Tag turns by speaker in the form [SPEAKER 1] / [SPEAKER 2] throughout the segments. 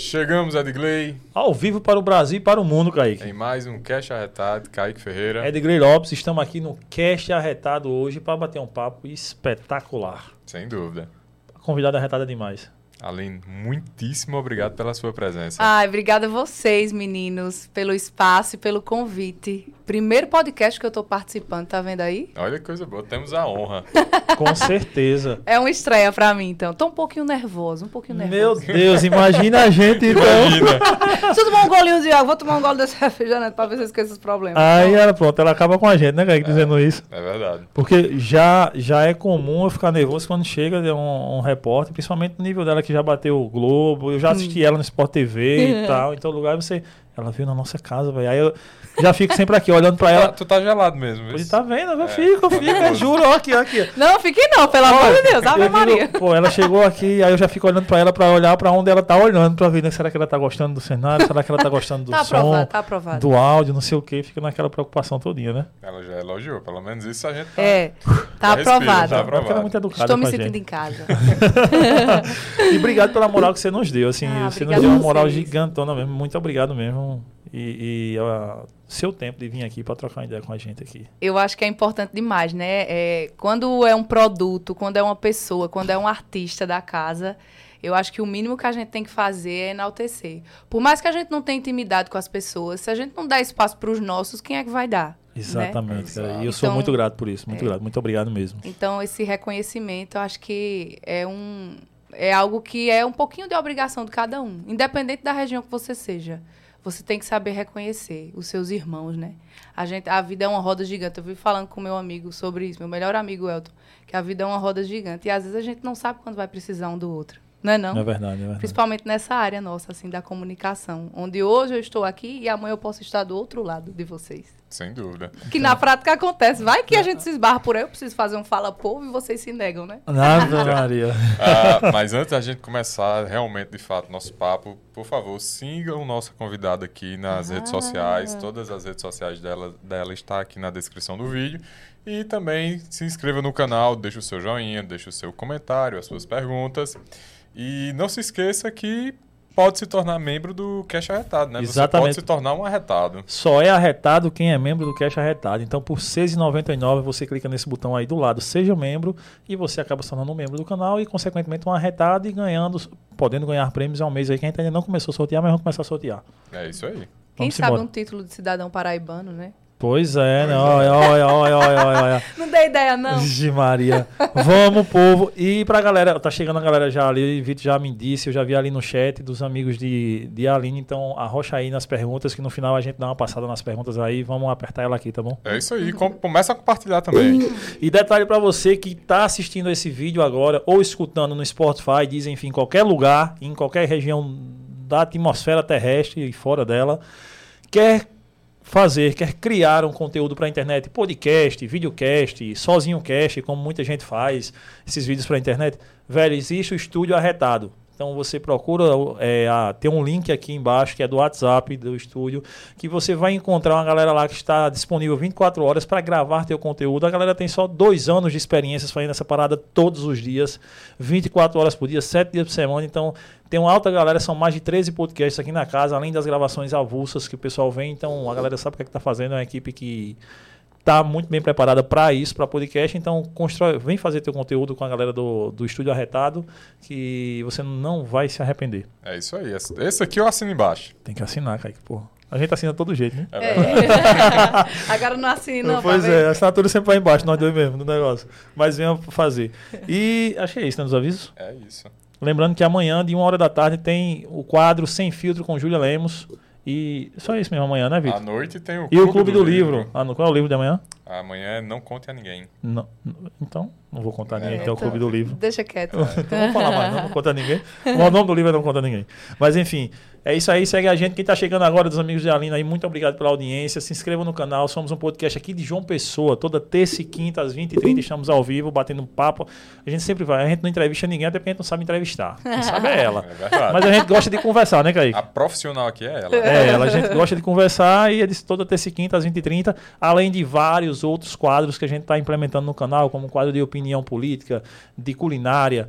[SPEAKER 1] Chegamos, Edgley,
[SPEAKER 2] Ao vivo para o Brasil e para o mundo, Kaique.
[SPEAKER 1] em mais um Cash Arretado, Kaique Ferreira.
[SPEAKER 2] Edgley Lopes, estamos aqui no Cast Arretado hoje para bater um papo espetacular.
[SPEAKER 1] Sem dúvida.
[SPEAKER 2] A convidada arretada demais.
[SPEAKER 1] Aline, muitíssimo obrigado pela sua presença.
[SPEAKER 3] Ai, obrigada a vocês, meninos, pelo espaço e pelo convite. Primeiro podcast que eu tô participando, tá vendo aí?
[SPEAKER 1] Olha que coisa boa, temos a honra.
[SPEAKER 2] Com certeza.
[SPEAKER 3] É uma estreia pra mim, então. Tô um pouquinho nervoso, um pouquinho
[SPEAKER 2] Meu
[SPEAKER 3] nervoso.
[SPEAKER 2] Deus, imagina a gente então.
[SPEAKER 1] Imagina.
[SPEAKER 3] Deixa eu tomar um golinho de água, vou tomar um gole desse refrigerante pra ver se eu esqueço os problemas.
[SPEAKER 2] Aí ela, pronto, ela acaba com a gente, né, Kaique, dizendo isso.
[SPEAKER 1] É verdade.
[SPEAKER 2] Porque já, já é comum eu ficar nervoso quando chega um, um repórter, principalmente no nível dela que já bateu o Globo. Eu já assisti ela no Sport TV e tal. Então, lugar você. Ela veio na nossa casa, velho. Aí eu já fico sempre aqui olhando pra
[SPEAKER 1] Tá-
[SPEAKER 2] ela.
[SPEAKER 1] tu tá gelado mesmo, viu?
[SPEAKER 2] Ele tá vendo? Eu fico, eu fico, eu juro, ó, aqui, ó, aqui.
[SPEAKER 3] Não, fique não, pelo amor de Deus, Ave
[SPEAKER 2] digo,
[SPEAKER 3] Maria.
[SPEAKER 2] pô, ela chegou aqui, aí eu já fico olhando pra ela pra olhar pra onde ela tá olhando pra ver, né? Será que ela tá gostando do cenário? Será que ela tá gostando do
[SPEAKER 3] Tá
[SPEAKER 2] som?
[SPEAKER 3] aprovado, tá aprovado.
[SPEAKER 2] Do áudio, não sei o que, fica naquela preocupação todinha, né?
[SPEAKER 1] Ela já elogiou, pelo menos isso a gente tá...
[SPEAKER 3] É, tá
[SPEAKER 1] Já respira,
[SPEAKER 3] aprovado.
[SPEAKER 1] já
[SPEAKER 2] Ela é
[SPEAKER 1] aprovado.
[SPEAKER 2] muito educada
[SPEAKER 3] Estou me sentindo
[SPEAKER 2] gente.
[SPEAKER 3] em casa.
[SPEAKER 2] E obrigado pela moral que você nos deu, assim,
[SPEAKER 3] Ah,
[SPEAKER 2] você nos deu uma moral
[SPEAKER 3] vocês.
[SPEAKER 2] gigantona mesmo, muito obrigado mesmo. E, e, ó, seu tempo de vir aqui pra trocar uma ideia com a gente aqui.
[SPEAKER 3] Eu acho que é importante demais, né? É, quando é um produto, quando é uma pessoa, quando é um artista da casa, eu acho que o mínimo que a gente tem que fazer é enaltecer. Por mais que a gente não tenha intimidade com as pessoas, se a gente não dá espaço para os nossos, quem é que vai dar?
[SPEAKER 2] Exatamente,
[SPEAKER 1] Né?
[SPEAKER 2] cara. E eu sou
[SPEAKER 3] Então,
[SPEAKER 2] muito grato por isso, muito
[SPEAKER 3] é.
[SPEAKER 2] grato, muito obrigado mesmo.
[SPEAKER 3] Então, esse reconhecimento, eu acho que é um é algo que é um pouquinho de obrigação de cada um, independente da região que você seja. Você tem que saber reconhecer os seus irmãos, né? A gente, a vida é uma roda gigante. Eu vivo falando com meu amigo sobre isso, meu melhor amigo Elton, que a vida é uma roda gigante e às vezes a gente não sabe quando vai precisar um do outro. Não é não?
[SPEAKER 2] É verdade, é verdade.
[SPEAKER 3] Principalmente nessa área nossa, assim, da comunicação, onde hoje eu estou aqui e amanhã eu posso estar do outro lado de vocês.
[SPEAKER 1] Sem dúvida.
[SPEAKER 3] Que na prática acontece. Vai que a gente se esbarra por aí, eu preciso fazer um fala povo e vocês se negam, né?
[SPEAKER 2] Maria.
[SPEAKER 1] Ah, mas antes da gente começar realmente, de fato, nosso papo, por favor, sigam nossa convidada aqui nas redes sociais. Todas as redes sociais dela, dela está aqui na descrição do vídeo. E também se inscreva no canal, deixe o seu joinha, deixe o seu comentário, as suas perguntas. E não se esqueça que pode se tornar membro do Cash Arretado, né? Você
[SPEAKER 2] Exatamente.
[SPEAKER 1] pode se tornar um arretado.
[SPEAKER 2] Só é arretado quem é membro do Cash Arretado. Então, por R$ 6,99, você clica nesse botão aí do lado, seja membro, e você acaba se tornando um membro do canal e, consequentemente, um arretado e ganhando, podendo ganhar prêmios ao mês aí, que a gente ainda não começou a sortear, mas vamos começar a sortear.
[SPEAKER 1] É isso aí.
[SPEAKER 3] Quem
[SPEAKER 2] Vamos
[SPEAKER 3] sabe
[SPEAKER 2] embora.
[SPEAKER 3] um título de cidadão paraibano, né?
[SPEAKER 2] Pois é, né? Olha, olha, olha, olha, olha, olha.
[SPEAKER 3] Não dei ideia, não.
[SPEAKER 2] Vixe Maria. Vamos, povo. E pra galera, tá chegando a galera já ali, o Vitor já me disse, eu já vi ali no chat dos amigos de, de Aline, então arrocha aí nas perguntas, que no final a gente dá uma passada nas perguntas aí, vamos apertar ela aqui, tá bom?
[SPEAKER 1] É isso aí. Com- começa a compartilhar também.
[SPEAKER 2] E detalhe pra você que tá assistindo esse vídeo agora, ou escutando no Spotify, diz, enfim, em qualquer lugar, em qualquer região da atmosfera terrestre e fora dela, quer fazer, quer criar um conteúdo para a internet, podcast, videocast, sozinho cast, como muita gente faz, esses vídeos para a internet, velho, existe o estúdio arretado. Então você procura é, a- um link aqui embaixo que é do WhatsApp do estúdio, que você vai encontrar uma galera lá que está disponível 24 horas para gravar teu conteúdo. A galera tem só dois anos de experiências fazendo essa parada todos os dias, 24 horas por dia, 7 dias por semana. Então tem uma alta galera, são mais de 13 podcasts aqui na casa, além das gravações avulsas que o pessoal vem. Então a galera sabe o que é que tá fazendo, é uma equipe que tá muito bem preparada para isso, para podcast. Então constrói, vem fazer teu conteúdo com a galera do, do Estúdio Arretado, que você não vai se arrepender.
[SPEAKER 1] É isso aí. Esse, esse aqui eu assino embaixo.
[SPEAKER 2] Tem que assinar, Kaique, porra. A gente assina todo jeito, né?
[SPEAKER 1] É
[SPEAKER 3] É. Agora não assine, não.
[SPEAKER 2] pois é, a assinatura sempre vai embaixo, nós dois mesmo, no negócio. Mas venha fazer. E achei isso, né, nos avisos?
[SPEAKER 1] É isso.
[SPEAKER 2] Lembrando que amanhã, de uma hora da tarde, tem o quadro Sem Filtro com Júlia Lemos. E só isso mesmo amanhã, né,
[SPEAKER 1] À
[SPEAKER 2] Vitor?
[SPEAKER 1] noite tem o
[SPEAKER 2] E o Clube do, Livro. Ah, no, qual é o livro de amanhã?
[SPEAKER 1] Amanhã é Não Conte a Ninguém.
[SPEAKER 2] Não, então, não vou contar ninguém,
[SPEAKER 1] É,
[SPEAKER 2] que é o Clube do Livro.
[SPEAKER 3] Deixa quieto.
[SPEAKER 2] Então vamos falar mais, não, não conta ninguém. O nome do livro é Não Conta Ninguém. Mas enfim, é isso aí, segue a gente. Quem tá chegando agora, dos amigos de Alina aí, muito obrigado pela audiência. Se inscreva no canal, somos um podcast aqui de João Pessoa. Toda terça e quinta, às 20h30, estamos ao vivo, batendo um papo. A gente sempre vai, a gente não entrevista ninguém, até porque a gente não sabe entrevistar. Quem sabe é ela.
[SPEAKER 1] É.
[SPEAKER 2] Mas a gente gosta de conversar, né, Kaique?
[SPEAKER 1] A profissional aqui é ela.
[SPEAKER 2] É, ela, a gente gosta de conversar e é de toda terça e quinta às 20h30, além de vários outros quadros que a gente está implementando no canal, como quadro de opinião política, de culinária,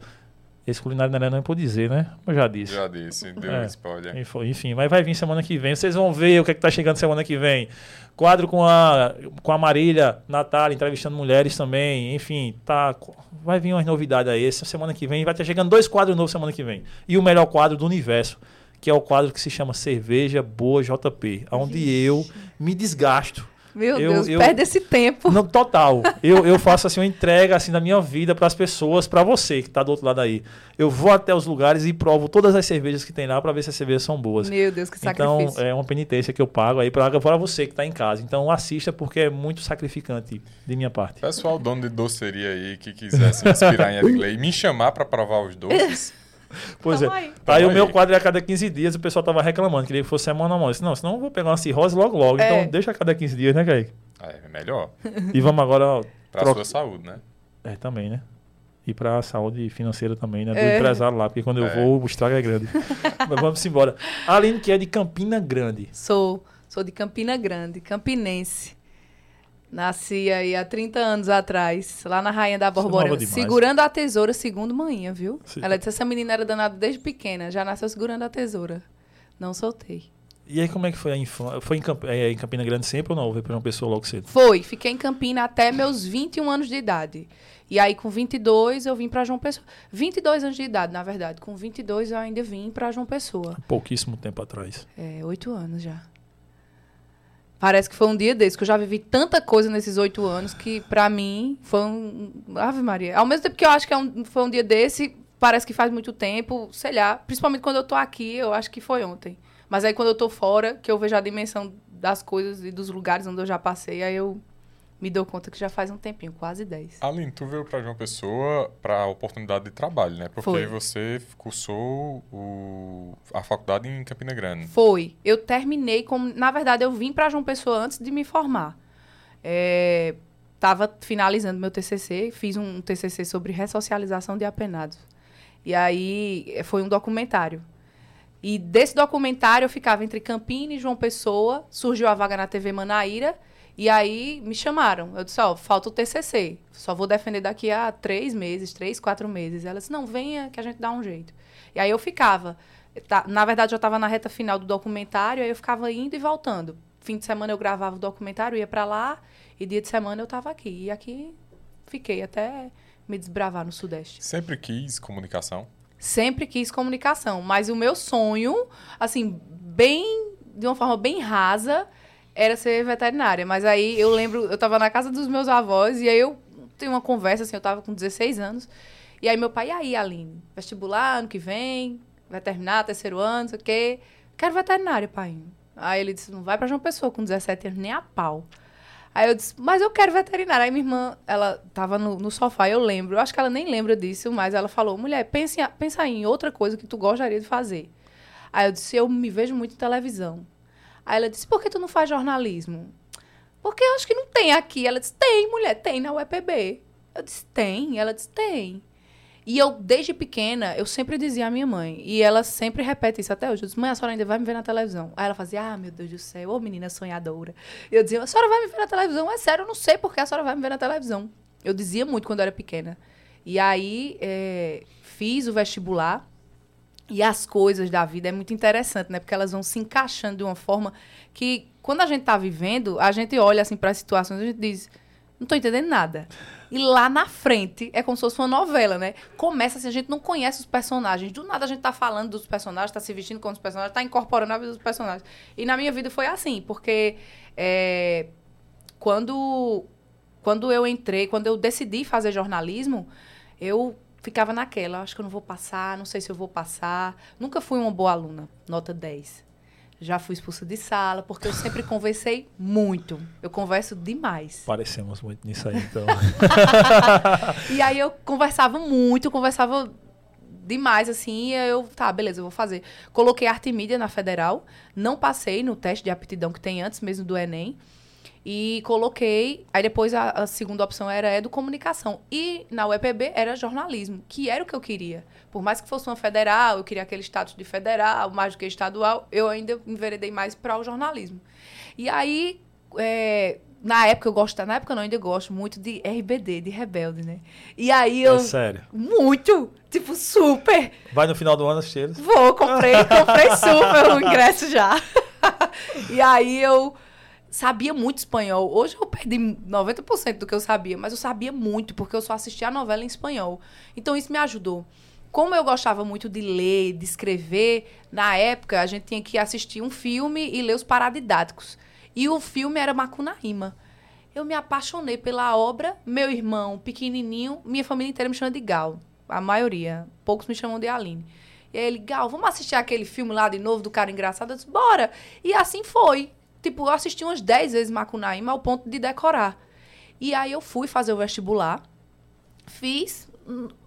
[SPEAKER 2] Esse culinário não é por dizer, né? Eu já disse.
[SPEAKER 1] Já disse, deu
[SPEAKER 2] É.
[SPEAKER 1] spoiler.
[SPEAKER 2] Enfim, Enfim, mas vai vir semana que vem. Vocês vão ver o que é que tá chegando semana que vem. Quadro com a, com a Marília, Natália, entrevistando mulheres também. Enfim, tá. Vai vir umas novidades aí. Essa semana que vem vai ter chegando dois quadros novos semana que vem. E o melhor quadro do universo, que é o quadro que se chama Cerveja Boa JP, onde eu me desgasto.
[SPEAKER 3] Meu
[SPEAKER 2] Eu-
[SPEAKER 3] Deus,
[SPEAKER 2] eu-
[SPEAKER 3] perde esse tempo.
[SPEAKER 2] Não, total. Eu, eu faço assim uma entrega assim da minha vida para as pessoas, para você que tá do outro lado aí. Eu vou até os lugares e provo todas as cervejas que tem lá para ver se as cervejas são boas.
[SPEAKER 3] Meu Deus, que
[SPEAKER 2] Então,
[SPEAKER 3] sacrifício.
[SPEAKER 2] é uma penitência que eu pago aí para para você que está em casa. Então, assista porque é muito sacrificante de minha parte.
[SPEAKER 1] Pessoal, dono de doceria aí que quiser se inspirar em Edgley e me chamar pra provar os doces,
[SPEAKER 2] Pois
[SPEAKER 3] Tamo
[SPEAKER 2] é.
[SPEAKER 3] aí.
[SPEAKER 2] Aí o meu
[SPEAKER 1] aí.
[SPEAKER 2] quadro é a cada 15 dias, o pessoal tava reclamando, queria que fosse semana a semana. Eu disse, Não, senão eu vou pegar uma cirrose logo logo.
[SPEAKER 3] É.
[SPEAKER 2] Então, deixa a cada 15 dias, né, Kaique?
[SPEAKER 1] é melhor.
[SPEAKER 2] E vamos agora...
[SPEAKER 1] Pra
[SPEAKER 2] troca-
[SPEAKER 1] sua saúde, né?
[SPEAKER 2] É, também, né? E pra saúde financeira também, né? Do
[SPEAKER 3] É.
[SPEAKER 2] empresário lá, porque quando eu
[SPEAKER 1] É.
[SPEAKER 2] vou, o estrago é grande. Mas vamos embora. Aline, que é de Campina Grande.
[SPEAKER 3] Sou, sou de Campina Grande, campinense. Nasci aí há 30 anos atrás, lá na Rainha da
[SPEAKER 2] é
[SPEAKER 3] Borborema, segurando a tesoura segundo manhã, viu?
[SPEAKER 2] Sim.
[SPEAKER 3] Ela disse, essa menina era danada desde pequena, já nasceu segurando a tesoura. Não soltei.
[SPEAKER 2] E aí, como é que foi a infância? Foi em, Camp... é, em Campina Grande sempre ou não? Veio pra uma pessoa logo cedo?
[SPEAKER 3] Foi, fiquei em Campina até meus 21 anos de idade. E aí, com 22, eu vim pra João Pessoa. 22 anos de idade, na verdade. Com 22, eu ainda vim pra João Pessoa.
[SPEAKER 2] Pouquíssimo tempo atrás.
[SPEAKER 3] É, oito anos já. Parece que foi um dia desse, que eu já vivi tanta coisa nesses oito anos que, pra mim, foi um. Ave Maria. Ao mesmo tempo que eu acho que é um- foi um dia desse, parece que faz muito tempo, sei lá. Principalmente quando eu tô aqui, eu acho que foi ontem. Mas aí quando eu tô fora, que eu vejo a dimensão das coisas e dos lugares onde eu já passei, aí eu me dou conta que já faz um tempinho, quase dez.
[SPEAKER 1] Aline, tu veio pra João Pessoa pra oportunidade de trabalho, né? Porque
[SPEAKER 3] Foi.
[SPEAKER 1] você cursou o- a faculdade em Campina Grande.
[SPEAKER 3] Foi. Eu terminei como. Na verdade, eu vim para João Pessoa antes de me formar. É, tava finalizando meu TCC, fiz um TCC sobre ressocialização de apenados. E aí eh, foi um documentário. E desse documentário eu ficava entre Campina e João Pessoa, surgiu a vaga na TV Manaíra, e aí me chamaram. Eu disse, ó, falta o TCC, só vou defender daqui a três meses, três, quatro meses. Ela disse, não, venha que a gente dá um jeito. E aí eu ficava. Tá- Na verdade, eu estava na reta final do documentário, aí eu ficava indo e voltando. Fim de semana eu gravava o documentário, ia para lá, e dia de semana eu estava aqui. E aqui fiquei até me desbravar no Sudeste.
[SPEAKER 1] Sempre quis comunicação.
[SPEAKER 3] Sempre quis comunicação, mas o meu sonho, assim, bem, de uma forma bem rasa, era ser veterinária. Mas aí eu lembro, eu tava na casa dos meus avós e aí eu tenho uma conversa, assim, eu tava com 16 anos. E aí meu pai, e aí, Aline? Vestibular ano que vem, vai terminar, terceiro ano, não sei o quê. Quero veterinária, pai. Aí ele disse, não vai pra João Pessoa com 17 anos, nem a pau. Aí eu disse, mas eu quero veterinária. Aí minha irmã, ela tava no, no sofá, eu lembro. Eu acho que ela nem lembra disso, mas ela falou, mulher, pensa em, pensa em outra coisa que tu gostaria de fazer. Aí eu disse, eu me vejo muito em televisão. Aí ela disse, por que tu não faz jornalismo? Porque eu acho que não tem aqui. Ela disse, tem, mulher, tem na UEPB. Eu disse, tem. Ela disse, tem. E eu, desde pequena, eu sempre dizia à minha mãe, e ela sempre repete isso até hoje. Eu disse, mãe, a senhora ainda vai me ver na televisão. Aí ela fazia, ah, meu Deus do céu, ô menina sonhadora. E eu dizia, a senhora vai me ver na televisão? É sério, eu não sei porque a senhora vai me ver na televisão. Eu dizia muito quando eu era pequena. E aí, eh, fiz o vestibular, e as coisas da vida é muito interessante, né? Porque elas vão se encaixando de uma forma que, quando a gente tá vivendo, a gente olha assim para as situações e a gente diz, não tô entendendo nada. E lá na frente é como se fosse uma novela, né? Começa assim, a gente não conhece os personagens. Do nada a gente tá falando dos personagens, tá se vestindo com os personagens, tá incorporando a vida dos personagens. E na minha vida foi assim, porque é, quando, quando eu entrei, quando eu decidi fazer jornalismo, eu ficava naquela, acho que eu não vou passar, não sei se eu vou passar. Nunca fui uma boa aluna, nota 10. Já fui expulsa de sala, porque eu sempre conversei muito. Eu converso demais.
[SPEAKER 2] Parecemos muito nisso aí, então.
[SPEAKER 3] E aí eu conversava muito, conversava demais, assim, e eu, tá, beleza, eu vou fazer. Coloquei arte e mídia na federal, não passei no teste de aptidão que tem antes mesmo do Enem. E coloquei. Aí depois a, a segunda opção era educomunicação. E na UEPB era jornalismo, que era o que eu queria. Por mais que fosse uma federal, eu queria aquele status de federal, mais do que estadual, eu ainda enveredei mais para o jornalismo. E aí, é, na época eu gostava, na época não, ainda gosto muito de RBD, de Rebelde, né? E aí eu.
[SPEAKER 2] É sério.
[SPEAKER 3] Muito! Tipo, super!
[SPEAKER 2] Vai no final do ano assistir eles?
[SPEAKER 3] Vou, comprei, comprei super o ingresso já. e aí eu sabia muito espanhol. Hoje eu perdi 90% do que eu sabia, mas eu sabia muito, porque eu só assistia a novela em espanhol. Então isso me ajudou. Como eu gostava muito de ler, de escrever, na época a gente tinha que assistir um filme e ler os paradidáticos. E o filme era Macunaíma. Eu me apaixonei pela obra. Meu irmão, pequenininho, minha família inteira me chama de Gal. A maioria. Poucos me chamam de Aline. E aí ele, Gal, vamos assistir aquele filme lá de novo do cara engraçado? Eu disse, bora! E assim foi. Tipo, eu assisti umas 10 vezes Macunaíma ao ponto de decorar. E aí eu fui fazer o vestibular. Fiz,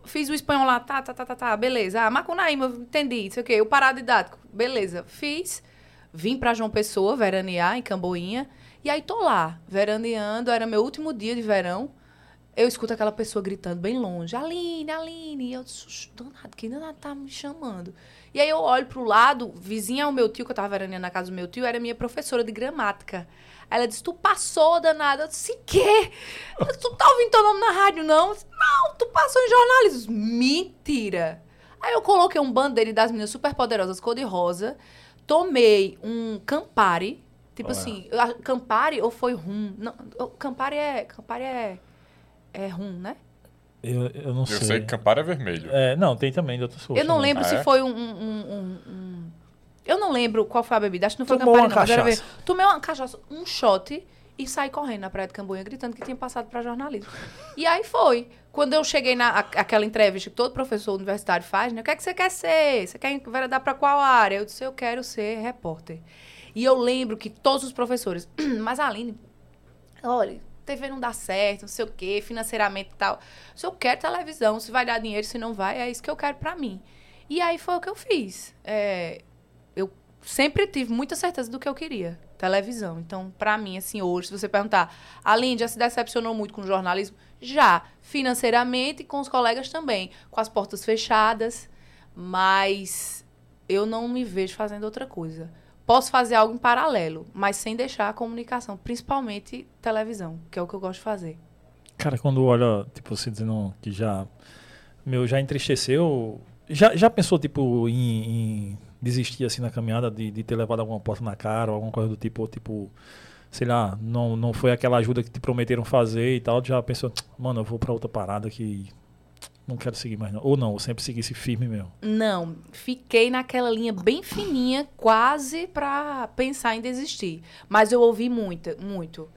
[SPEAKER 3] fiz o espanhol lá, tá, tá, tá, tá, tá, beleza. Ah, Macunaíma, entendi, sei o quê. O parado didático, beleza. Fiz. Vim para João Pessoa veranear em Camboinha. E aí tô lá, veraneando, era meu último dia de verão. Eu escuto aquela pessoa gritando bem longe, Aline, Aline. E eu danado, quem danado tá me chamando? E aí eu olho pro lado, vizinha ao meu tio, que eu tava veraneando na casa do meu tio, era minha professora de gramática. Aí ela disse, tu passou, danada. Eu disse, quê? Tu tá ouvindo teu nome na rádio, não? Disse, não, tu passou em jornalismo. Mentira. Aí eu coloquei um bandeira das meninas super poderosas, cor de rosa, tomei um Campari. Tipo
[SPEAKER 2] Olha.
[SPEAKER 3] assim, Campari ou foi rum? Não, Campari é. Campari é. É rum, né?
[SPEAKER 2] Eu, eu não
[SPEAKER 1] Eu
[SPEAKER 2] sei.
[SPEAKER 1] sei que Campari é vermelho.
[SPEAKER 2] É, não, tem também de outras coisas.
[SPEAKER 3] Eu não
[SPEAKER 2] também.
[SPEAKER 3] lembro
[SPEAKER 1] Ah,
[SPEAKER 3] se
[SPEAKER 1] é?
[SPEAKER 3] foi um, um- um- um- Eu não lembro qual foi a bebida. Acho que não foi
[SPEAKER 2] Tomou
[SPEAKER 3] Campari,
[SPEAKER 2] uma
[SPEAKER 3] não.
[SPEAKER 2] cachaça.
[SPEAKER 3] ver- Tomei uma cachaça, um shot e saí correndo na Praia de Camboinha, gritando que tinha passado para jornalismo. E aí foi. Quando eu cheguei na aquela entrevista que todo professor universitário faz, né? O que é que você quer ser? Você quer enveredar para qual área? Eu disse, eu quero ser repórter. E eu lembro que todos os professores, mas a Aline, olha, TV não dá certo, não sei o quê, financeiramente e tal. Se eu quero televisão, se vai dar dinheiro, se não vai, é isso que eu quero pra mim. E aí foi o que eu fiz. É, eu sempre tive muita certeza do que eu queria, televisão. Então, pra mim, assim, hoje, se você perguntar, Aline, já se decepcionou muito com o jornalismo? Já, financeiramente e com os colegas também, com as portas fechadas, mas eu não me vejo fazendo outra coisa. Posso fazer algo em paralelo, mas sem deixar a comunicação, principalmente televisão, que é o que eu gosto de fazer.
[SPEAKER 2] Cara, quando olha, tipo, você dizendo que já. Meu, já entristeceu. Já, já pensou, tipo, em, em desistir assim na caminhada de, de ter levado alguma porta na cara ou alguma coisa do tipo, ou, tipo, sei lá, não, não foi aquela ajuda que te prometeram fazer e tal? Já pensou, mano, eu vou pra outra parada que não quero seguir mais não. Ou não, eu sempre segui esse firme mesmo.
[SPEAKER 3] Não, fiquei naquela linha bem fininha, quase pra pensar em desistir. Mas eu ouvi muita, muito.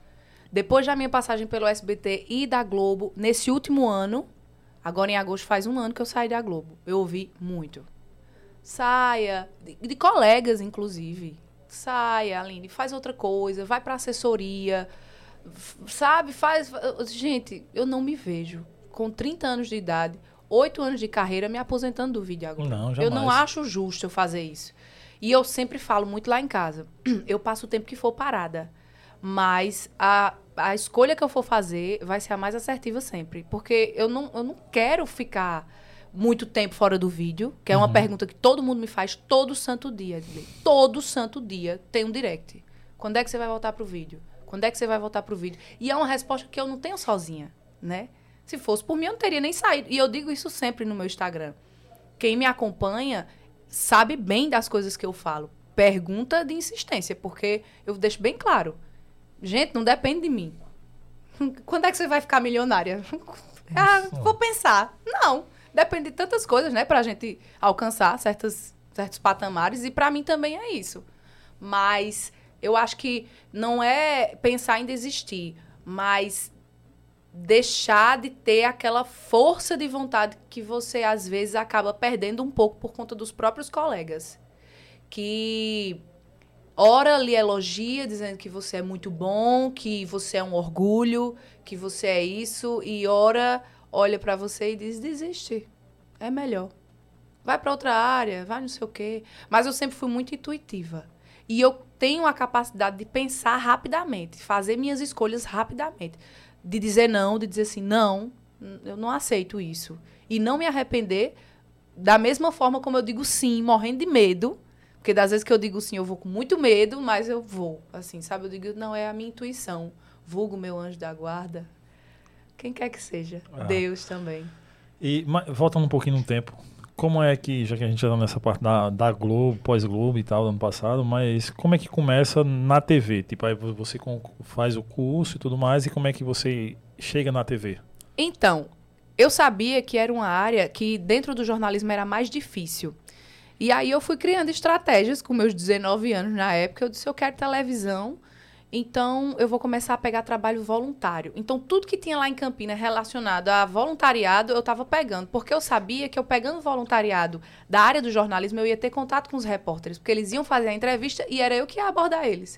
[SPEAKER 3] Depois da minha passagem pelo SBT e da Globo, nesse último ano, agora em agosto faz um ano que eu saí da Globo, eu ouvi muito. Saia, de, de colegas, inclusive. Saia, Aline, faz outra coisa, vai pra assessoria, sabe? Faz. Gente, eu não me vejo com 30 anos de idade, 8 anos de carreira, me aposentando do vídeo agora.
[SPEAKER 2] Não,
[SPEAKER 3] eu não
[SPEAKER 2] jamais.
[SPEAKER 3] acho justo eu fazer isso. E eu sempre falo muito lá em casa. Eu passo o tempo que for parada. Mas a, a escolha que eu for fazer vai ser a mais assertiva sempre. Porque eu não, eu não quero ficar muito tempo fora do vídeo, que é uma pergunta que todo mundo me faz todo santo dia. Todo santo dia tem um direct. Quando é que você vai voltar pro vídeo? Quando é que você vai voltar pro vídeo? E é uma resposta que eu não tenho sozinha, né? Se fosse por mim, eu não teria nem saído. E eu digo isso sempre no meu Instagram. Quem me acompanha sabe bem das coisas que eu falo. Pergunta de insistência, porque eu deixo bem claro. Gente, não depende de mim. Quando é que você vai ficar milionária? Ah, vou pensar. Não. Depende de tantas coisas, né? Pra gente alcançar certas, certos patamares. E pra mim também é isso. Mas eu acho que não é pensar em desistir, mas deixar de ter aquela força de vontade que você às vezes acaba perdendo um pouco por conta dos próprios colegas. Que ora lhe elogia dizendo que você é muito bom, que você é um orgulho, que você é isso e ora olha pra você e diz desiste. É melhor. Vai pra outra área, vai não sei o quê. Mas eu sempre fui muito intuitiva. E eu tenho a capacidade de pensar rapidamente, fazer minhas escolhas rapidamente. De dizer não, de dizer assim, não, eu não aceito isso. E não me arrepender da mesma forma como eu digo sim, morrendo de medo. Porque das vezes que eu digo sim, eu vou com muito medo, mas eu vou. Assim, sabe? Eu digo, não, é a minha intuição. vulgo meu anjo da guarda, quem quer que seja,
[SPEAKER 2] Ah.
[SPEAKER 3] Deus também.
[SPEAKER 2] E voltando um pouquinho no tempo, como é que, já que a gente já tá nessa parte da, da Globo, pós-Globo e tal, do ano passado, mas como é que começa na TV? Tipo, aí vo- você faz o curso e tudo mais, e como é que você chega na TV?
[SPEAKER 3] Então, eu sabia que era uma área que dentro do jornalismo era mais difícil. E aí eu fui criando estratégias com meus 19 anos na época. Eu disse, eu quero televisão, então eu vou começar a pegar trabalho voluntário. Então, tudo que tinha lá em Campinas relacionado a voluntariado, eu estava pegando. Porque eu sabia que eu pegando voluntariado da área do jornalismo, eu ia ter contato com os repórteres. Porque eles iam fazer a entrevista e era eu que ia abordar eles.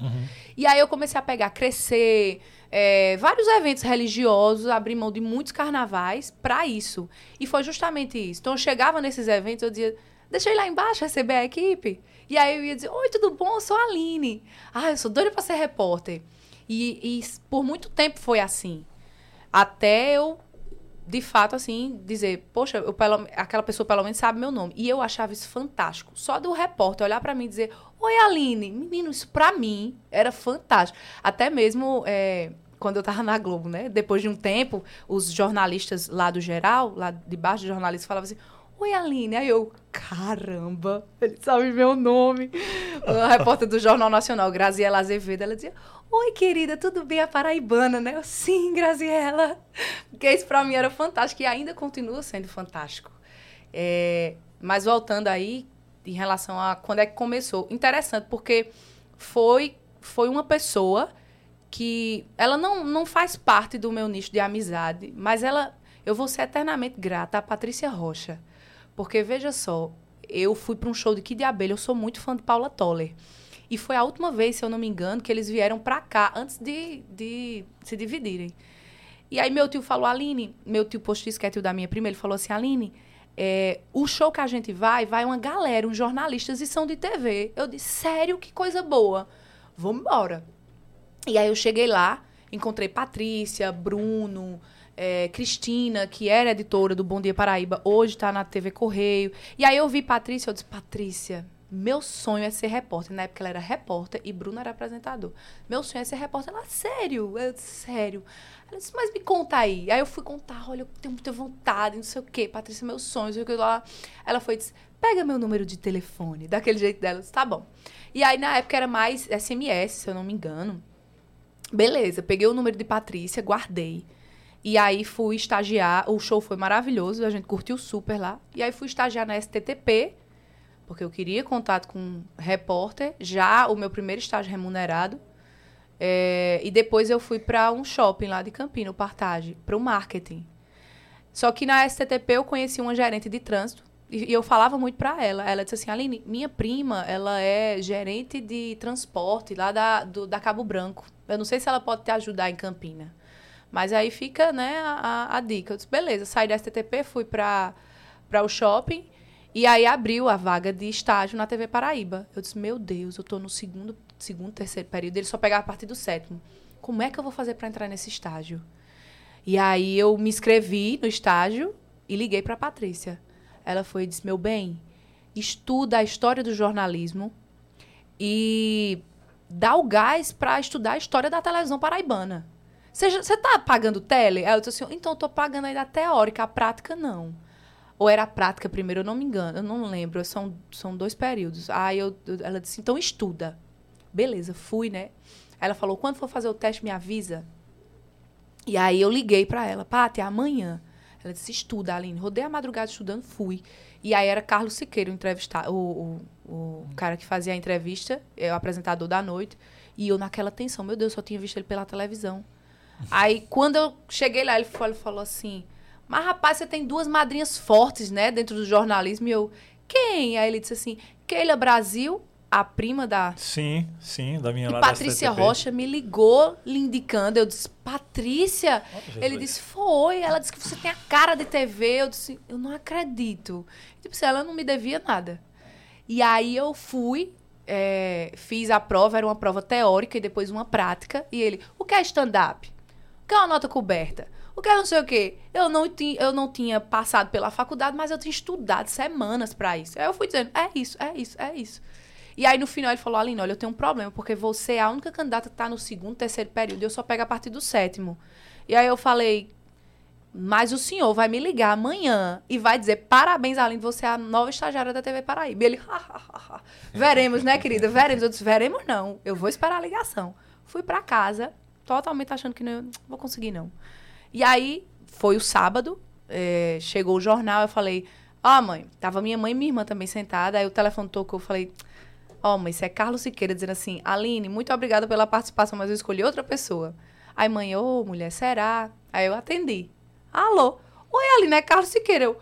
[SPEAKER 3] E aí eu comecei a pegar, crescer, é, vários eventos religiosos, abrir mão de muitos carnavais para isso. E foi justamente isso. Então eu chegava nesses eventos, eu dizia, ir lá embaixo receber a equipe. E aí eu ia dizer, oi, tudo bom? Eu sou a Aline. Ah, eu sou doida para ser repórter. E, e por muito tempo foi assim. Até eu, de fato, assim, dizer, poxa, eu, pelo- aquela pessoa pelo menos sabe meu nome. E eu achava isso fantástico. Só do repórter olhar para mim e dizer, oi, Aline. Menino, isso pra mim era fantástico. Até mesmo é, quando eu tava na Globo, né? Depois de um tempo, os jornalistas lá do geral, lá de baixo dos jornalistas, falavam assim, oi, Aline. Aí eu, caramba, ele sabe meu nome. A repórter do Jornal Nacional, Graziela Azevedo, ela dizia, oi, querida, tudo bem? A paraibana, né? Eu, sim, Graziela. Porque isso pra mim era fantástico e ainda continua sendo fantástico. É, mas voltando aí, em relação a quando é que começou. Interessante, porque foi, foi uma pessoa que ela não, não faz parte do meu nicho de amizade, mas ela eu vou ser eternamente grata a Patrícia Rocha. Porque veja só, eu fui para um show de Kid Abelha, eu sou muito fã de Paula Toller. E foi a última vez, se eu não me engano, que eles vieram para cá antes de, de se dividirem. E aí meu tio falou, Aline, meu tio postiço, que é tio da minha prima, ele falou assim, Aline, é, o show que a gente vai, vai uma galera, uns jornalistas e são de TV. Eu disse, sério, que coisa boa. Vamos embora. E aí eu cheguei lá, encontrei Patrícia, Bruno, é, Cristina, que era editora do Bom Dia Paraíba, hoje está na TV Correio. E aí eu vi Patrícia, eu disse, Patrícia, meu sonho é ser repórter. Na época ela era repórter e Bruno era apresentador. Meu sonho é ser repórter. Ela, sério? Eu sério. Ela disse, mas me conta aí. Aí eu fui contar, olha, eu tenho muita vontade, não sei o quê. Patrícia, meus sonhos, não sei o lá. Ela foi disse, pega meu número de telefone. Daquele jeito dela. Eu disse, tá bom. E aí, na época, era mais SMS, se eu não me engano. Beleza, peguei o número de Patrícia, guardei. E aí fui estagiar. O show foi maravilhoso, a gente curtiu super lá. E aí fui estagiar na STTP, porque eu queria contato com um repórter, já o meu primeiro estágio remunerado. É, e depois eu fui para um shopping lá de Campina, o Partage, para o marketing. Só que na STTP eu conheci uma gerente de trânsito e, e eu falava muito para ela. Ela disse assim: Aline, minha prima, ela é gerente de transporte lá da, do, da Cabo Branco. Eu não sei se ela pode te ajudar em Campina. Mas aí fica né, a, a- a dica. Eu disse: beleza, saí da STTP, fui para o shopping. E aí abriu a vaga de estágio na TV Paraíba. Eu disse, meu Deus, eu tô no segundo, segundo, terceiro período. Ele só pegava a partir do sétimo. Como é que eu vou fazer para entrar nesse estágio? E aí eu me inscrevi no estágio e liguei para Patrícia. Ela foi e disse, meu bem, estuda a história do jornalismo e dá o gás para estudar a história da televisão paraibana. Você já- você tá pagando tele? Aí eu disse assim, então eu tô pagando ainda a teórica, a prática não. Ou era a prática primeiro, eu não me engano, eu não lembro, são, são dois períodos. Aí eu, ela disse, então estuda. Beleza, fui, né? Aí ela falou, quando for fazer o teste, me avisa. E aí eu liguei pra ela, Paty, é amanhã. Ela disse, estuda, Aline. Rodei a madrugada estudando, fui. E aí era Carlos Siqueira, o, entrevista, o, o, o cara que fazia a entrevista, é o apresentador da noite. E eu naquela tensão, meu Deus, só tinha visto ele pela televisão. Aí, quando eu cheguei lá, ele falou, ele falou assim: Mas rapaz, você tem duas madrinhas fortes, né, dentro do jornalismo. E eu, quem? Aí ele disse assim: Keila Brasil, a prima da.
[SPEAKER 2] Sim, sim, da minha
[SPEAKER 3] E
[SPEAKER 2] lá
[SPEAKER 3] Patrícia. Rocha me ligou lhe indicando. Eu disse: Patrícia?
[SPEAKER 2] Jesus.
[SPEAKER 3] Ele disse: Foi. Ela disse que você tem a cara de TV. Eu disse: Eu não acredito. Tipo, se ela não me devia nada. E aí eu fui, é, fiz a prova, era uma prova teórica e depois uma prática. E ele: O que é stand-up? O que é uma nota coberta? O que é não sei o quê? Eu não, ti, eu não tinha passado pela faculdade, mas eu tinha estudado semanas pra isso. Aí eu fui dizendo: É isso, é isso, é isso. E aí no final ele falou, Aline, olha, eu tenho um problema, porque você é a única candidata que está no segundo, terceiro período, e eu só pego a partir do sétimo. E aí eu falei, mas o senhor vai me ligar amanhã e vai dizer parabéns, Aline, você é a nova estagiária da TV Paraíba. E ele, ha, ha, ha, ha. veremos, né, querida? Veremos. Eu disse, veremos não. Eu vou esperar a ligação. Fui para casa, totalmente achando que não vou conseguir, não. E aí, foi o sábado, é, chegou o jornal, eu falei, ó, oh, mãe, tava minha mãe e minha irmã também sentada, aí o telefone tocou, eu falei, ó, oh, mãe, isso é Carlos Siqueira dizendo assim, Aline, muito obrigada pela participação, mas eu escolhi outra pessoa. Aí, mãe, ô, oh, mulher, será? Aí eu atendi. Alô? Oi, Aline, é Carlos Siqueira. Eu,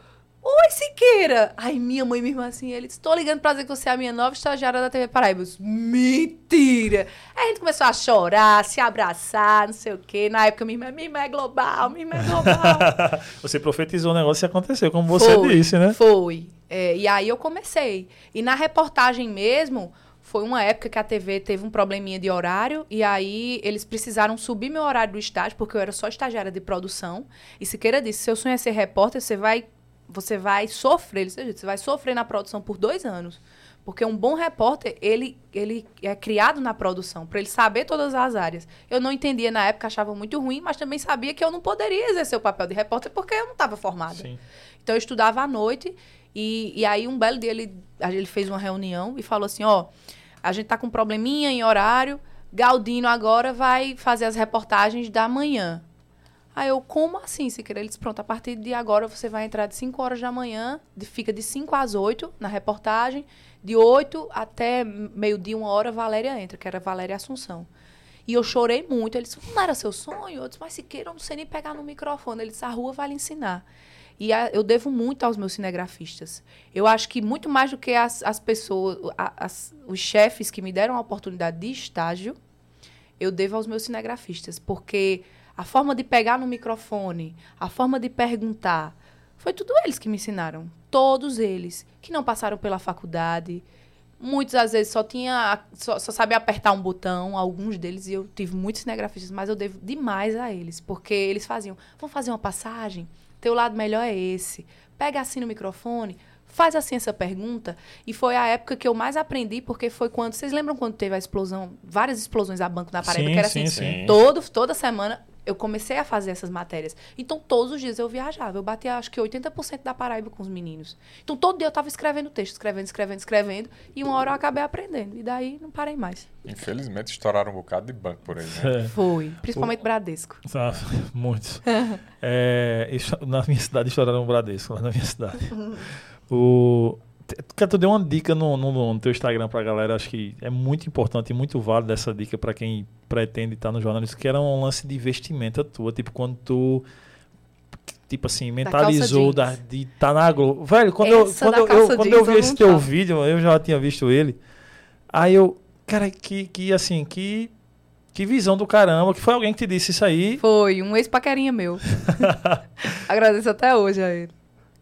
[SPEAKER 3] Oi, Siqueira! Ai, minha mãe e minha irmã assim, ele estou ligando pra dizer que você é a minha nova estagiária da TV Paraíba. Mentira! Aí a gente começou a chorar, se abraçar, não sei o quê. Na época, minha irmã, minha irmã é global, minha irmã é global.
[SPEAKER 2] você profetizou o negócio e aconteceu, como você foi, disse, né?
[SPEAKER 3] Foi. É, e aí eu comecei. E na reportagem mesmo, foi uma época que a TV teve um probleminha de horário e aí eles precisaram subir meu horário do estágio, porque eu era só estagiária de produção. E Siqueira disse: seu sonho é ser repórter, você vai, você vai sofrer, você vai sofrer na produção por dois anos. Porque um bom repórter, ele, ele é criado na produção, para ele saber todas as áreas. Eu não entendia na época, achava muito ruim, mas também sabia que eu não poderia exercer o papel de repórter porque eu não estava formada. Sim. Então eu estudava à noite e, e aí um belo dia ele, ele fez uma reunião e falou assim, ó... A gente tá com um probleminha em horário. Galdino agora vai fazer as reportagens da manhã. Aí eu, como assim, se querer? Ele disse, pronto, a partir de agora você vai entrar de 5 horas da manhã, de, fica de 5 às 8 na reportagem, de 8 até meio-dia, uma hora, Valéria entra, que era Valéria Assunção. E eu chorei muito. Ele disse, não era seu sonho? Eu disse, mas Siqueira, eu não sei nem pegar no microfone. Ele disse, a rua vai lhe ensinar. E a, eu devo muito aos meus cinegrafistas. Eu acho que muito mais do que as, as pessoas, a, as, os chefes que me deram a oportunidade de estágio, eu devo aos meus cinegrafistas. Porque a forma de pegar no microfone, a forma de perguntar, foi tudo eles que me ensinaram. Todos eles. Que não passaram pela faculdade. Muitas às vezes só tinha. Só, só sabia apertar um botão, alguns deles, e eu tive muitos cinegrafistas, mas eu devo demais a eles. Porque eles faziam. Vamos fazer uma passagem? Teu lado melhor é esse. Pega assim no microfone, faz assim essa pergunta. E foi a época que eu mais aprendi, porque foi quando. Vocês lembram quando teve a explosão, várias explosões a banco na Paraíba,
[SPEAKER 2] sim,
[SPEAKER 3] que era
[SPEAKER 2] sim,
[SPEAKER 3] assim,
[SPEAKER 2] sim.
[SPEAKER 3] Todo, toda semana eu comecei a fazer essas matérias. Então, todos os dias eu viajava. Eu batia, acho que 80% da Paraíba com os meninos. Então, todo dia eu estava escrevendo texto, escrevendo, escrevendo, escrevendo. E uma hora eu acabei aprendendo. E daí, não parei mais.
[SPEAKER 1] Infelizmente, estouraram um bocado de banco por aí, né?
[SPEAKER 3] É. Foi. Principalmente o... Bradesco.
[SPEAKER 2] Ah, muitos. é, na minha cidade, estouraram o Bradesco, lá na minha cidade. o... Tu deu uma dica no, no, no, teu Instagram pra galera, acho que é muito importante e muito válido essa dica para quem pretende estar no jornalismo, que era um lance de investimento tua, tipo, quando tu tipo assim, mentalizou da, de estar tá na Globo. Velho, quando essa eu, quando eu, quando eu vi esse teu vídeo, eu já tinha visto ele. Aí eu, cara, que, que assim, que que visão do caramba, que foi alguém que te disse isso aí.
[SPEAKER 3] Foi, um ex-paquerinha meu. Agradeço até hoje a ele.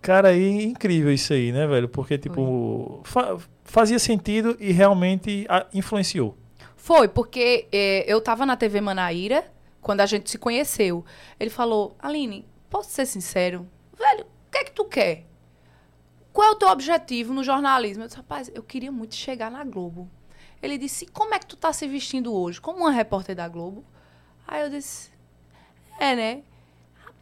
[SPEAKER 2] Cara, aí incrível isso aí, né, velho? Porque, tipo, fa fazia sentido e realmente influenciou.
[SPEAKER 3] Foi, porque é, eu tava na TV Manaíra quando a gente se conheceu. Ele falou, Aline, posso ser sincero? Velho, o que é que tu quer? Qual é o teu objetivo no jornalismo? Eu disse, rapaz, eu queria muito chegar na Globo. Ele disse, como é que tu tá se vestindo hoje? Como uma repórter da Globo? Aí eu disse, é, né?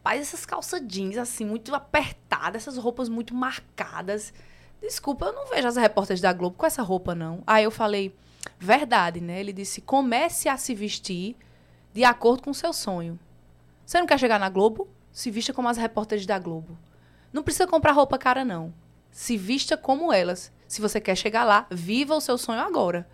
[SPEAKER 3] Rapaz, essas calças jeans, assim, muito apertadas, essas roupas muito marcadas. Desculpa, eu não vejo as repórteres da Globo com essa roupa, não. Aí eu falei, verdade, né? Ele disse, comece a se vestir de acordo com o seu sonho. Você não quer chegar na Globo? Se vista como as repórteres da Globo. Não precisa comprar roupa cara, não. Se vista como elas. Se você quer chegar lá, viva o seu sonho agora.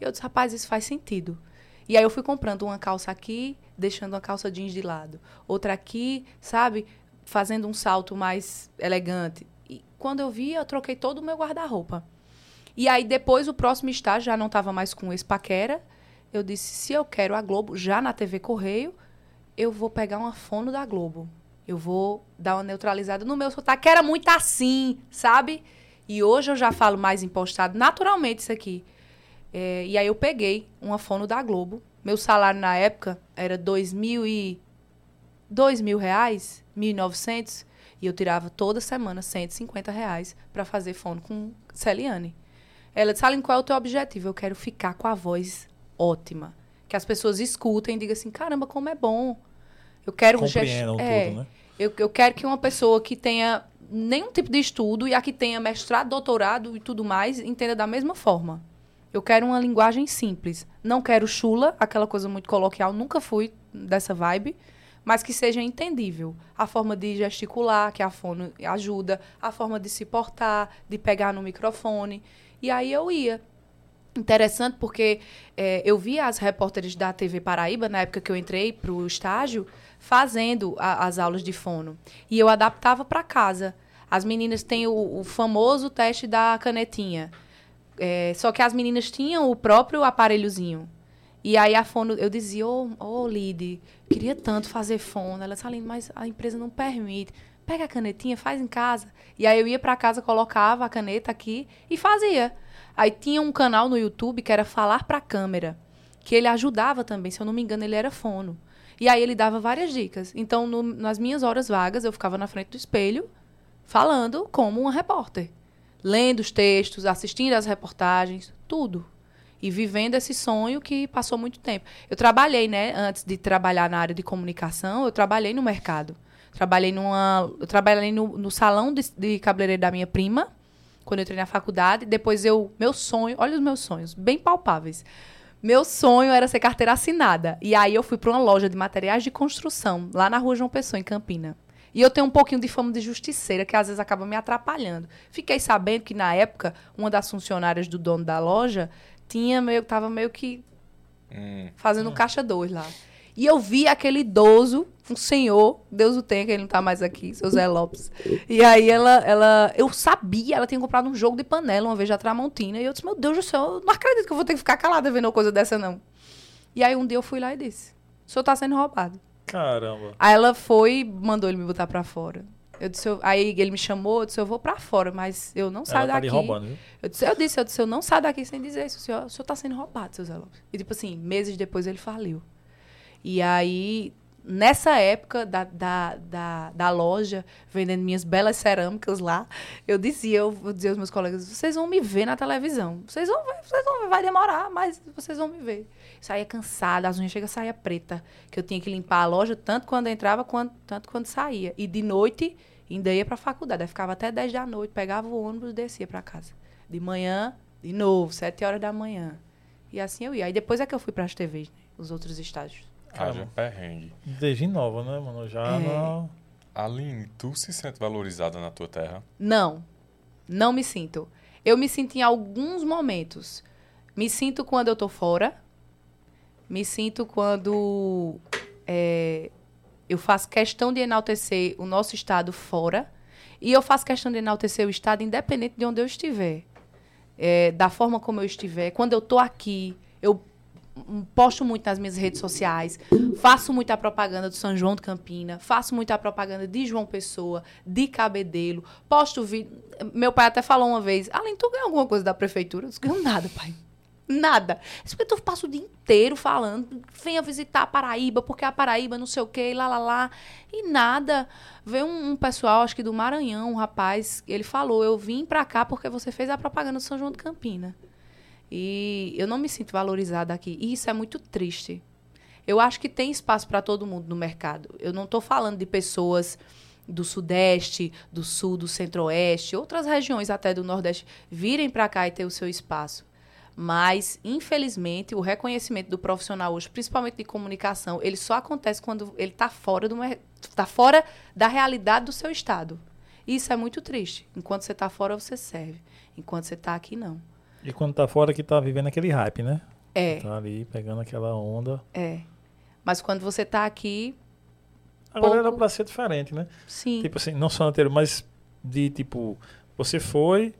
[SPEAKER 3] E eu disse, rapaz, isso faz sentido. E aí eu fui comprando uma calça aqui, deixando uma calça jeans de lado. Outra aqui, sabe? Fazendo um salto mais elegante. E quando eu vi, eu troquei todo o meu guarda-roupa. E aí depois o próximo estágio já não estava mais com esse paquera. Eu disse, se eu quero a Globo já na TV Correio, eu vou pegar uma fono da Globo. Eu vou dar uma neutralizada no meu sotaque, que era muito assim, sabe? E hoje eu já falo mais impostado, naturalmente isso aqui. É, e aí eu peguei uma fono da Globo. Meu salário na época era dois mil e... Dois mil reais, mil e novecentos. E eu tirava toda semana 150 reais para fazer fono com Celiane. Ela disse, Aline, qual é o teu objetivo? Eu quero ficar com a voz ótima. Que as pessoas escutem e digam assim, caramba, como é bom. Eu quero
[SPEAKER 2] Compreendam
[SPEAKER 3] é,
[SPEAKER 2] tudo, né?
[SPEAKER 3] eu, eu quero que uma pessoa que tenha nenhum tipo de estudo e a que tenha mestrado, doutorado e tudo mais, entenda da mesma forma. Eu quero uma linguagem simples. Não quero chula, aquela coisa muito coloquial, nunca fui dessa vibe, mas que seja entendível. A forma de gesticular, que a fono ajuda, a forma de se portar, de pegar no microfone. E aí eu ia. Interessante porque eh, eu via as repórteres da TV Paraíba, na época que eu entrei para o estágio, fazendo a- as aulas de fono. E eu adaptava para casa. As meninas têm o, o famoso teste da canetinha. É, só que as meninas tinham o próprio aparelhozinho. E aí a fono, eu dizia, ô, ô Lid, queria tanto fazer fono. Ela disse, mas a empresa não permite. Pega a canetinha, faz em casa. E aí eu ia para casa, colocava a caneta aqui e fazia. Aí tinha um canal no YouTube que era Falar para Câmera, que ele ajudava também, se eu não me engano, ele era fono. E aí ele dava várias dicas. Então, no- nas minhas horas vagas, eu ficava na frente do espelho, falando como uma repórter. Lendo os textos, assistindo às reportagens, tudo. E vivendo esse sonho que passou muito tempo. Eu trabalhei, né, antes de trabalhar na área de comunicação, eu trabalhei no mercado. Trabalhei numa. Eu trabalhei no, no salão de, de cabeleireiro da minha prima, quando eu entrei na faculdade. Depois eu. Meu sonho, olha os meus sonhos, bem palpáveis. Meu sonho era ser carteira assinada. E aí eu fui para uma loja de materiais de construção, lá na rua João Pessoa, em Campina. E eu tenho um pouquinho de fama de justiceira, que às vezes acaba me atrapalhando. Fiquei sabendo que, na época, uma das funcionárias do dono da loja tinha meio, tava meio que
[SPEAKER 1] Hum,
[SPEAKER 3] fazendo caixa dois lá. E eu vi aquele idoso, um senhor, Deus o tenha, que ele não tá mais aqui, seu Zé Lopes. E aí ela, ela, eu sabia, ela tinha comprado um jogo de panela uma vez da Tramontina. E eu disse, meu Deus do céu, eu não acredito que eu vou ter que ficar calada vendo uma coisa dessa, não. E aí um dia eu fui lá e disse, o senhor tá sendo roubado.
[SPEAKER 2] Caramba.
[SPEAKER 3] Aí ela foi e mandou ele me botar pra fora. Eu disse, eu- aí ele me chamou, eu disse, eu vou pra fora, mas eu não saio
[SPEAKER 2] Ela tá
[SPEAKER 3] daqui.
[SPEAKER 2] roubando, viu?
[SPEAKER 3] Eu disse, eu disse, eu disse, eu não saio daqui sem dizer isso. O senhor, o senhor tá sendo roubado, seu Zé Lopes. E, tipo assim, meses depois ele faliu. E aí, nessa época da, da, da, da loja, vendendo minhas belas cerâmicas lá, eu dizia, eu, eu dizia aos meus colegas, vocês vão me ver na televisão. Vocês vão ver, vocês vão ver, vai demorar, mas vocês vão me ver. Saía cansada, as unhas chega saía preta, que eu tinha que limpar a loja tanto quando entrava, quanto, tanto quando saía. E de noite, ainda ia pra faculdade. Aí ficava até 10 da noite, pegava o ônibus e descia pra casa. De manhã, de novo, 7 horas da manhã. E assim eu ia. Aí depois é que eu fui pras TVs, né? Os outros estágios.
[SPEAKER 1] haja perrengue.
[SPEAKER 2] Desde nova, né, mano? Já
[SPEAKER 3] É.
[SPEAKER 2] na...
[SPEAKER 1] Aline, tu se sente valorizada na tua terra?
[SPEAKER 3] Não, não me sinto. Eu me sinto em alguns momentos. Me sinto quando eu tô fora. Me sinto quando é, eu faço questão de enaltecer o nosso estado fora. E eu faço questão de enaltecer o estado independente de onde eu estiver. É, da forma como eu estiver. Quando eu tô aqui, eu hum, posto muito nas minhas redes sociais, faço muita propaganda do São João de Campina, faço muita propaganda de João Pessoa, de Cabedelo, posto vídeo. Meu pai até falou uma vez, Além, tu ganha alguma coisa da prefeitura? Eu disse, ganho nada, pai. Nada. Isso porque tu passa o dia inteiro falando, venha visitar a Paraíba, porque a Paraíba não sei o quê, lá, lá, lá. E nada. Veio um, um pessoal, acho que do Maranhão, um rapaz, ele falou, eu vim pra cá porque você fez a propaganda do São João de Campina. E eu não me sinto valorizada aqui. E isso é muito triste. Eu acho que tem espaço para todo mundo no mercado. Eu não estou falando de pessoas do Sudeste, do Sul, do Centro-Oeste, outras regiões até do Nordeste virem para cá e ter o seu espaço. Mas, infelizmente, o reconhecimento do profissional hoje, principalmente de comunicação, ele só acontece quando ele está fora, do tá fora da realidade do seu estado. Isso é muito triste. Enquanto você está fora, você serve. Enquanto você está aqui, não.
[SPEAKER 2] E quando tá fora que tá vivendo aquele hype, né?
[SPEAKER 3] É,
[SPEAKER 2] Tá ali pegando aquela onda.
[SPEAKER 3] é. Mas quando você está aqui,
[SPEAKER 2] Agora era
[SPEAKER 3] Pouco.
[SPEAKER 2] pra ser diferente, né?
[SPEAKER 3] sim.
[SPEAKER 2] Tipo assim, não só anterior, mas de tipo, você foi,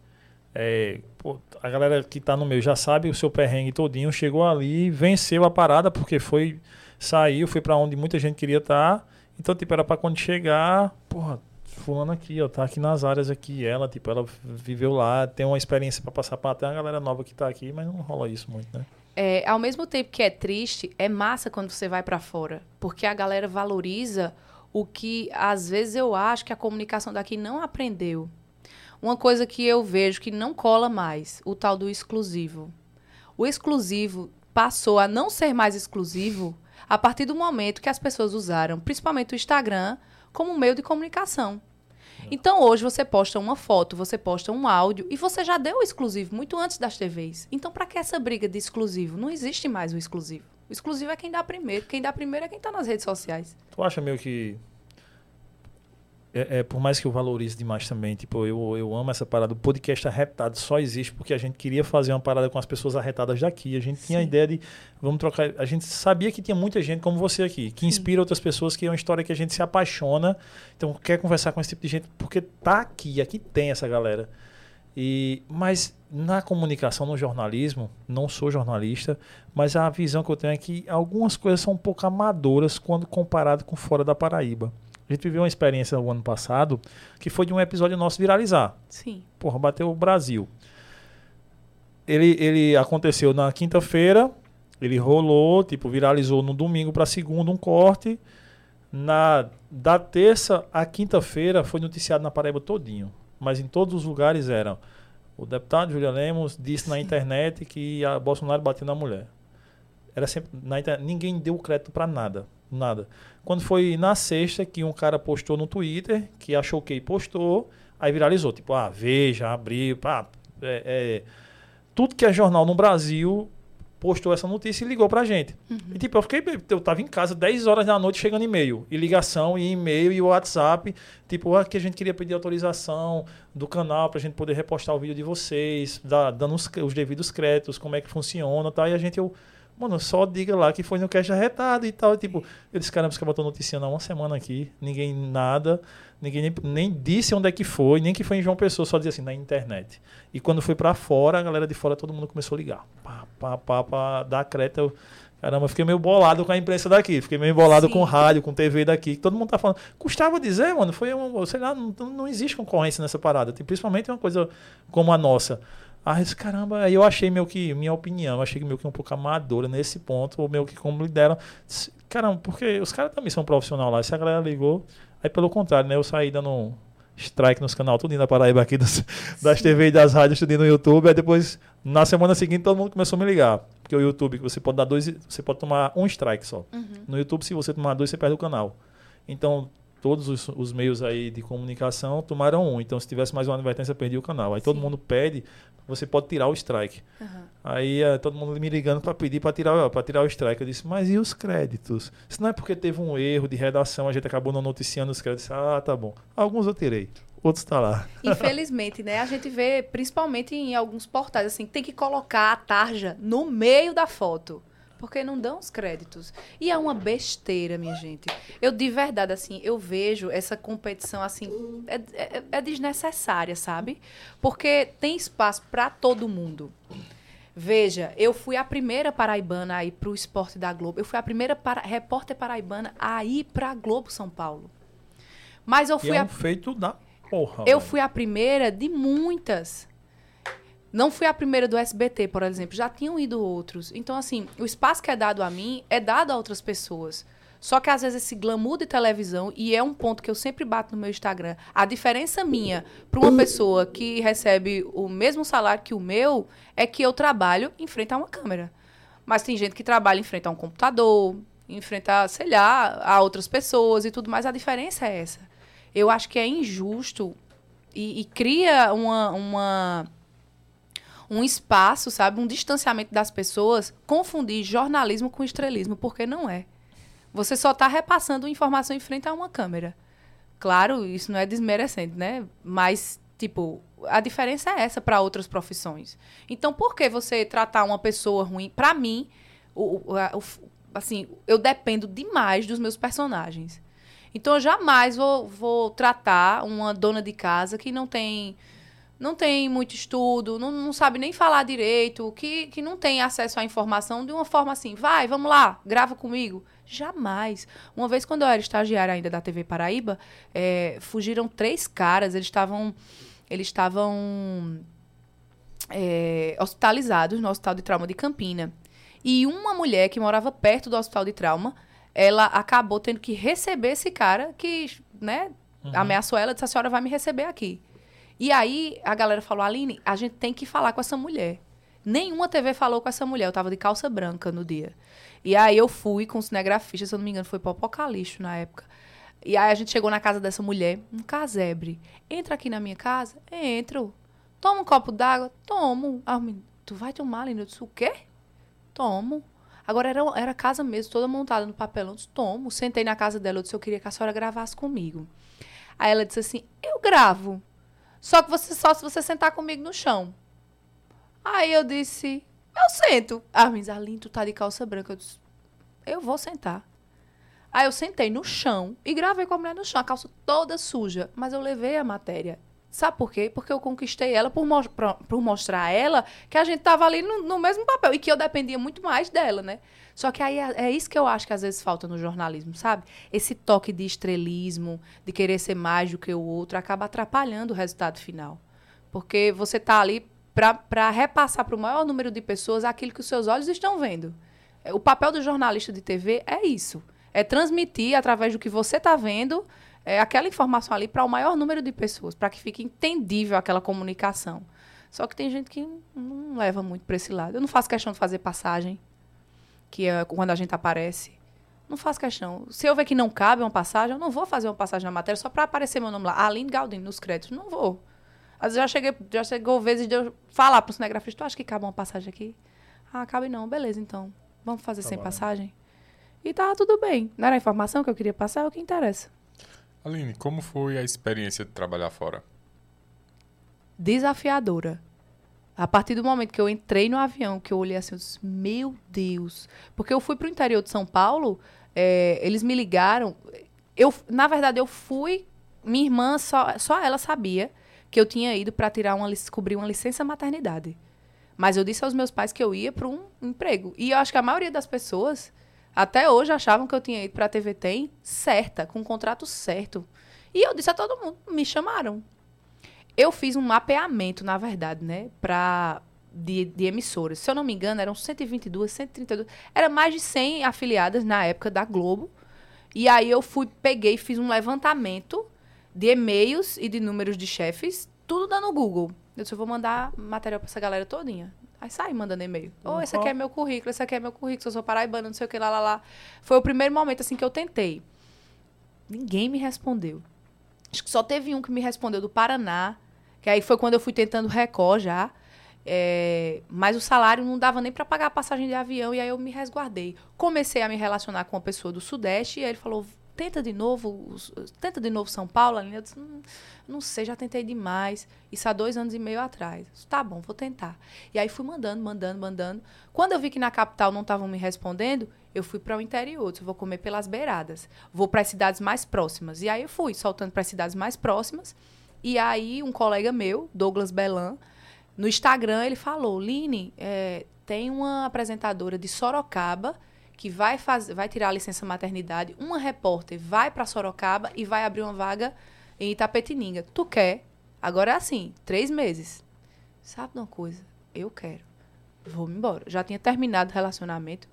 [SPEAKER 2] é, pô, a galera que tá no meio já sabe o seu perrengue todinho, chegou ali, venceu a parada, porque foi, saiu, foi pra onde muita gente queria estar. Então, tipo, era pra quando chegar, porra, fulano aqui, ó, tá aqui nas áreas aqui, ela, tipo, ela viveu lá, tem uma experiência pra passar pra até a galera nova que tá aqui, mas não rola isso muito, né?
[SPEAKER 3] É, ao mesmo tempo que é triste, é massa quando você vai pra fora, porque a galera valoriza o que às vezes eu acho que a comunicação daqui não aprendeu. Uma coisa que eu vejo que não cola mais, o tal do exclusivo. O exclusivo passou a não ser mais exclusivo a partir do momento que as pessoas usaram, principalmente o Instagram, como meio de comunicação. Então hoje você posta uma foto, você posta um áudio e você já deu o exclusivo muito antes das TVs. Então para que essa briga de exclusivo? Não existe mais o exclusivo. O exclusivo é quem dá primeiro. Quem dá primeiro é quem está nas redes sociais.
[SPEAKER 2] Tu acha meio que é, é, por mais que eu valorize demais também, tipo, eu, eu amo essa parada. O podcast arretado só existe porque a gente queria fazer uma parada com as pessoas arretadas daqui. A gente Sim. tinha a ideia de, vamos trocar. A gente sabia que tinha muita gente como você aqui, que inspira Sim. outras pessoas, que é uma história que a gente se apaixona. Então, quer conversar com esse tipo de gente porque tá aqui, aqui tem essa galera. E, mas na comunicação, no jornalismo, não sou jornalista, mas a visão que eu tenho é que algumas coisas são um pouco amadoras quando comparado com fora da Paraíba. A gente viveu uma experiência no ano passado que foi de um episódio nosso viralizar.
[SPEAKER 3] Sim.
[SPEAKER 2] Porra, bateu o Brasil. Ele, ele aconteceu na quinta-feira, ele rolou, tipo, viralizou no domingo para segunda um corte. Na da terça à quinta-feira foi noticiado na Paraíba todinho, mas em todos os lugares eram. O deputado Julia Lemos disse Sim. na internet que a Bolsonaro bateu na mulher. Era sempre na internet, ninguém deu crédito para nada. Nada. Quando foi na sexta que um cara postou no Twitter, que achou que postou, aí viralizou. Tipo, ah, veja, abriu, pá. É, é, tudo que é jornal no Brasil postou essa notícia e ligou pra gente. Uhum. E tipo, eu fiquei, eu tava em casa 10 horas da noite chegando e-mail, e ligação, e e-mail, e WhatsApp, tipo, ah, que a gente queria pedir autorização do canal pra gente poder repostar o vídeo de vocês, da, dando os, os devidos créditos, como é que funciona, tá? E a gente, eu, Mano, só diga lá que foi no cash arretado e tal. E, tipo, eles, caramba, você botou noticiando há uma semana aqui, ninguém nada, ninguém nem, nem, disse onde é que foi, nem que foi em João Pessoa, só dizia assim, na internet. E quando foi para fora, a galera de fora, todo mundo começou a ligar. Pá, pá, pá, pá, dar crédito. Eu, caramba, fiquei meio bolado com a imprensa daqui, fiquei meio bolado Sim. com rádio, com TV daqui. Todo mundo tá falando. Custava dizer, mano, foi uma, sei lá, não, não existe concorrência nessa parada. Tem, principalmente uma coisa como a nossa. Ah, esse caramba, aí eu achei meio que, minha opinião, eu achei meio que um pouco amadora nesse ponto, ou meio que como lideram. Caramba, porque os caras também são profissionais lá. Se a galera ligou, aí pelo contrário, né? Eu saí dando strike nos canal tudo na Paraíba aqui das, das TV e das rádios, tudo no YouTube. Aí depois, na semana seguinte, todo mundo começou a me ligar. Porque o YouTube, você pode dar dois, você pode tomar um strike só. Uhum. No YouTube, se você tomar dois, você perde o canal. Então, todos os, os, meios aí de comunicação tomaram um. Então, se tivesse mais uma advertência, perdi o canal. Aí Sim. todo mundo pede, você pode tirar o strike. Uhum. Aí uh, todo mundo me ligando para pedir para tirar, para tirar o strike. Eu disse, mas e os créditos? Isso não é porque teve um erro de redação, a gente acabou não noticiando os créditos. Ah, tá bom. Alguns eu tirei. Outros tá lá.
[SPEAKER 3] Infelizmente, né? A gente vê, principalmente em alguns portais, assim, tem que colocar a tarja no meio da foto porque não dão os créditos. E é uma besteira, minha gente. Eu, de verdade, assim, eu vejo essa competição, assim, é, é, é desnecessária, sabe? Porque tem espaço para todo mundo. Veja, eu fui a primeira paraibana a ir para o esporte da Globo. Eu fui a primeira para, repórter paraibana a ir para a Globo São Paulo. Mas eu fui
[SPEAKER 2] e é
[SPEAKER 3] um a...
[SPEAKER 2] feito da porra.
[SPEAKER 3] Eu fui a primeira de muitas. Não fui a primeira do SBT, por exemplo, já tinham ido outros. Então, assim, o espaço que é dado a mim é dado a outras pessoas. Só que às vezes esse glamour de televisão, e é um ponto que eu sempre bato no meu Instagram, a diferença minha para uma pessoa que recebe o mesmo salário que o meu é que eu trabalho em frente a uma câmera. Mas tem gente que trabalha em frente a um computador, em frente a, sei lá, a outras pessoas e tudo mais. A diferença é essa. Eu acho que é injusto e, e cria uma, uma um espaço, sabe, um distanciamento das pessoas, confundir jornalismo com estrelismo, porque não é. Você só está repassando informação em frente a uma câmera. Claro, isso não é desmerecendo, né? Mas, tipo, a diferença é essa para outras profissões. Então, por que você tratar uma pessoa ruim? Para mim, o, o, o, assim, eu dependo demais dos meus personagens. Então, eu jamais vou, vou tratar uma dona de casa que não tem não tem muito estudo, não, não sabe nem falar direito, que, que não tem acesso à informação de uma forma assim, vai, vamos lá, grava comigo. Jamais. Uma vez, quando eu era estagiária ainda da TV Paraíba, é, fugiram três caras, eles estavam. Eles estavam é, hospitalizados no Hospital de Trauma de Campina. E uma mulher que morava perto do Hospital de Trauma, ela acabou tendo que receber esse cara que, né, uhum. ameaçou ela, disse, a senhora vai me receber aqui. E aí a galera falou, Aline, a gente tem que falar com essa mulher. Nenhuma TV falou com essa mulher. Eu tava de calça branca no dia. E aí eu fui com o cinegrafista, se eu não me engano, foi pro Apocalixo na época. E aí a gente chegou na casa dessa mulher, um casebre. Entra aqui na minha casa? Entro. Toma um copo d'água? Tomo. Ah, tu vai tomar, Aline? Eu disse, o quê? Tomo. Agora era, era casa mesmo, toda montada no papelão. Eu disse, tomo. Sentei na casa dela, eu disse, eu queria que a senhora gravasse comigo. Aí ela disse assim, eu gravo. Só que você só se você sentar comigo no chão. Aí eu disse, eu sento. Ah, mas tu tá de calça branca. Eu disse, eu vou sentar. Aí eu sentei no chão e gravei com a mulher no chão, a calça toda suja. Mas eu levei a matéria. Sabe por quê? Porque eu conquistei ela por, mo por mostrar a ela que a gente tava ali no, no, mesmo papel e que eu dependia muito mais dela, né? Só que aí é, é, isso que eu acho que às vezes falta no jornalismo, sabe? Esse toque de estrelismo, de querer ser mais do que o outro, acaba atrapalhando o resultado final. Porque você tá ali para repassar para o maior número de pessoas aquilo que os seus olhos estão vendo. O papel do jornalista de TV é isso. É transmitir através do que você está vendo é, aquela informação ali para o maior número de pessoas, para que fique entendível aquela comunicação. Só que tem gente que não leva muito para esse lado. Eu não faço questão de fazer passagem, que é quando a gente aparece. Não faço questão. Se eu ver que não cabe uma passagem, eu não vou fazer uma passagem na matéria só para aparecer meu nome lá. Aline Galdino, nos créditos. Não vou. Às vezes já, cheguei, já chegou vezes de eu falar para o cinegrafista, tu acha que cabe uma passagem aqui? Ah, cabe não. Beleza, então. Vamos fazer tá sem bom. passagem? E tá tudo bem. Não era a informação que eu queria passar, é o que interessa.
[SPEAKER 1] Aline, como foi a experiência de trabalhar fora?
[SPEAKER 3] Desafiadora. A partir do momento que eu entrei no avião, que eu olhei assim, eu disse, meu Deus. Porque eu fui para o interior de São Paulo, é, eles me ligaram. Eu, na verdade, eu fui. Minha irmã, só, só ela sabia que eu tinha ido para tirar uma, cobrir uma licença maternidade. Mas eu disse aos meus pais que eu ia para um emprego. E eu acho que a maioria das pessoas até hoje achavam que eu tinha ido para a TV Tem certa, com um contrato certo. E eu disse a todo mundo, me chamaram. Eu fiz um mapeamento, na verdade, né, para de, de, emissoras. Se eu não me engano, eram 122, 132. Era mais de 100 afiliadas na época da Globo. E aí eu fui, peguei, fiz um levantamento de e-mails e de números de chefes, tudo dando Google. Eu disse, eu vou mandar material para essa galera todinha. Aí sai mandando e-mail. Ô, oh, esse aqui é meu currículo, esse aqui é meu currículo, eu sou paraibana, não sei o que, lá, lá, lá. Foi o primeiro momento, assim, que eu tentei. Ninguém me respondeu. Acho que só teve um que me respondeu do Paraná, que aí foi quando eu fui tentando Record já. É, mas o salário não dava nem para pagar a passagem de avião, e aí eu me resguardei. Comecei a me relacionar com uma pessoa do Sudeste, e aí ele falou: tenta de novo, tenta de novo São Paulo. Eu disse, hum, não sei, já tentei demais. Isso há dois anos e meio atrás. Disse, tá bom, vou tentar. E aí fui mandando, mandando, mandando. Quando eu vi que na capital não estavam me respondendo, eu fui para o interior. Disse, vou comer pelas beiradas. Vou para as cidades mais próximas. E aí eu fui, soltando para as cidades mais próximas. E aí um colega meu, Douglas Belan, no Instagram ele falou, Line, é, tem uma apresentadora de Sorocaba que vai, fazer, vai tirar a licença maternidade, uma repórter vai para Sorocaba e vai abrir uma vaga em Itapetininga. Tu quer? Agora é assim, três meses. Sabe uma coisa? Eu quero. Vou me embora. Já tinha terminado o relacionamento.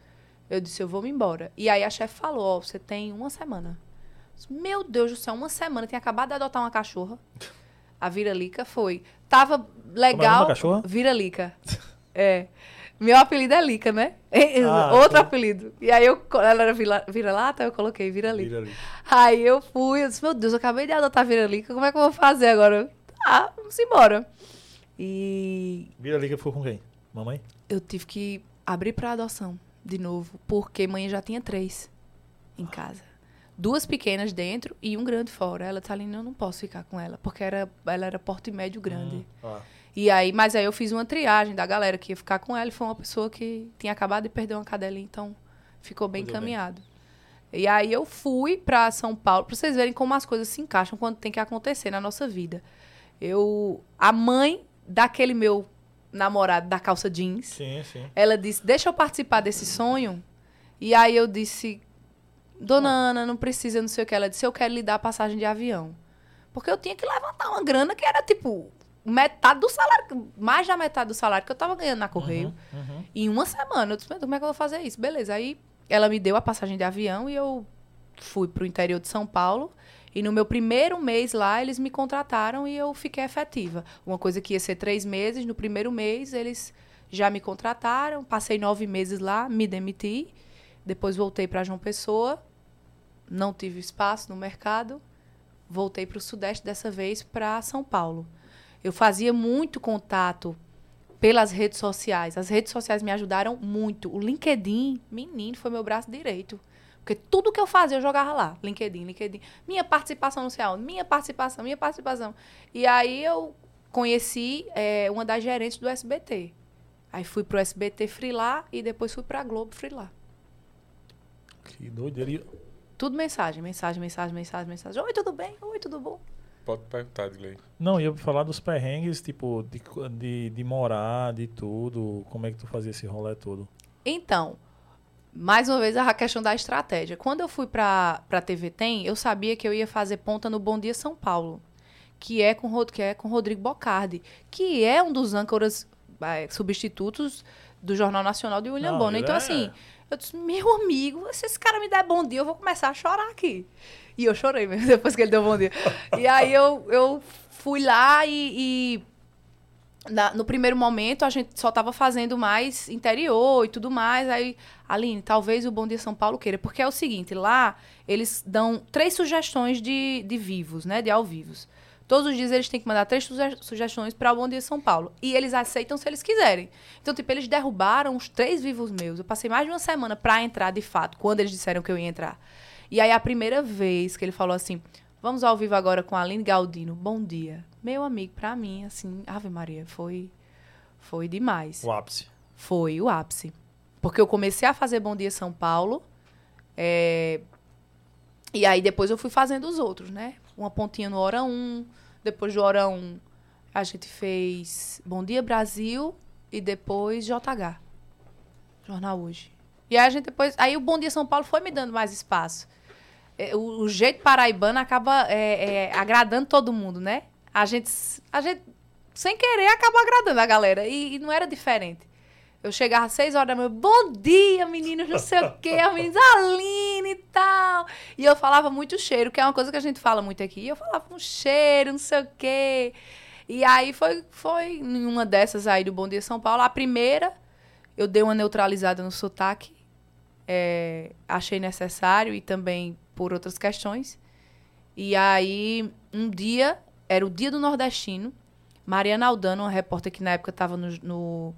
[SPEAKER 3] Eu disse, eu vou me embora. E aí a chefe falou, ó, oh, você tem uma semana. Meu Deus do céu, uma semana. Tinha acabado de adotar uma cachorra. A Viralica foi. Tava legal. Como é cachorra? Viralica. É. Meu apelido é Lica, né? Ah, Outro tá. apelido. E aí eu, ela era vira-lata, eu coloquei vira-lica. Vira aí eu fui, eu disse, meu Deus, eu acabei de adotar vira-lica, como é que eu vou fazer agora? Ah, vamos embora. E.
[SPEAKER 2] Vira-lica foi com quem? Mamãe?
[SPEAKER 3] Eu tive que abrir pra adoção de novo, porque mãe já tinha três em casa. Duas pequenas dentro e um grande fora. Ela tá ali, eu não posso ficar com ela, porque era, ela era porte médio grande. Hum, ah. E aí, mas aí eu fiz uma triagem da galera que ia ficar com ela e foi uma pessoa que tinha acabado de perder uma cadelinha, então ficou bem encaminhado. E aí eu fui para São Paulo, para vocês verem como as coisas se encaixam quando tem que acontecer na nossa vida. Eu a mãe daquele meu namorado da calça jeans, sim, sim. ela disse: "Deixa eu participar desse sonho". E aí eu disse: "Dona. Ana, não precisa, não sei o que". Ela disse: "Eu quero lhe dar passagem de avião". Porque eu tinha que levantar uma grana que era tipo metade do salário, mais da metade do salário que eu tava ganhando na Correio. Uhum, uhum. Em uma semana. Eu disse, como é que eu vou fazer isso? Beleza. Aí ela me deu a passagem de avião e eu fui pro interior de São Paulo. E no meu primeiro mês lá, eles me contrataram e eu fiquei efetiva. Uma coisa que ia ser três meses, no primeiro mês eles já me contrataram, passei nove meses lá, me demiti, depois voltei para João Pessoa, não tive espaço no mercado, voltei para o Sudeste dessa vez para São Paulo. Eu fazia muito contato pelas redes sociais. As redes sociais me ajudaram muito. O LinkedIn, menino, foi meu braço direito. Porque tudo que eu fazia, eu jogava lá. LinkedIn, LinkedIn. Minha participação no céu, minha participação, minha participação. E aí eu conheci é, uma das gerentes do SBT. Aí fui pro SBT Freelá e depois fui pra Globo Freelá.
[SPEAKER 2] Que doideira.
[SPEAKER 3] Tudo mensagem, mensagem, mensagem, mensagem, mensagem. Oi, tudo bem? Oi, tudo bom?
[SPEAKER 1] Pode perguntar, Dilei.
[SPEAKER 2] Não, ia falar dos perrengues, tipo, de, de, de morar, de tudo. Como é que tu fazia esse rolê todo?
[SPEAKER 3] Então, mais uma vez a questão da estratégia. Quando eu fui pra, pra TV Tem, eu sabia que eu ia fazer ponta no Bom Dia São Paulo, que é com, que é com Rodrigo Bocardi, que é um dos âncoras é, substitutos do Jornal Nacional de William Bonner. Então,
[SPEAKER 2] é-
[SPEAKER 3] assim, eu disse, meu amigo, se esse cara me der bom dia, eu vou começar a chorar aqui. E eu chorei mesmo, depois que ele deu bom dia. e aí eu, eu fui lá e... e na- no primeiro momento, a gente só tava fazendo mais interior e tudo mais. Aí, Aline, talvez o Bom Dia São Paulo queira. Porque é o seguinte, lá eles dão três sugestões de, de vivos, né? De ao vivos. Todos os dias eles têm que mandar três suge- sugestões para o Bom Dia São Paulo. E eles aceitam se eles quiserem. Então, tipo, eles derrubaram os três vivos meus. Eu passei mais de uma semana pra entrar, de fato, quando eles disseram que eu ia entrar. E aí, a primeira vez que ele falou assim, vamos ao vivo agora com a Aline Galdino, bom dia. Meu amigo, pra mim, assim, Ave Maria, foi, foi demais.
[SPEAKER 2] O ápice.
[SPEAKER 3] Foi o ápice. Porque eu comecei a fazer Bom Dia São Paulo. é, E aí depois eu fui fazendo os outros, né? Uma pontinha no Hora 1. Depois do Hora 1, a gente fez Bom Dia Brasil e depois JH. Jornal Hoje. E aí a gente depois. Aí o Bom Dia São Paulo foi me dando mais espaço. É, O, o jeito paraibano acaba é, é, agradando todo mundo, né? A gente, a gente, sem querer, acaba agradando a galera. E, e não era diferente. Eu chegava às seis horas da manhã, bom dia, meninos, não sei o quê, as meninas, Aline e tal. E eu falava muito cheiro, que é uma coisa que a gente fala muito aqui. E eu falava um cheiro, não sei o quê. E aí foi, foi em uma dessas aí do Bom Dia São Paulo. A primeira, eu dei uma neutralizada no sotaque. é, achei necessário e também por outras questões. E aí, um dia, era o dia do nordestino. Mariana Aldano, uma repórter que na época estava no, no,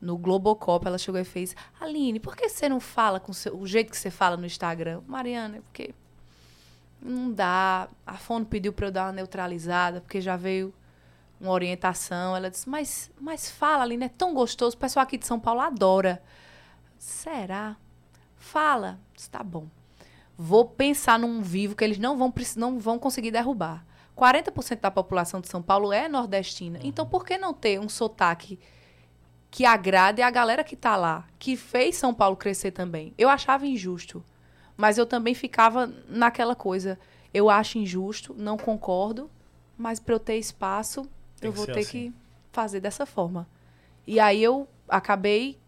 [SPEAKER 3] no Globocop, ela chegou e fez: Aline, por que você não fala com seu- o jeito que você fala no Instagram? Mariana, é porque não dá. A Fono pediu para eu dar uma neutralizada, porque já veio uma orientação. Ela disse: Mas, mas fala, Aline, é tão gostoso. O pessoal aqui de São Paulo adora. Será? Fala. Disse, tá bom. Vou pensar num vivo que eles não vão, não vão conseguir derrubar. 40% da população de São Paulo é nordestina. Então, por que não ter um sotaque que agrade a galera que tá lá, que fez São Paulo crescer também? Eu achava injusto. Mas eu também ficava naquela coisa. Eu acho injusto, não concordo, mas para eu ter espaço,
[SPEAKER 2] Tem
[SPEAKER 3] eu vou ter
[SPEAKER 2] assim.
[SPEAKER 3] que fazer dessa forma. E aí eu acabei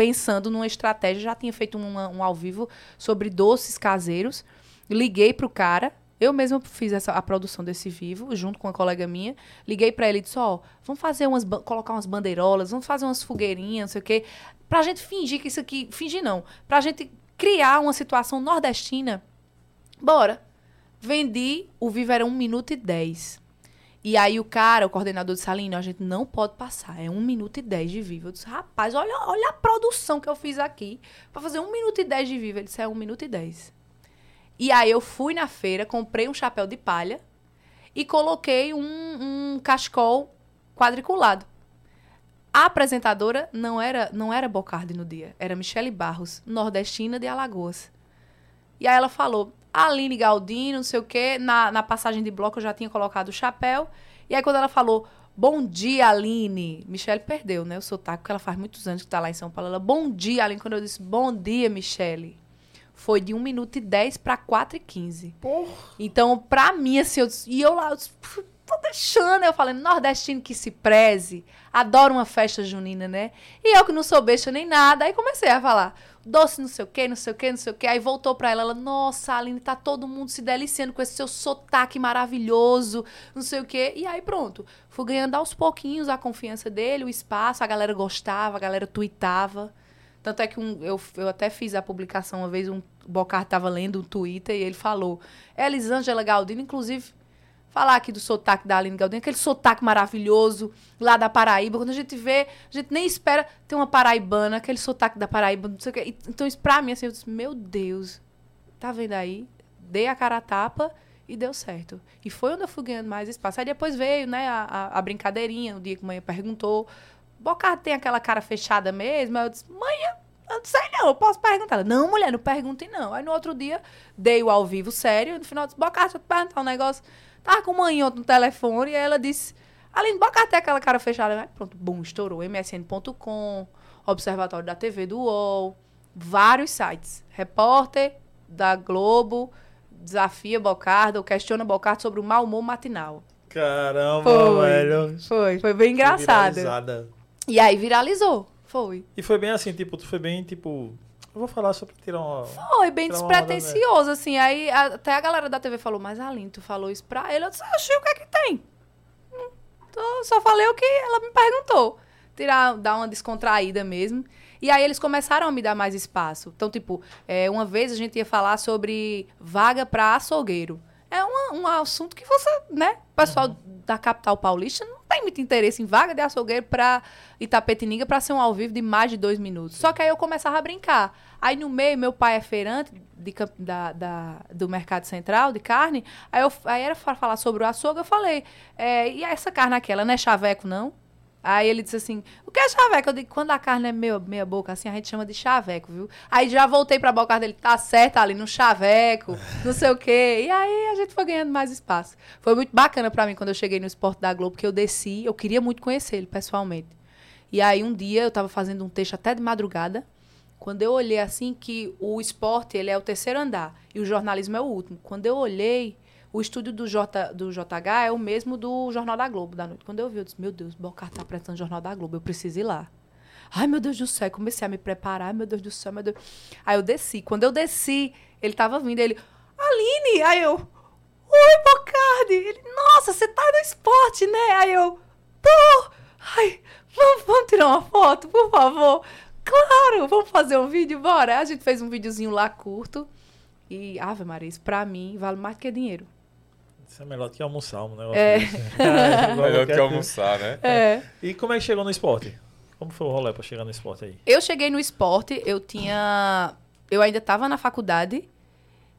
[SPEAKER 3] pensando numa estratégia, já tinha feito um ao vivo sobre doces caseiros. Liguei pro cara, eu mesma fiz essa, a produção desse vivo, junto com uma colega minha. Liguei para ele e disse: Ó, vamos fazer umas, colocar umas bandeirolas, vamos fazer umas fogueirinhas, não sei o quê, pra gente fingir que isso aqui. Fingir não, pra gente criar uma situação nordestina. Bora. Vendi, o vivo era 1 minuto e 10. E aí o cara, o coordenador de Salino, a gente não pode passar. É 1 minuto e 10 de vivo. Eu disse, rapaz, olha, olha a produção que eu fiz aqui pra fazer 1 minuto e 10 de vivo. Ele disse, é 1 minuto e 10. E aí eu fui na feira, comprei um chapéu de palha e coloquei um, um quadriculado. A apresentadora não era, não era Bocardi no dia, era Michele Barros, nordestina de Alagoas. E aí ela falou, Aline Galdino, não sei o quê. Na, na passagem de bloco eu já tinha colocado o chapéu. E aí quando ela falou, bom dia, Aline. Michele perdeu, né? O sotaque, porque ela faz muitos anos que tá lá em São Paulo. Ela, bom dia, Aline. Quando eu disse, bom dia, Michele. Foi de 1 minuto e 10 para 4 e 15.
[SPEAKER 2] Porra.
[SPEAKER 3] Então, pra mim, assim, eu disse, e eu lá, eu disse, tô deixando. Eu falei, nordestino que se preze, adora uma festa junina, né? E eu que não sou besta nem nada. Aí comecei a falar, doce não sei o quê, não sei o quê, não sei o quê. Aí voltou pra ela, ela, nossa, Aline, tá todo mundo se deliciando com esse seu sotaque maravilhoso, não sei o quê. E aí pronto, fui ganhando aos pouquinhos a confiança dele, o espaço, a galera gostava, a galera tweetava. Tanto é que um, eu, eu até fiz a publicação uma vez, um Bocar estava lendo um Twitter e ele falou, Elisângela Galdino, inclusive, falar aqui do sotaque da Aline Galdino, aquele sotaque maravilhoso lá da Paraíba. Quando a gente vê, a gente nem espera ter uma paraibana, aquele sotaque da Paraíba, não sei o quê. Então, isso pra mim, assim, eu disse, meu Deus, tá vendo aí? Dei a cara a tapa e deu certo. E foi onde eu fui ganhando mais espaço. Aí depois veio, né, a, a, brincadeirinha, no dia que a mãe perguntou, Bocar tem aquela cara fechada mesmo? Eu disse, mãe, eu não sei não, eu posso perguntar. Ela, não, mulher, não pergunte não. Aí no outro dia, dei o ao vivo sério, no final disse, Bocar, deixa eu te perguntar um negócio. Tava com mãe ontem no telefone e ela disse, Aline, Bocar tem aquela cara fechada. Aí, pronto, bum, estourou. MSN.com, Observatório da TV do UOL, vários sites. Repórter da Globo, desafia Bocardo, questiona Bocardo sobre o mau humor matinal.
[SPEAKER 2] Caramba,
[SPEAKER 3] Foi.
[SPEAKER 2] velho.
[SPEAKER 3] Foi, foi bem engraçado.
[SPEAKER 2] Viralizada.
[SPEAKER 3] E aí viralizou. Foi.
[SPEAKER 2] E foi bem assim, tipo, tu foi bem, tipo... Eu vou falar só pra tirar uma...
[SPEAKER 3] Foi bem despretensioso, assim. Aí a- até a galera da TV falou, mas Aline, tu falou isso pra ele? Eu disse, achei o que é que tem. Hum, tô- só falei o que ela me perguntou. Tirar, dar uma descontraída mesmo. E aí eles começaram a me dar mais espaço. Então, tipo, é, uma vez a gente ia falar sobre vaga pra açougueiro. É uma- um assunto que você, né? O pessoal da capital paulista não tem muito interesse em vaga de açougueiro pra Itapetininga pra ser um ao vivo de mais de dois minutos. Só que aí eu começava a brincar. Aí no meio, meu pai é feirante de da, da- do Mercado Central de carne. Aí, eu, aí era pra falar sobre o açougue, eu falei, é, e essa carne aqui, ela não é chaveco, não? Aí ele disse assim, o que é chaveco? Eu digo, quando a carne é meia, meia boca, assim, a gente chama de chaveco, viu? Aí já voltei pra boca dele, tá certo ali, no chaveco, não sei o quê. E aí a gente foi ganhando mais espaço. Foi muito bacana pra mim quando eu cheguei no Esporte da Globo, porque eu desci, eu queria muito conhecer ele pessoalmente. E aí um dia eu tava fazendo um texto até de madrugada, quando eu olhei assim que o esporte, ele é o terceiro andar e o jornalismo é o último. Quando eu olhei, o estúdio do, J, do JH é o mesmo do Jornal da Globo da noite. Quando eu vi, eu disse, meu Deus, Bocar tá apresentando o Jornal da Globo, eu preciso ir lá. Ai, meu Deus do céu, eu comecei a me preparar, meu Deus do céu, meu Deus. Aí eu desci. Quando eu desci, ele tava vindo, ele, Aline! Aí eu, oi, Bocardi! Ele, nossa, você tá no esporte, né? Aí eu, tô! Ai, vamos, vamos tirar uma foto, por favor? Claro, vamos fazer um vídeo, bora. A gente fez um videozinho lá curto. E, Ave Maria, isso pra mim vale mais do que dinheiro.
[SPEAKER 2] Isso é melhor do que almoçar, um negócio
[SPEAKER 3] É.
[SPEAKER 2] desse. É,
[SPEAKER 1] Melhor do que almoçar, né?
[SPEAKER 3] É.
[SPEAKER 2] E como é que chegou no esporte? Como foi o rolê pra chegar no esporte aí?
[SPEAKER 3] Eu cheguei no esporte, eu tinha. Eu ainda estava na faculdade,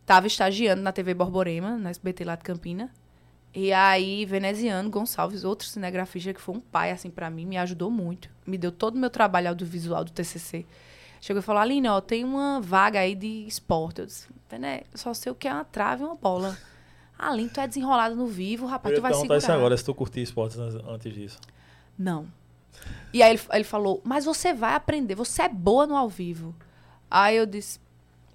[SPEAKER 3] estava estagiando na TV Borborema, na SBT lá de Campina. E aí, Veneziano Gonçalves, outro cinegrafista que foi um pai, assim, pra mim, me ajudou muito. Me deu todo o meu trabalho audiovisual do TCC. Chegou e falou, Aline, ó, tem uma vaga aí de esporte. Eu disse, Vené, só sei o que é uma trave e uma bola. Aline, tu é desenrolado no vivo, rapaz, tu vai segurar.
[SPEAKER 2] isso agora, se tu curtia esportes an- antes disso.
[SPEAKER 3] Não. E aí ele, ele falou, mas você vai aprender, você é boa no ao vivo. Aí eu disse,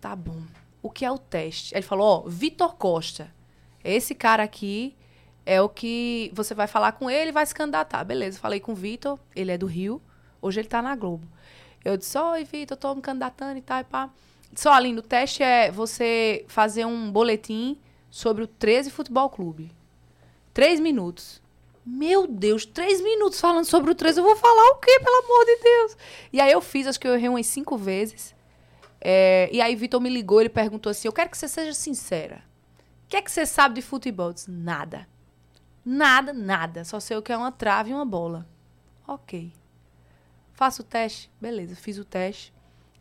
[SPEAKER 3] tá bom. O que é o teste? Ele falou, ó, Vitor Costa. Esse cara aqui é o que você vai falar com ele e vai se candidatar. Beleza, falei com o Vitor, ele é do Rio, hoje ele tá na Globo. Eu disse, oi, Vitor, tô me candidatando e tal, e pá. Só, Aline, o teste é você fazer um boletim sobre o 13 Futebol Clube. Três minutos. Meu Deus, três minutos falando sobre o 13. Eu vou falar o quê, pelo amor de Deus? E aí eu fiz, acho que eu errei umas cinco vezes. É, e aí Vitor me ligou, ele perguntou assim: Eu quero que você seja sincera. O que é que você sabe de futebol? Eu disse, nada. Nada, nada. Só sei o que é uma trave e uma bola. Ok. Faço o teste. Beleza, fiz o teste.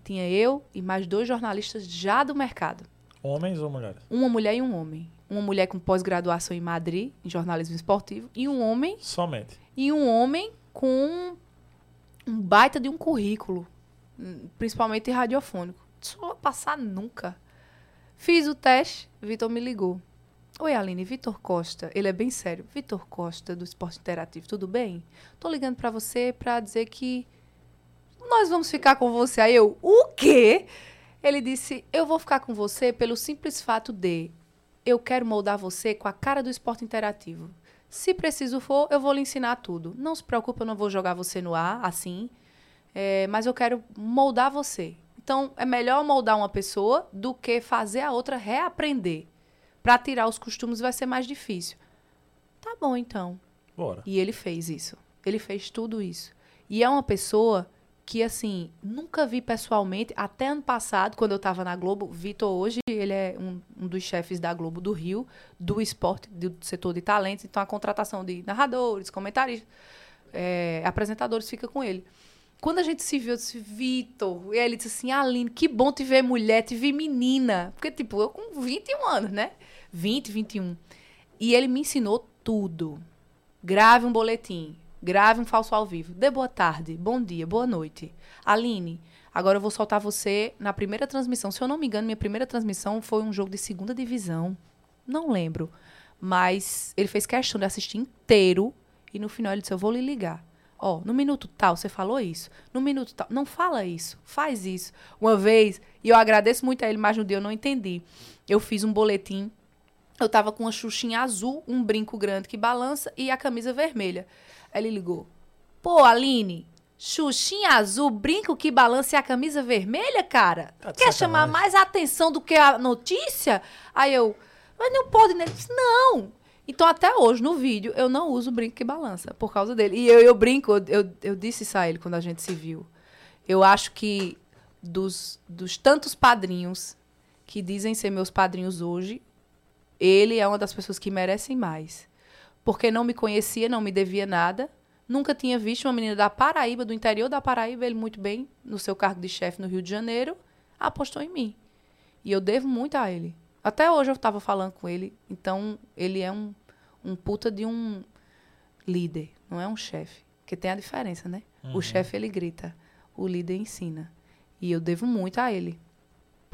[SPEAKER 3] Tinha eu e mais dois jornalistas já do mercado.
[SPEAKER 2] Homens ou mulheres?
[SPEAKER 3] Uma mulher e um homem. Uma mulher com pós-graduação em Madrid, em jornalismo esportivo, e um homem
[SPEAKER 2] Somente.
[SPEAKER 3] e um homem com um baita de um currículo, principalmente radiofônico. Isso não vai passar nunca. Fiz o teste, Vitor me ligou. Oi, Aline, Vitor Costa. Ele é bem sério. Vitor Costa, do Esporte Interativo, tudo bem? Tô ligando pra você pra dizer que nós vamos ficar com você. Aí eu, o quê? Ele disse, eu vou ficar com você pelo simples fato de eu quero moldar você com a cara do esporte interativo. Se preciso for, eu vou lhe ensinar tudo. Não se preocupe, eu não vou jogar você no ar assim, é, mas eu quero moldar você. Então, é melhor moldar uma pessoa do que fazer a outra reaprender. Para tirar os costumes vai ser mais difícil. Tá bom, então.
[SPEAKER 2] Bora.
[SPEAKER 3] E ele fez isso. Ele fez tudo isso. E é uma pessoa que, assim, nunca vi pessoalmente. Até ano passado, quando eu estava na Globo, Vitor hoje, ele é um, um, dos chefes da Globo do Rio, do esporte, do setor de talentos. Então, a contratação de narradores, comentaristas, é, apresentadores fica com ele. Quando a gente se viu, eu disse, Vitor. E aí ele disse assim, Aline, que bom te ver mulher, te ver menina. Porque, tipo, eu com 21 anos, né? 20, 21. E ele me ensinou tudo. Grave um boletim. Grave um falso ao vivo. Dê boa tarde, bom dia, boa noite. Aline, agora eu vou soltar você na primeira transmissão. Se eu não me engano, minha primeira transmissão foi um jogo de segunda divisão. Não lembro. Mas ele fez questão de assistir inteiro. E no final ele disse: Eu vou lhe ligar. Ó, no minuto tal você falou isso. No minuto tal. Não fala isso. Faz isso. Uma vez, e eu agradeço muito a ele, mas no dia eu não entendi. Eu fiz um boletim. Eu tava com uma xuxinha azul, um brinco grande que balança e a camisa vermelha. Aí ele ligou. Pô, Aline, Xuxinha azul, brinco que balança e a camisa vermelha, cara?
[SPEAKER 2] Tá
[SPEAKER 3] Quer
[SPEAKER 2] sacanagem.
[SPEAKER 3] chamar mais atenção do que a notícia? Aí eu, mas não pode, né? Ele disse, não. Então, até hoje, no vídeo, eu não uso brinco que balança, por causa dele. E eu, eu brinco, eu, eu, eu disse isso a ele quando a gente se viu. Eu acho que dos, dos tantos padrinhos que dizem ser meus padrinhos hoje, ele é uma das pessoas que merecem mais. Porque não me conhecia, não me devia nada. Nunca tinha visto uma menina da Paraíba, do interior da Paraíba, ele muito bem, no seu cargo de chefe no Rio de Janeiro, apostou em mim. E eu devo muito a ele. Até hoje eu estava falando com ele. Então, ele é um, um puta de um líder, não é um chefe. Porque tem a diferença, né? O chefe, ele grita. O líder ensina. E eu devo muito a ele.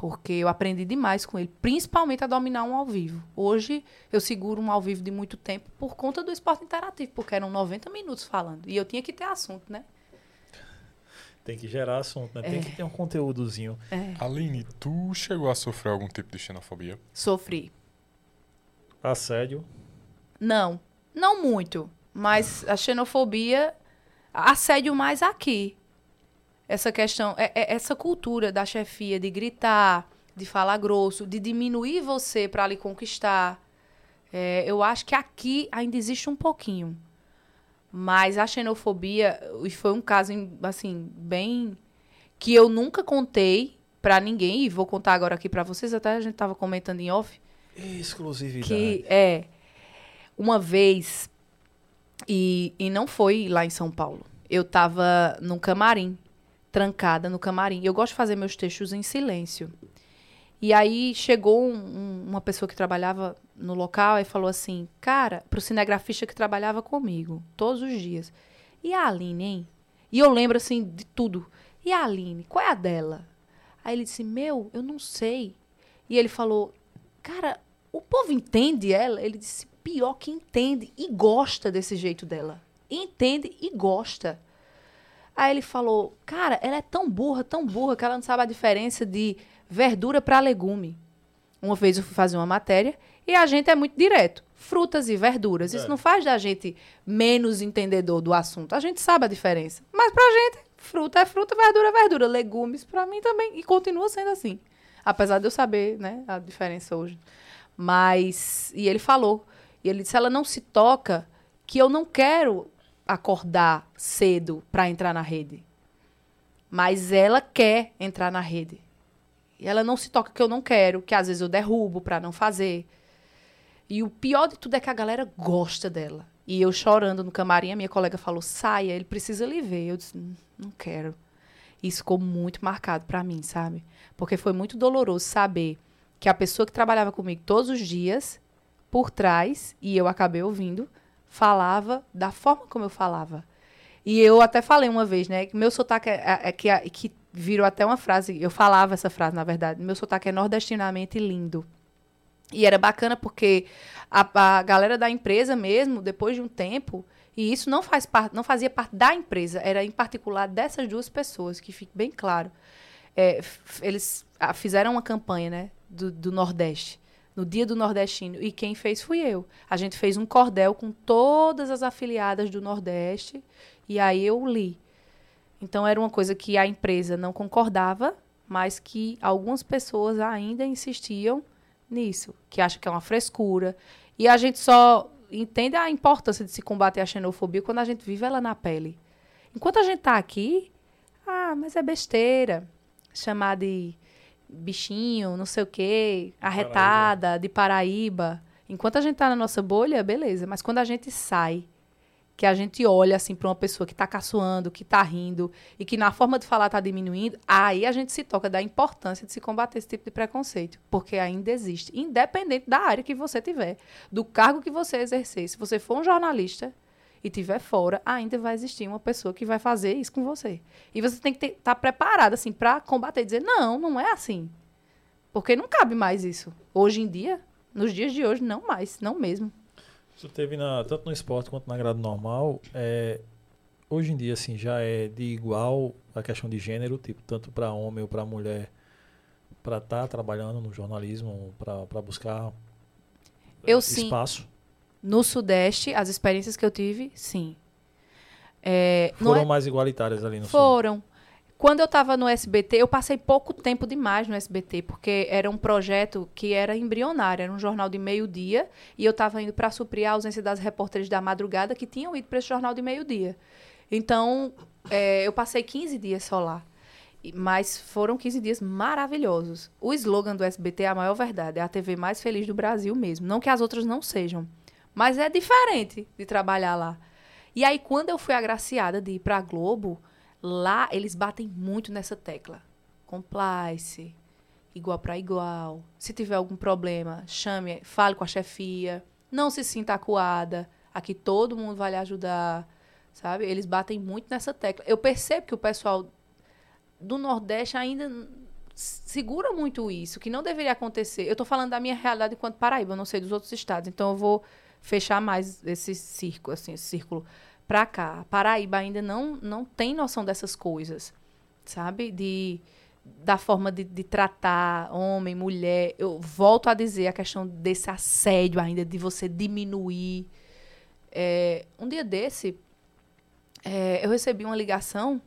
[SPEAKER 3] Porque eu aprendi demais com ele, principalmente a dominar um ao vivo. Hoje eu seguro um ao vivo de muito tempo por conta do esporte interativo, porque eram 90 minutos falando. E eu tinha que ter assunto, né?
[SPEAKER 2] Tem que gerar assunto, né? Tem
[SPEAKER 3] É.
[SPEAKER 2] que ter um conteúdozinho.
[SPEAKER 3] É.
[SPEAKER 1] Aline, tu chegou a sofrer algum tipo de xenofobia?
[SPEAKER 3] Sofri.
[SPEAKER 2] Assédio.
[SPEAKER 3] Não, não muito. Mas a xenofobia, assédio mais aqui. Essa questão, é, é essa cultura da chefia de gritar, de falar grosso, de diminuir você para lhe conquistar. É, eu acho que aqui ainda existe um pouquinho. Mas a xenofobia, e foi um caso, assim, bem. que eu nunca contei pra ninguém, e vou contar agora aqui pra vocês, até a gente tava comentando em off.
[SPEAKER 2] Exclusividade.
[SPEAKER 3] Que é uma vez e, e não foi lá em São Paulo. Eu tava num camarim, trancada no camarim. Eu gosto de fazer meus textos em silêncio. E aí chegou um- um- uma pessoa que trabalhava no local e falou assim: "Cara, pro cinegrafista que trabalhava comigo todos os dias. E a Aline, hein?" E eu lembro assim de tudo. E a Aline, qual é a dela? Aí ele disse: "Meu, eu não sei." E ele falou: Cara, o povo entende ela? Ele disse, pior que entende e gosta desse jeito dela. Entende e gosta. Aí ele falou, cara, ela é tão burra, tão burra, que ela não sabe a diferença de verdura para legume. Uma vez eu fui fazer uma matéria e a gente é muito direto. Frutas e verduras. Isso
[SPEAKER 2] É.
[SPEAKER 3] não faz da gente menos entendedor do assunto. A gente sabe a diferença. Mas pra gente, fruta é fruta, verdura é verdura. Legumes, pra mim também. E continua sendo assim. Apesar de eu saber, né, a diferença hoje. Mas. E ele falou. E ele disse: ela não se toca que eu não quero acordar cedo para entrar na rede. Mas ela quer entrar na rede. E ela não se toca que eu não quero, que às vezes eu derrubo para não fazer. E o pior de tudo é que a galera gosta dela. E eu chorando no camarim, a minha colega falou: saia, ele precisa lhe ver. Eu disse: "Hum, não quero. Isso ficou muito marcado para mim, sabe? Porque foi muito doloroso saber que a pessoa que trabalhava comigo todos os dias, por trás, e eu acabei ouvindo, falava da forma como eu falava. E eu até falei uma vez, né? Que meu sotaque é, é- é que, é- que virou até uma frase. Eu falava essa frase, na verdade. Meu sotaque é nordestinamente lindo. E era bacana porque a, a galera da empresa mesmo, depois de um tempo, e isso não faz parte, não fazia parte da empresa, era em particular dessas duas pessoas, que fique bem claro. É, eles ah, fizeram uma campanha, né, do, do Nordeste, no dia do nordestino. E quem fez fui eu. A gente fez um cordel com todas as afiliadas do Nordeste e aí eu li. Então era uma coisa que a empresa não concordava, mas que algumas pessoas ainda insistiam nisso, que acham que é uma frescura. E a gente só entende a importância de se combater a xenofobia quando a gente vive ela na pele. Enquanto a gente está aqui, ah, mas é besteira chamar de bichinho, não sei o quê, arretada, Paraíba. de Paraíba. Enquanto a gente tá na nossa bolha, beleza. Mas quando a gente sai, que a gente olha assim para uma pessoa que tá caçoando, que tá rindo e que na forma de falar tá diminuindo, aí a gente se toca da importância de se combater esse tipo de preconceito, porque ainda existe, independente da área que você tiver, do cargo que você exercer. Se você for um jornalista, e tiver fora, ainda vai existir uma pessoa que vai fazer isso com você. E você tem que estar tá preparado assim para combater e dizer não, não é assim. Porque não cabe mais isso. Hoje em dia, nos dias de hoje, não mais, não mesmo.
[SPEAKER 2] Isso teve na, tanto no esporte quanto na grade normal. É, hoje em dia, assim, já é de igual a questão de gênero, tipo, tanto para homem ou para mulher, para estar tá trabalhando no jornalismo, para buscar
[SPEAKER 3] eu,
[SPEAKER 2] espaço.
[SPEAKER 3] Sim. No Sudeste, as experiências que eu tive, sim.
[SPEAKER 2] É, foram é... mais igualitárias ali no
[SPEAKER 3] foram. Sul? Foram. Quando eu estava no SBT, eu passei pouco tempo demais no SBT, porque era um projeto que era embrionário, era um jornal de meio-dia, e eu estava indo para suprir a ausência das repórteres da madrugada que tinham ido para esse jornal de meio-dia. Então, é, eu passei 15 dias só lá. Mas foram 15 dias maravilhosos. O slogan do SBT é a maior verdade, é a TV mais feliz do Brasil mesmo. Não que as outras não sejam. Mas é diferente de trabalhar lá. E aí, quando eu fui agraciada de ir para a Globo, lá eles batem muito nessa tecla. Complice, igual para igual. Se tiver algum problema, chame, fale com a chefia. Não se sinta acuada. Aqui todo mundo vai lhe ajudar. Sabe? Eles batem muito nessa tecla. Eu percebo que o pessoal do Nordeste ainda segura muito isso, que não deveria acontecer. Eu estou falando da minha realidade enquanto Paraíba, eu não sei dos outros estados. Então eu vou fechar mais esse círculo, assim, esse círculo para cá. Paraíba ainda não, não tem noção dessas coisas, sabe? De, da forma de, de tratar homem, mulher. Eu volto a dizer a questão desse assédio ainda, de você diminuir. É, um dia desse, é, eu recebi uma ligação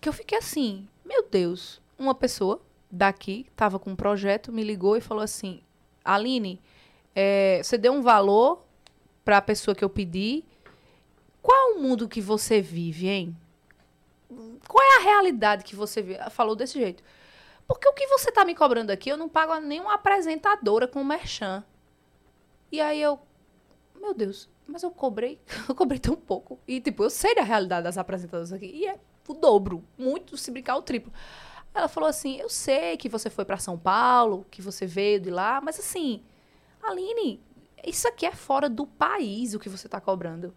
[SPEAKER 3] que eu fiquei assim, meu Deus, uma pessoa daqui estava com um projeto, me ligou e falou assim, Aline, é, você deu um valor para a pessoa que eu pedi. Qual é o mundo que você vive, hein? Qual é a realidade que você vive? Falou desse jeito. Porque o que você está me cobrando aqui, eu não pago a nenhuma apresentadora com merchan. E aí eu, meu Deus, mas eu cobrei, eu cobrei tão pouco. E tipo, eu sei da realidade das apresentadoras aqui. E é o dobro, muito, se brincar, o triplo. Ela falou assim: Eu sei que você foi para São Paulo, que você veio de lá, mas assim, Aline, isso aqui é fora do país o que você está cobrando.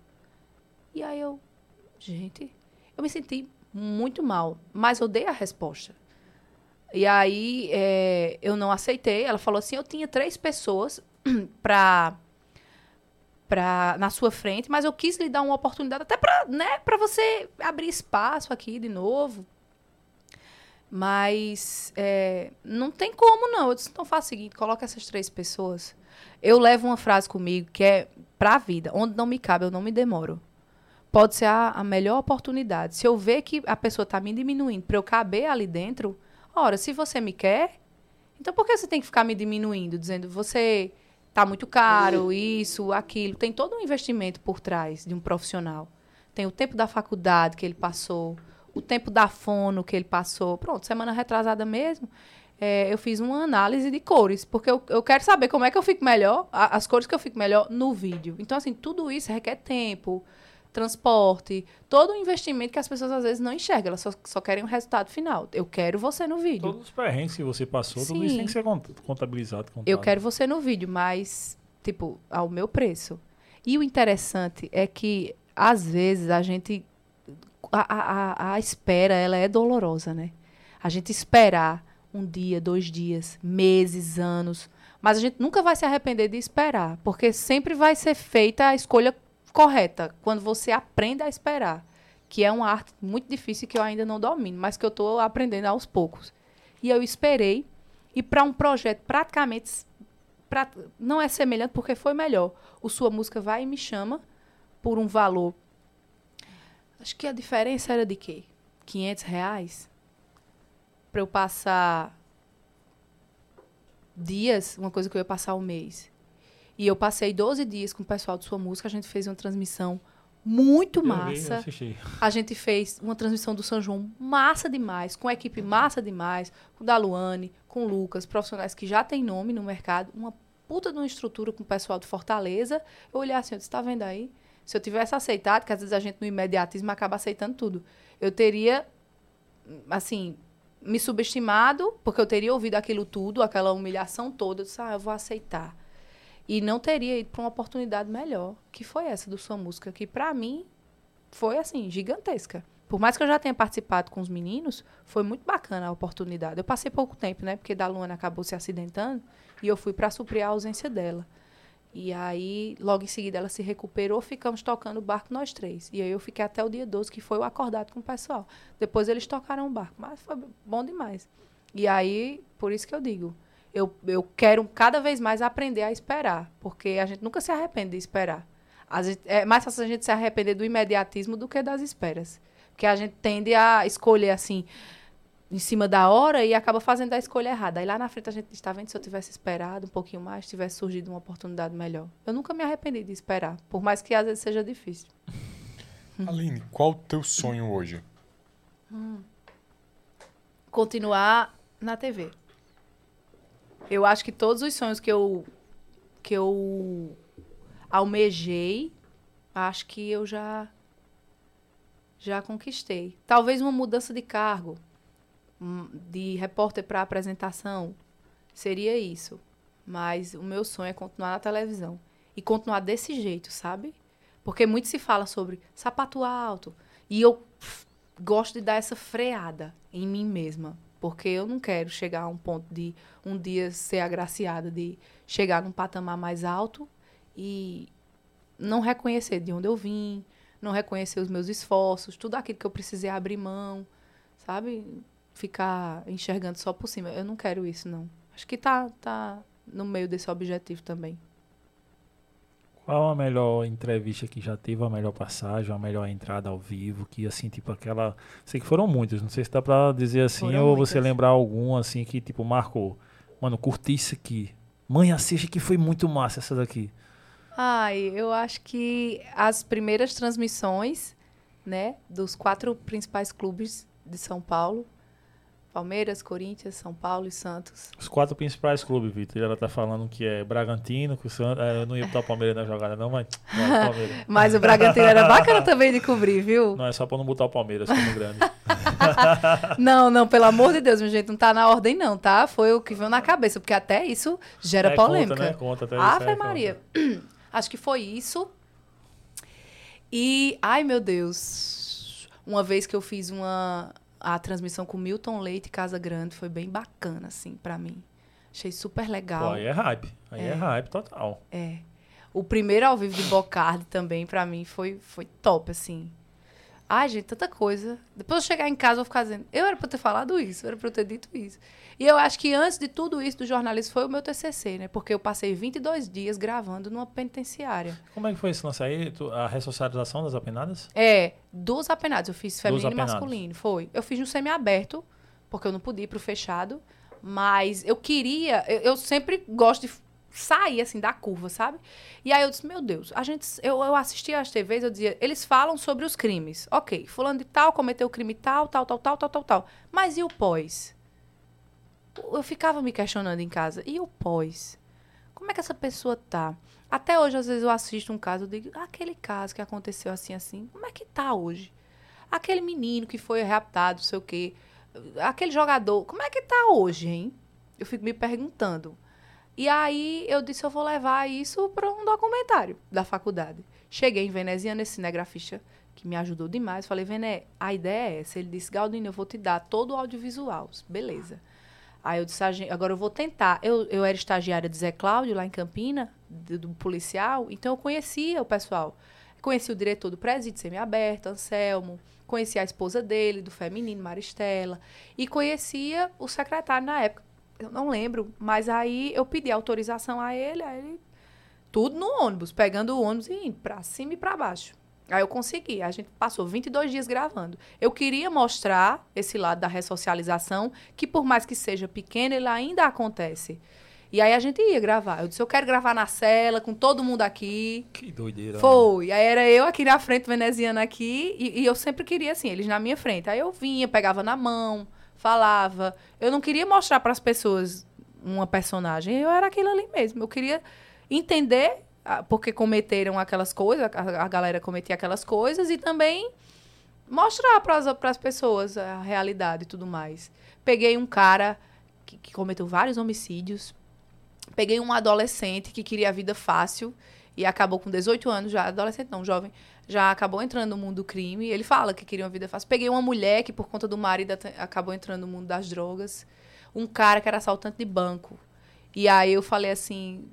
[SPEAKER 3] E aí eu, gente, eu me senti muito mal, mas eu dei a resposta. E aí é, eu não aceitei. Ela falou assim: eu tinha três pessoas para pra, na sua frente, mas eu quis lhe dar uma oportunidade até para né, você abrir espaço aqui de novo. Mas é, não tem como, não. Eu disse, então faça o seguinte, coloca essas três pessoas eu levo uma frase comigo que é pra vida. Onde não me cabe, eu não me demoro. Pode ser a, a melhor oportunidade. Se eu ver que a pessoa está me diminuindo para eu caber ali dentro, ora, se você me quer, então por que você tem que ficar me diminuindo, dizendo você tá muito caro, isso, aquilo? Tem todo um investimento por trás de um profissional. Tem o tempo da faculdade que ele passou, o tempo da fono que ele passou. Pronto, semana retrasada mesmo, é, eu fiz uma análise de cores, porque eu, eu quero saber como é que eu fico melhor, a, as cores que eu fico melhor no vídeo. Então, assim, tudo isso requer tempo, transporte, todo o investimento que as pessoas às vezes não enxergam, elas só, só querem o resultado final. Eu quero você no vídeo.
[SPEAKER 2] Todos os perrengues que você passou, Sim. tudo isso tem que ser contabilizado. Contado.
[SPEAKER 3] Eu quero você no vídeo, mas, tipo, ao meu preço. E o interessante é que, às vezes, a gente. A, a, a espera, ela é dolorosa, né? A gente esperar um dia, dois dias, meses, anos. Mas a gente nunca vai se arrepender de esperar, porque sempre vai ser feita a escolha correta quando você aprende a esperar, que é uma arte muito difícil que eu ainda não domino, mas que eu estou aprendendo aos poucos. E eu esperei e para um projeto praticamente pra, não é semelhante porque foi melhor. O Sua Música vai e me chama por um valor. Acho que a diferença era de quê? 500 reais? Pra eu passar dias, uma coisa que eu ia passar um mês. E eu passei 12 dias com o pessoal de Sua Música, a gente fez uma transmissão muito
[SPEAKER 2] Eu vi,
[SPEAKER 3] massa.
[SPEAKER 2] assisti.
[SPEAKER 3] A gente fez uma transmissão do São João massa demais, com a equipe massa demais, com o da Luane, com o Lucas, profissionais que já têm nome no mercado, uma puta de uma estrutura com o pessoal de Fortaleza. Eu olhei assim, eu disse, tá vendo aí? Se eu tivesse aceitado, que às vezes a gente no imediatismo acaba aceitando tudo, eu teria, assim, me subestimado, porque eu teria ouvido aquilo tudo, aquela humilhação toda, eu disse, ah, eu vou aceitar. E não teria ido para uma oportunidade melhor, que foi essa do Sua Música, que para mim foi assim, gigantesca. Por mais que eu já tenha participado com os meninos, foi muito bacana a oportunidade. Eu passei pouco tempo, né? Porque da Luana acabou se acidentando e eu fui para suprir a ausência dela. E aí, logo em seguida, ela se recuperou, ficamos tocando o barco nós três. E aí eu fiquei até o dia 12, que foi o acordado com o pessoal. Depois eles tocaram o barco, mas foi bom demais. E aí, por isso que eu digo, eu, eu quero cada vez mais aprender a esperar, porque a gente nunca se arrepende de esperar. Vezes, é mais fácil a gente se arrepender do imediatismo do que das esperas. Porque a gente tende a escolher assim, em cima da hora e acaba fazendo a escolha errada. Aí lá na frente a gente está vendo se eu tivesse esperado um pouquinho mais, tivesse surgido uma oportunidade melhor. Eu nunca me arrependi de esperar, por mais que às vezes seja difícil.
[SPEAKER 1] Aline, qual o teu sonho hoje?
[SPEAKER 3] Continuar na TV. Eu acho que todos os sonhos que eu que eu almejei, acho que eu já já conquistei. Talvez uma mudança de cargo, hum, de repórter para apresentação, seria isso. Mas o meu sonho é continuar na televisão e continuar desse jeito, sabe? Porque muito se fala sobre sapato alto e eu gosto de dar essa freada em mim mesma, porque eu não quero chegar a um ponto de um dia ser agraciada de chegar num patamar mais alto e não reconhecer de onde eu vim, não reconhecer os meus esforços, tudo aquilo que eu precisei abrir mão, sabe? Ficar enxergando só por cima. Eu não quero isso, não. Acho que tá, tá no meio desse objetivo também.
[SPEAKER 2] Qual a melhor entrevista que já teve, a melhor passagem, a melhor entrada ao vivo, que assim, tipo aquela. Sei que foram muitas, não sei se dá pra dizer assim,
[SPEAKER 3] Foram
[SPEAKER 2] ou você
[SPEAKER 3] muitas.
[SPEAKER 2] lembrar algum assim que, tipo, marcou. Mano, curti isso aqui. Mãe, assiste que foi muito massa essa daqui.
[SPEAKER 3] Ai, eu acho que as primeiras transmissões, né, dos quatro principais clubes de São Paulo, Palmeiras, Corinthians, São Paulo e Santos.
[SPEAKER 2] Os quatro principais clubes, Vitor. Ela tá falando que é Bragantino, que o Santos. É, eu não ia botar o Palmeiras na jogada, não, mas. Não.
[SPEAKER 3] Mas o Bragantino era bacana também de cobrir, viu?
[SPEAKER 2] Não, é só pra não botar o Palmeiras como grande.
[SPEAKER 3] Não, não, pelo amor de Deus, meu gente, não tá na ordem não, tá? Foi o que veio na cabeça, porque até isso gera
[SPEAKER 2] É,
[SPEAKER 3] polêmica.
[SPEAKER 2] Conta, né? Conta até isso,
[SPEAKER 3] Ave
[SPEAKER 2] é,
[SPEAKER 3] Maria. Acho que foi isso. E, ai meu Deus, uma vez que eu fiz uma a transmissão com Milton Leite Casa Grande, foi bem bacana assim pra mim. Achei super
[SPEAKER 2] Pô,
[SPEAKER 3] legal.
[SPEAKER 2] aí é hype. Aí é,
[SPEAKER 3] É.
[SPEAKER 2] hype total.
[SPEAKER 3] É. O primeiro ao vivo de Bocardi também, pra mim, foi, foi top, assim. Ai, gente, tanta coisa. Depois eu chegar em casa, eu vou ficar dizendo, eu era pra eu ter falado isso, eu era pra eu ter dito isso. E eu acho que antes de tudo isso do jornalismo foi o meu TCC, né? Porque eu passei 22 dias gravando numa penitenciária.
[SPEAKER 2] Como é que foi esse lance aí? A ressocialização das apenadas?
[SPEAKER 3] É, dos apenados. Eu fiz feminino e masculino, foi. Eu fiz no semi-aberto, porque eu não podia ir pro fechado. Mas eu queria... Eu, eu sempre gosto de sair, assim, da curva, sabe? E aí eu disse, meu Deus, a gente... Eu, eu assistia às TVs, eu dizia... Eles falam sobre os crimes. Ok, fulano de tal cometeu crime tal, tal, tal, tal, tal, tal, tal. Mas e o pós? Eu ficava me questionando em casa. E o pós? Como é que essa pessoa tá? Até hoje, às vezes, eu assisto um caso e digo, "Ah, aquele caso que aconteceu assim, assim, como é que tá hoje? Aquele menino que foi raptado, sei o quê. Aquele jogador, como é que tá hoje, hein? Eu fico me perguntando. E aí eu disse, eu vou levar isso para um documentário da faculdade. Cheguei em veneziana, esse cinegrafista que me ajudou demais. Falei, Vené, a ideia é essa. Ele disse, Galdino, eu vou te dar todo o audiovisual. Beleza. Aí eu disse, "A gen- agora eu vou tentar. Eu, eu era estagiária de Zé Cláudio, lá em Campina, do, do policial, então eu conhecia o pessoal. Conheci o diretor do presídio semiaberto, Anselmo. Conhecia a esposa dele, do feminino, Maristela. E conhecia o secretário na época, Eu não lembro, mas aí eu pedi autorização a ele, aí ele tudo no ônibus, pegando o ônibus e indo pra cima e pra baixo. Aí eu consegui. A gente passou 22 dias gravando. Eu queria mostrar esse lado da ressocialização, que por mais que seja pequeno, ele ainda acontece. E aí a gente ia gravar. Eu disse, eu quero gravar na cela, com todo mundo aqui.
[SPEAKER 2] Que doideira.
[SPEAKER 3] Foi. Aí era eu aqui na frente, veneziana aqui, e, e eu sempre queria assim, eles na minha frente. Aí eu vinha, pegava na mão, falava. Eu não queria mostrar para as pessoas uma personagem, eu era aquilo ali mesmo. Eu queria entender porque cometeram aquelas coisas, a, galera cometia aquelas coisas, e também mostrar para as pessoas a realidade e tudo mais. Peguei um cara que, que cometeu vários homicídios, Peguei um adolescente que queria a vida fácil e acabou com 18 anos já, adolescente não, jovem, já acabou entrando no mundo do crime. Ele fala que queria uma vida fácil. Peguei uma mulher que por conta do marido acabou entrando no mundo das drogas. Um cara que era assaltante de banco. E aí eu falei assim,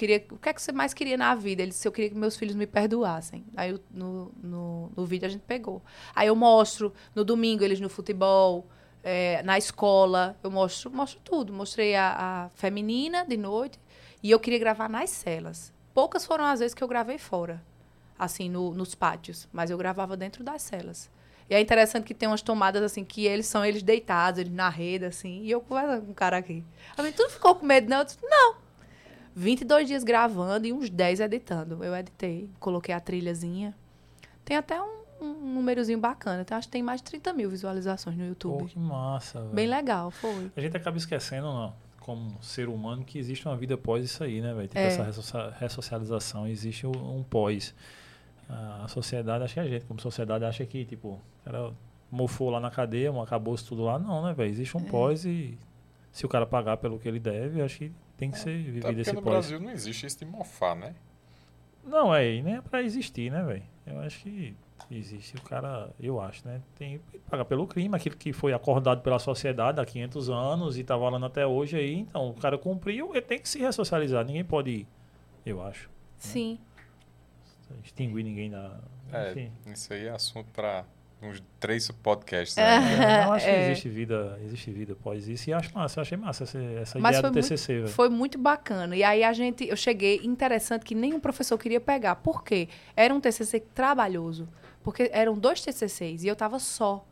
[SPEAKER 3] queria, o que é que você mais queria na vida? Ele disse, eu queria que meus filhos me perdoassem. Aí eu, no, no, no vídeo a gente pegou. Aí eu mostro, no domingo, eles no futebol, é, na escola, eu mostro, mostro tudo. Mostrei a, a, feminina de noite e eu queria gravar nas celas. Poucas foram as vezes que eu gravei fora, assim, no, nos pátios, mas eu gravava dentro das celas. E é interessante que tem umas tomadas assim que eles são eles deitados, eles na rede, assim, e eu conversando com um cara aqui. A mim, tu não ficou com medo, não? Eu disse, não. 22 dias gravando e uns 10 editando. Eu editei, coloquei a trilhazinha. Tem até um um númerozinho bacana. Então, acho que tem mais de 30 mil visualizações no YouTube.
[SPEAKER 2] Pô, que massa.
[SPEAKER 3] Bem legal, foi.
[SPEAKER 2] A gente acaba esquecendo, não, como ser humano, que existe uma vida pós isso aí, né, velho? Tipo, é. essa ressocialização, existe um pós. A sociedade, acho que a gente, como sociedade, acha que, tipo, o cara mofou lá na cadeia, acabou tudo lá. Não, né, velho? Existe um é. pós e se o cara pagar pelo que ele deve, acho que tem que é. ser vivido Até esse
[SPEAKER 1] no
[SPEAKER 2] pós.
[SPEAKER 1] Brasil não existe isso de mofar, né?
[SPEAKER 2] Não, é, nem é pra existir, né, velho? Eu acho que Existe o cara, eu acho, né? Tem que pagar pelo crime, aquilo que foi acordado pela sociedade há 500 anos e está valendo até hoje aí. Então, o cara cumpriu, ele tem que se ressocializar. Ninguém pode, eu acho. Né?
[SPEAKER 3] Sim.
[SPEAKER 2] Né? Extinguir ninguém da.
[SPEAKER 1] É,
[SPEAKER 2] enfim.
[SPEAKER 1] isso aí é assunto para uns três podcasts.
[SPEAKER 2] Né? Eu acho que é. existe vida, existe vida após isso. E acho massa, eu achei massa essa, essa ideia do TCC.
[SPEAKER 3] Muito, foi muito bacana. E aí a gente, eu cheguei, interessante que nenhum professor queria pegar. Por quê? Era um TCC trabalhoso. Porque eram dois TCCs e eu estava só.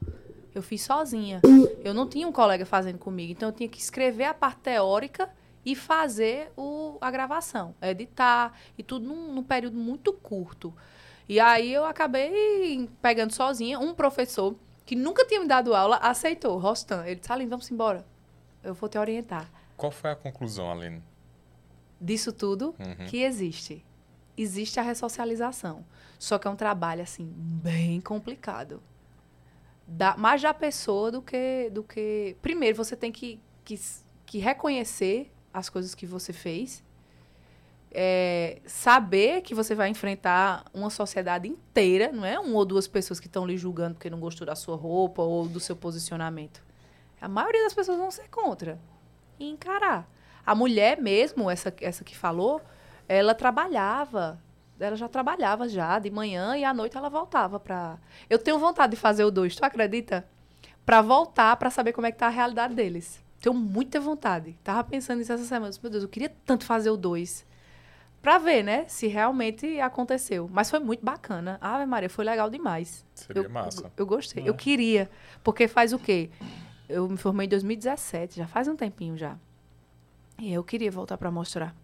[SPEAKER 3] Eu fiz sozinha. Eu não tinha um colega fazendo comigo. Então eu tinha que escrever a parte teórica e fazer o, a gravação, editar e tudo num, num período muito curto. E aí eu acabei pegando sozinha. Um professor que nunca tinha me dado aula aceitou, Rostan. Ele disse, Aline, vamos embora. Eu vou te orientar.
[SPEAKER 1] Qual foi a conclusão, Aline?
[SPEAKER 3] Disso tudo uhum. que existe. Existe a ressocialização. Só que é um trabalho, assim, bem complicado. Dá mais da pessoa do que, do que... Primeiro, você tem que, que, que reconhecer as coisas que você fez é, saber que você vai enfrentar uma sociedade inteira, não é uma ou duas pessoas que estão lhe julgando porque não gostou da sua roupa ou do seu posicionamento. A maioria das pessoas vão ser contra e encarar. A mulher mesmo, essa, essa que falou, ela trabalhava. Ela já trabalhava já de manhã e à noite ela voltava para. Eu tenho vontade de fazer o dois, tu acredita? Para voltar para saber como é que tá a realidade deles. Tenho muita vontade. Tava pensando nisso essa semana. Meu Deus, eu queria tanto fazer o dois para ver, né, se realmente aconteceu. Mas foi muito bacana. Ave Maria, foi legal demais.
[SPEAKER 1] Seria
[SPEAKER 3] eu,
[SPEAKER 1] massa.
[SPEAKER 3] Eu, eu gostei. É. Eu queria. Porque faz o quê? Eu me formei em 2017, já faz um tempinho já. E eu queria voltar para mostrar.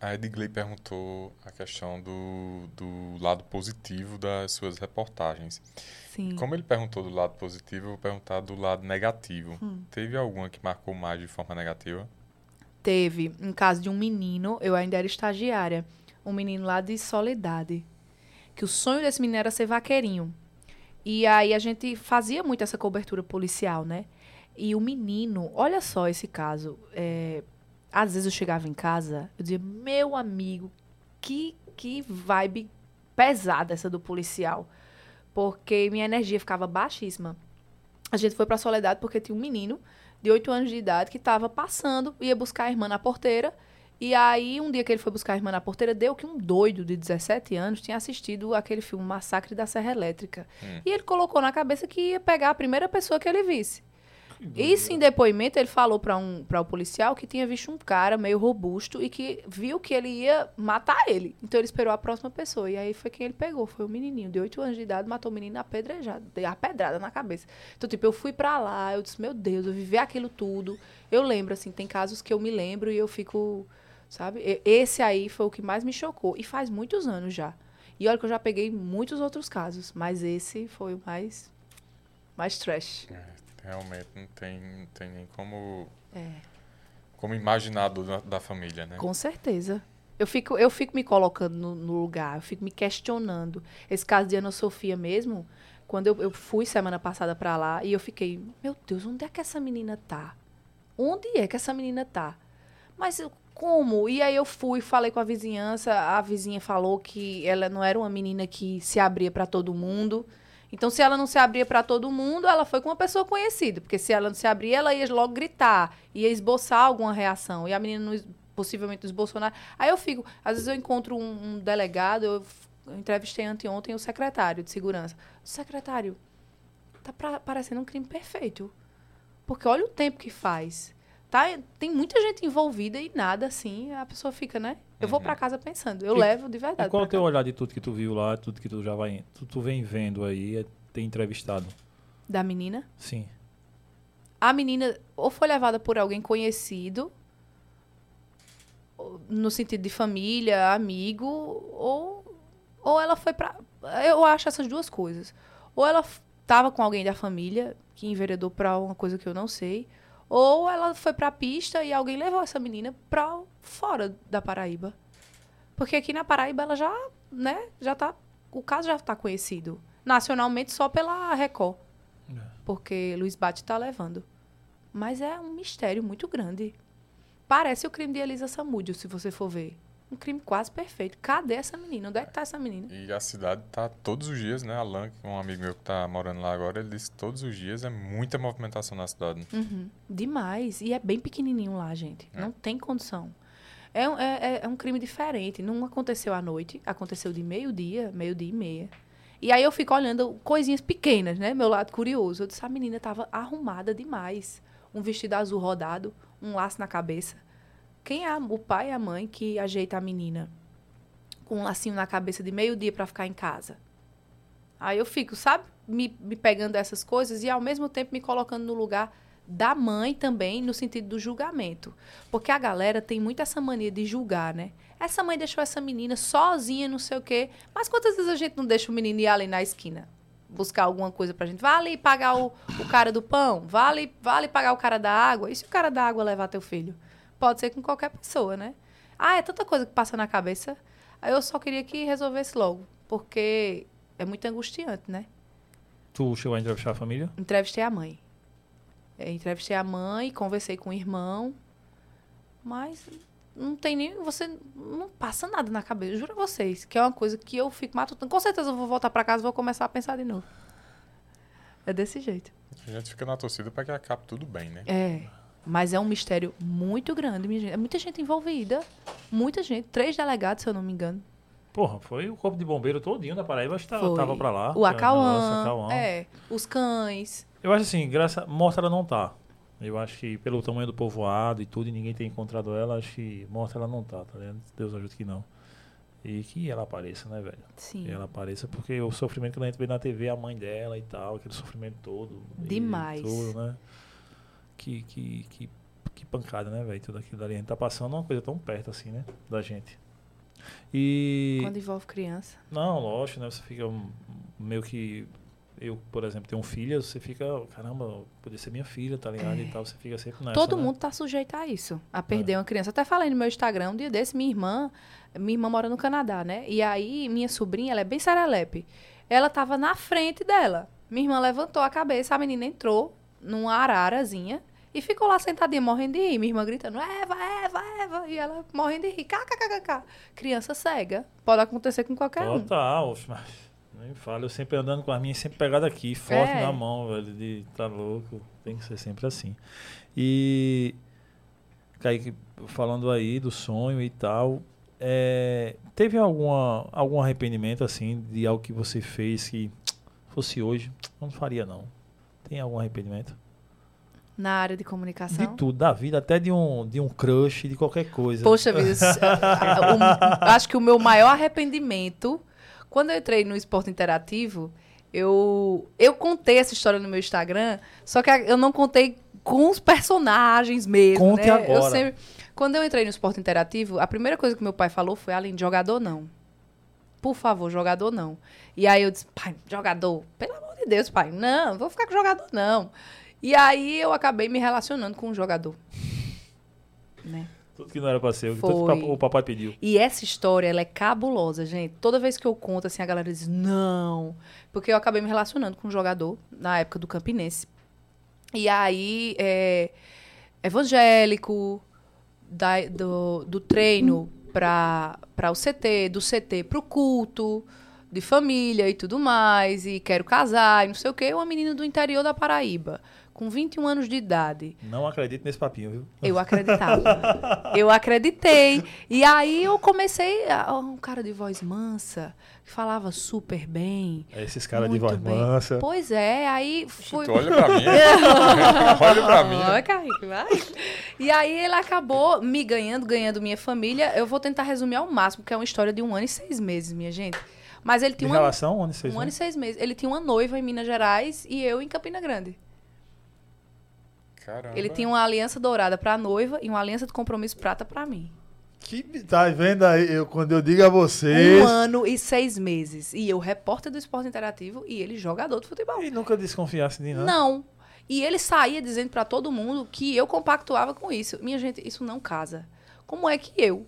[SPEAKER 1] A Edgley perguntou a questão do, do lado positivo das suas reportagens.
[SPEAKER 3] Sim.
[SPEAKER 1] Como ele perguntou do lado positivo, eu vou perguntar do lado negativo. Hum. Teve alguma que marcou mais de forma negativa?
[SPEAKER 3] Teve um caso de um menino, eu ainda era estagiária, um menino lá de Soledade, que o sonho desse menino era ser vaqueirinho. E aí a gente fazia muito essa cobertura policial, né? E o menino, olha só esse caso. É, às vezes eu chegava em casa, eu dizia, meu amigo, que, que vibe pesada essa do policial. Porque minha energia ficava baixíssima. A gente foi pra Soledade porque tinha um menino de 8 anos de idade que estava passando, ia buscar a irmã na porteira. E aí, um dia que ele foi buscar a irmã na porteira, deu que um doido de 17 anos tinha assistido aquele filme Massacre da Serra Elétrica. Hum. E ele colocou na cabeça que ia pegar a primeira pessoa que ele visse. Isso em depoimento, ele falou para um, pra o policial que tinha visto um cara meio robusto e que viu que ele ia matar ele. Então ele esperou a próxima pessoa. E aí foi quem ele pegou. Foi o menininho de 8 anos de idade, matou o menino apedrejado, a pedrada na cabeça. Então, tipo, eu fui para lá, eu disse, meu Deus, eu vivi aquilo tudo. Eu lembro, assim, tem casos que eu me lembro e eu fico, sabe? Esse aí foi o que mais me chocou. E faz muitos anos já. E olha que eu já peguei muitos outros casos, mas esse foi o mais, mais trash.
[SPEAKER 1] É, realmente não tem, não tem nem como,
[SPEAKER 3] É.
[SPEAKER 1] como imaginar do- da, da família, né?
[SPEAKER 3] Com certeza. Eu fico, eu fico me colocando no, no lugar, eu fico me questionando. Esse caso de Ana Sofia mesmo, quando eu, eu fui semana passada pra lá e eu fiquei, meu Deus, onde é que essa menina tá? Onde é que essa menina tá? Mas eu- como? E aí eu fui, falei com a vizinhança, a vizinha falou que ela não era uma menina que se abria pra todo mundo. Então, se ela não se abria pra todo mundo, ela foi com uma pessoa conhecida. Porque se ela não se abria, ela ia logo gritar, ia esboçar alguma reação. E a menina não, possivelmente esboçou nada. Aí eu fico, às vezes eu encontro um, um delegado, eu, eu entrevistei anteontem o secretário de segurança. Secretário, tá pra- parecendo um crime perfeito. Porque olha o tempo que faz. Tá, tem muita gente envolvida e nada assim, a pessoa fica, né? Eu vou
[SPEAKER 1] Uhum.
[SPEAKER 3] pra casa pensando, eu
[SPEAKER 2] E-
[SPEAKER 3] levo de verdade.
[SPEAKER 2] E qual é o teu olhar de tudo que tu viu lá, tudo que tu já vai. Tu, tu vem vendo aí, é, tem entrevistado?
[SPEAKER 3] Da menina?
[SPEAKER 2] Sim.
[SPEAKER 3] A menina ou foi levada por alguém conhecido, no sentido de família, amigo, ou, ou ela foi pra. Eu acho essas duas coisas. Ou ela f- tava com alguém da família que enveredou pra uma coisa que eu não sei, ou ela foi pra pista e alguém levou essa menina pra fora da Paraíba. Porque aqui na Paraíba ela já, né, já tá. O caso já tá conhecido. Nacionalmente só pela Record porque Luiz Bate está levando. Mas é um mistério muito grande. Parece o crime de Elisa Samúdio, se você for ver. Um crime quase perfeito. Cadê essa menina? Onde é que tá essa menina?
[SPEAKER 1] E a cidade tá todos os dias, né? Alan, que é um amigo meu que tá morando lá agora, ele disse que todos os dias é muita movimentação na cidade.
[SPEAKER 3] Uhum. Demais. E é bem pequenininho lá, gente.
[SPEAKER 1] É.
[SPEAKER 3] Não tem condição. É, um- é, é- é um crime diferente. Não aconteceu à noite. Aconteceu de meio-dia, meio-dia e meia. E aí eu fico olhando coisinhas pequenas, né? Meu lado curioso. Eu disse, a menina tava arrumada demais. Um vestido azul rodado, um laço na cabeça. Quem é o pai e a mãe que ajeita a menina com um lacinho na cabeça de meio-dia pra ficar em casa? Aí eu fico, sabe, me, me pegando essas coisas e ao mesmo tempo me colocando no lugar da mãe também, no sentido do julgamento. Porque a galera tem muito essa mania de julgar, né? Essa mãe deixou essa menina sozinha, não sei o quê. Mas quantas vezes a gente não deixa o menino ir ali na esquina? Buscar alguma coisa pra gente. Vá ali pagar o, o cara do pão. Vá ali pagar o cara da água. E se o cara da água levar teu filho? Pode ser com qualquer pessoa, né? Ah, é tanta coisa que passa na cabeça. Aí eu só queria que resolvesse logo. Porque é muito angustiante, né?
[SPEAKER 2] Tu chegou a entrevistar a família?
[SPEAKER 3] Entrevistei a mãe. É, entrevistei a mãe, conversei com o irmão. Mas não tem nem. Você não passa nada na cabeça. Eu juro a vocês. Que é uma coisa que eu fico matutando. Com certeza eu vou voltar pra casa e vou começar a pensar de novo. É desse jeito.
[SPEAKER 1] A gente fica na torcida para que acabe tudo bem, né?
[SPEAKER 3] É. Mas é um mistério muito grande, minha gente. É muita gente envolvida. Muita gente. Três delegados, se eu não me engano.
[SPEAKER 2] Porra, foi o corpo de bombeiro todinho da Paraíba, que tava, tava pra lá.
[SPEAKER 3] O Acauã. É. Os cães.
[SPEAKER 2] Eu acho assim, graça, morta ela não tá. Eu acho que pelo tamanho do povoado e tudo, e ninguém tem encontrado ela, acho que morta ela não tá, tá ligado? Deus ajude que não. E que ela apareça, né, velho?
[SPEAKER 3] Sim.
[SPEAKER 2] Que ela apareça, porque o sofrimento que a gente vê na TV, a mãe dela e tal, aquele sofrimento todo.
[SPEAKER 3] Demais.
[SPEAKER 2] tudo, né? Que, que, que, que pancada, né, velho? Tudo aquilo ali. A gente tá passando uma coisa tão perto assim, né? Da gente. E.
[SPEAKER 3] Quando envolve criança.
[SPEAKER 2] Não, lógico, né? Você fica meio que. Eu, por exemplo, tenho um filho, você fica, caramba, podia ser minha filha, tá ligado?
[SPEAKER 3] É.
[SPEAKER 2] E tal, você fica sempre nessa.
[SPEAKER 3] Todo
[SPEAKER 2] né?
[SPEAKER 3] mundo tá sujeito a isso, a
[SPEAKER 2] É.
[SPEAKER 3] perder uma criança. Até falei no meu Instagram, um dia desse, minha irmã, minha irmã mora no Canadá, né? E aí, minha sobrinha, ela é bem serelepe. Ela tava na frente dela. Minha irmã levantou a cabeça, a menina entrou numa ararazinha e ficou lá sentadinha, morrendo de rir. Minha irmã gritando, Eva, Eva, Eva. E ela morrendo de rir. KKKK. Criança cega. Pode acontecer com qualquer um.
[SPEAKER 2] Total, mas nem fala, eu sempre andando com as minhas, sempre pegado aqui, forte
[SPEAKER 3] É.
[SPEAKER 2] na mão, velho, de tá louco, tem que ser sempre assim. E, Kaique, falando aí do sonho e tal, é, teve alguma, algum arrependimento, assim, de algo que você fez que fosse hoje, não faria não? Tem algum arrependimento?
[SPEAKER 3] Na área de comunicação?
[SPEAKER 2] De tudo, da vida, até de um, de um crush, de qualquer coisa.
[SPEAKER 3] Poxa vida, a- o- acho que o meu maior arrependimento, quando eu entrei no esporte interativo, eu, eu contei essa história no meu Instagram, só que eu não contei com os personagens mesmo.
[SPEAKER 2] Conte
[SPEAKER 3] né?
[SPEAKER 2] agora.
[SPEAKER 3] Eu sempre- quando eu entrei no esporte interativo, a primeira coisa que meu pai falou foi, além de jogador, não. Por favor, jogador não. E aí eu disse, pai, jogador, pelo amor de Deus, pai, não, não vou ficar com jogador, não. E aí eu acabei me relacionando com um jogador. Né?
[SPEAKER 2] Tudo que não era pra ser, tudo
[SPEAKER 3] Foi.
[SPEAKER 2] que o papai pediu.
[SPEAKER 3] E essa história, ela é cabulosa, gente. Toda vez que eu conto, assim, a galera diz, não. Porque eu acabei me relacionando com um jogador, na época do Campinense. E aí, é, evangélico, da- do, do treino para o CT, do CT pro culto, de família e tudo mais, e quero casar, e não sei o quê. Uma menina do interior da Paraíba, com 21 anos de idade.
[SPEAKER 2] Não acredito nesse papinho, viu?
[SPEAKER 3] Eu acreditava. eu acreditei. E aí eu comecei. A, um cara de voz mansa, que falava super bem.
[SPEAKER 2] É esses caras de voz
[SPEAKER 3] bem.
[SPEAKER 2] mansa.
[SPEAKER 3] Pois é, aí fui.
[SPEAKER 1] Tu olha pra mim. olha pra mim.
[SPEAKER 3] Ó, Kaique, vai. E aí ele acabou me ganhando, ganhando minha família. Eu vou tentar resumir ao máximo, porque é uma história de um ano e seis meses, minha gente. Mas ele
[SPEAKER 2] De
[SPEAKER 3] tinha uma,
[SPEAKER 2] relação, onde vocês
[SPEAKER 3] um
[SPEAKER 2] vão?
[SPEAKER 3] ano e seis meses. Ele tinha uma noiva em Minas Gerais e eu em Campina Grande.
[SPEAKER 1] Caramba.
[SPEAKER 3] Ele tinha uma aliança dourada pra noiva e uma aliança de compromisso prata pra mim.
[SPEAKER 4] Que, tá vendo aí? Eu, quando eu digo a vocês.
[SPEAKER 3] Um ano e seis meses. E eu, repórter do esporte interativo, e ele, jogador de futebol.
[SPEAKER 2] E nunca desconfiasse de nada.
[SPEAKER 3] Não. E ele saía dizendo pra todo mundo que eu compactuava com isso. Minha gente, isso não casa. Como é que eu,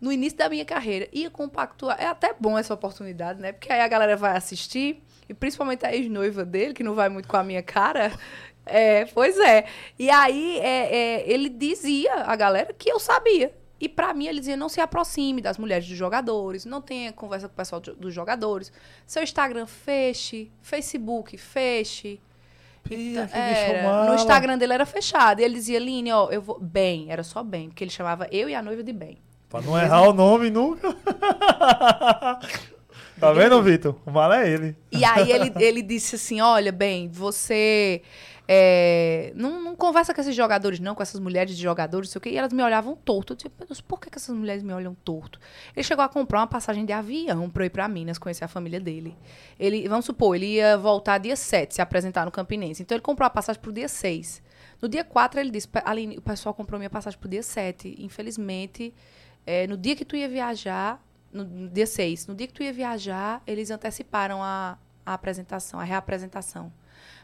[SPEAKER 3] no início da minha carreira, ia compactuar? É até bom essa oportunidade, né? Porque aí a galera vai assistir, e principalmente a ex-noiva dele, que não vai muito com a minha cara. É, pois é. E aí é, é, ele dizia a galera que eu sabia. E pra mim ele dizia: não se aproxime das mulheres dos jogadores, não tenha conversa com o pessoal do- dos jogadores. Seu Instagram feche, Facebook feche.
[SPEAKER 2] Que bicho
[SPEAKER 3] Era. No Instagram dele era fechado. E ele dizia, Line, ó, eu vou. Bem, era só bem, porque ele chamava eu e a noiva de bem.
[SPEAKER 2] Pra não errar o nome nunca. tá vendo, Vitor? O mal é ele.
[SPEAKER 3] E aí ele, ele disse assim: olha, bem, você. É, não, não conversa com esses jogadores, não, com essas mulheres de jogadores, não sei o quê. E elas me olhavam torto. Eu disse, meu Deus, por que, que essas mulheres me olham torto? Ele chegou a comprar uma passagem de avião pra eu ir pra Minas conhecer a família dele. Ele, vamos supor, ele ia voltar dia 7, se apresentar no Campinense. Então ele comprou a passagem pro dia 6. No dia 4, ele disse: "Pa- Aline, o pessoal comprou minha passagem pro dia 7. Infelizmente, é, no dia que tu ia viajar, no, no dia 6, no dia que tu ia viajar, eles anteciparam a, a apresentação, a reapresentação.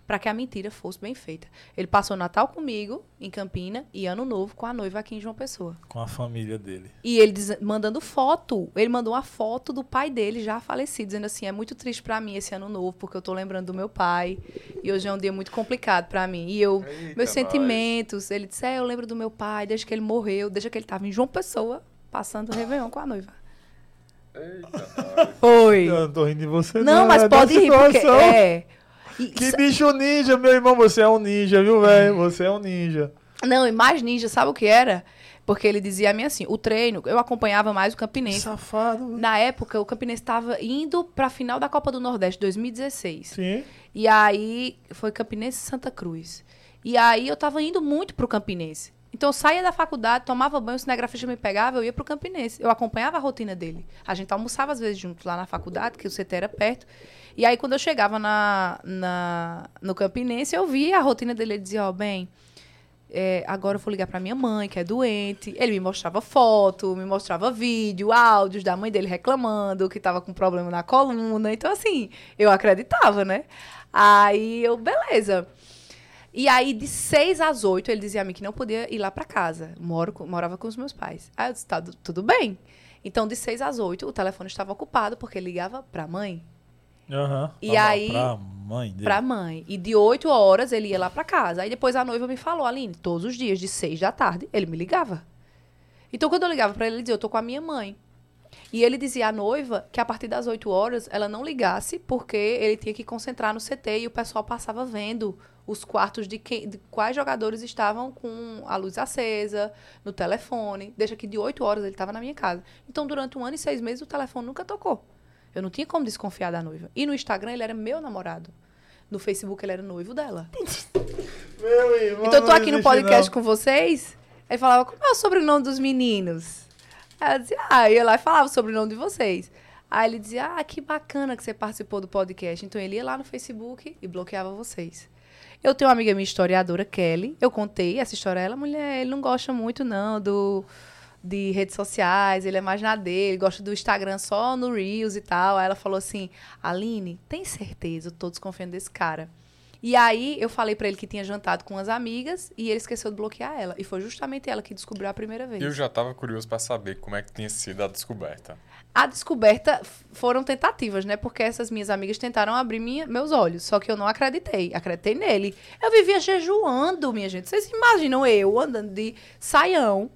[SPEAKER 3] Para que a mentira fosse bem feita. Ele passou Natal comigo, em Campina, e Ano Novo com a noiva aqui em João Pessoa.
[SPEAKER 2] Com a família dele.
[SPEAKER 3] E ele diz- mandando foto. Ele mandou uma foto do pai dele já falecido, dizendo assim: é muito triste pra mim esse ano novo, porque eu tô lembrando do meu pai. E hoje é um dia muito complicado pra mim. E eu,
[SPEAKER 1] Eita,
[SPEAKER 3] meus
[SPEAKER 1] nós.
[SPEAKER 3] sentimentos. Ele disse: é, eu lembro do meu pai, desde que ele morreu, desde que ele tava em João Pessoa, passando o Réveillon com a noiva.
[SPEAKER 1] Eita,
[SPEAKER 3] Foi.
[SPEAKER 2] Eu não tô rindo de você,
[SPEAKER 3] Não, mas
[SPEAKER 2] é da
[SPEAKER 3] pode rir, porque. É. E-
[SPEAKER 2] Que bicho ninja, meu irmão. Você é um ninja, viu, velho? Você é um ninja.
[SPEAKER 3] Não, e mais ninja, sabe o que era? Porque ele dizia a mim assim: o treino, eu acompanhava mais o Campinense.
[SPEAKER 2] Safado.
[SPEAKER 3] Na época, o Campinense estava indo pra final da Copa do Nordeste 2016.
[SPEAKER 2] Sim.
[SPEAKER 3] E aí foi Campinense e Santa Cruz. E aí eu tava indo muito pro Campinense. Então eu saía da faculdade, tomava banho, o cinegrafista me pegava, eu ia pro Campinense. Eu acompanhava a rotina dele. A gente almoçava às vezes junto lá na faculdade, que o CT era perto. E aí quando eu chegava na, na, no Campinense, eu via a rotina dele. Ele dizia, ó, bem, é, agora eu vou ligar pra minha mãe, que é doente. Ele me mostrava foto, me mostrava vídeo, áudios da mãe dele reclamando que tava com problema na coluna. Então, assim, eu acreditava, né? Aí eu, beleza. E aí, de seis às oito, ele dizia a mim que não podia ir lá pra casa. Moro, morava com os meus pais. Aí eu disse, tá, tu- tudo bem. Então, de seis às oito, o telefone estava ocupado, porque ligava pra mãe.
[SPEAKER 2] Aham.
[SPEAKER 3] E
[SPEAKER 2] Pra-
[SPEAKER 3] aí-
[SPEAKER 2] Pra mãe dele.
[SPEAKER 3] Pra mãe. E de 8 horas ele ia lá pra casa. Aí depois a noiva me falou, Aline, todos os dias, de 6 da tarde, ele me ligava. Então quando eu ligava pra ele, ele dizia, eu tô com a minha mãe. E ele dizia à noiva que a partir das 8 horas ela não ligasse, porque ele tinha que concentrar no CT e o pessoal passava vendo os quartos de, quem, de quais jogadores estavam com a luz acesa, no telefone. Deixa que de 8 horas ele estava na minha casa. Então, durante um ano e seis meses, o telefone nunca tocou. Eu não tinha como desconfiar da noiva. E no Instagram ele era meu namorado. No Facebook ele era noivo dela.
[SPEAKER 4] Meu irmão.
[SPEAKER 3] Então eu tô aqui no podcast
[SPEAKER 4] não.
[SPEAKER 3] com vocês. Aí falava, como é o sobrenome dos meninos? Aí eu dizia, ah, eu ia lá e falava o sobrenome de vocês. Aí ele dizia, ah, que bacana que você participou do podcast. Então ele ia lá no Facebook e bloqueava vocês. Eu tenho uma amiga minha historiadora, Kelly. Eu contei essa história a ela, mulher, ele não gosta muito, não, do de redes sociais, ele é mais na dele, gosta do Instagram só no Reels e tal. Aí ela falou assim: Aline, tem certeza? Eu tô desconfiando desse cara. E aí eu falei pra ele que tinha jantado com as amigas e ele esqueceu de bloquear ela. E foi justamente ela que descobriu a primeira vez.
[SPEAKER 1] Eu já tava curioso pra saber como é que tinha sido a descoberta.
[SPEAKER 3] A descoberta foram tentativas, né? Porque essas minhas amigas tentaram abrir minha- meus olhos. Só que eu não acreditei. Acreditei nele. Eu vivia jejuando, minha gente. Vocês imaginam eu andando de saião,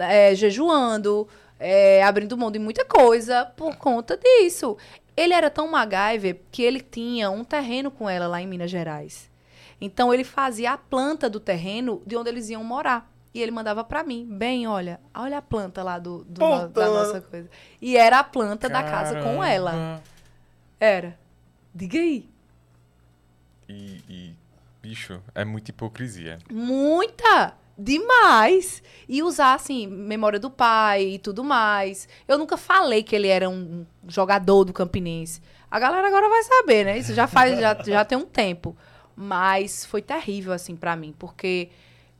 [SPEAKER 3] é, jejuando, é, abrindo mão de muita coisa por conta disso. Ele era tão MacGyver que ele tinha um terreno com ela lá em Minas Gerais. Então ele fazia a planta do terreno de onde eles iam morar. E ele mandava pra mim, bem, olha, olha a planta lá do, do no- da nossa coisa. E era a planta da casa com ela.
[SPEAKER 1] Caramba.
[SPEAKER 3] Era. Diga aí.
[SPEAKER 1] E, e, bicho, é muita hipocrisia.
[SPEAKER 3] Muita! Demais! E usar, assim, memória do pai e tudo mais. Eu nunca falei que ele era um jogador do Campinense. A galera agora vai saber, né? Isso já faz, já, já tem um tempo. Mas foi terrível, assim, pra mim. Porque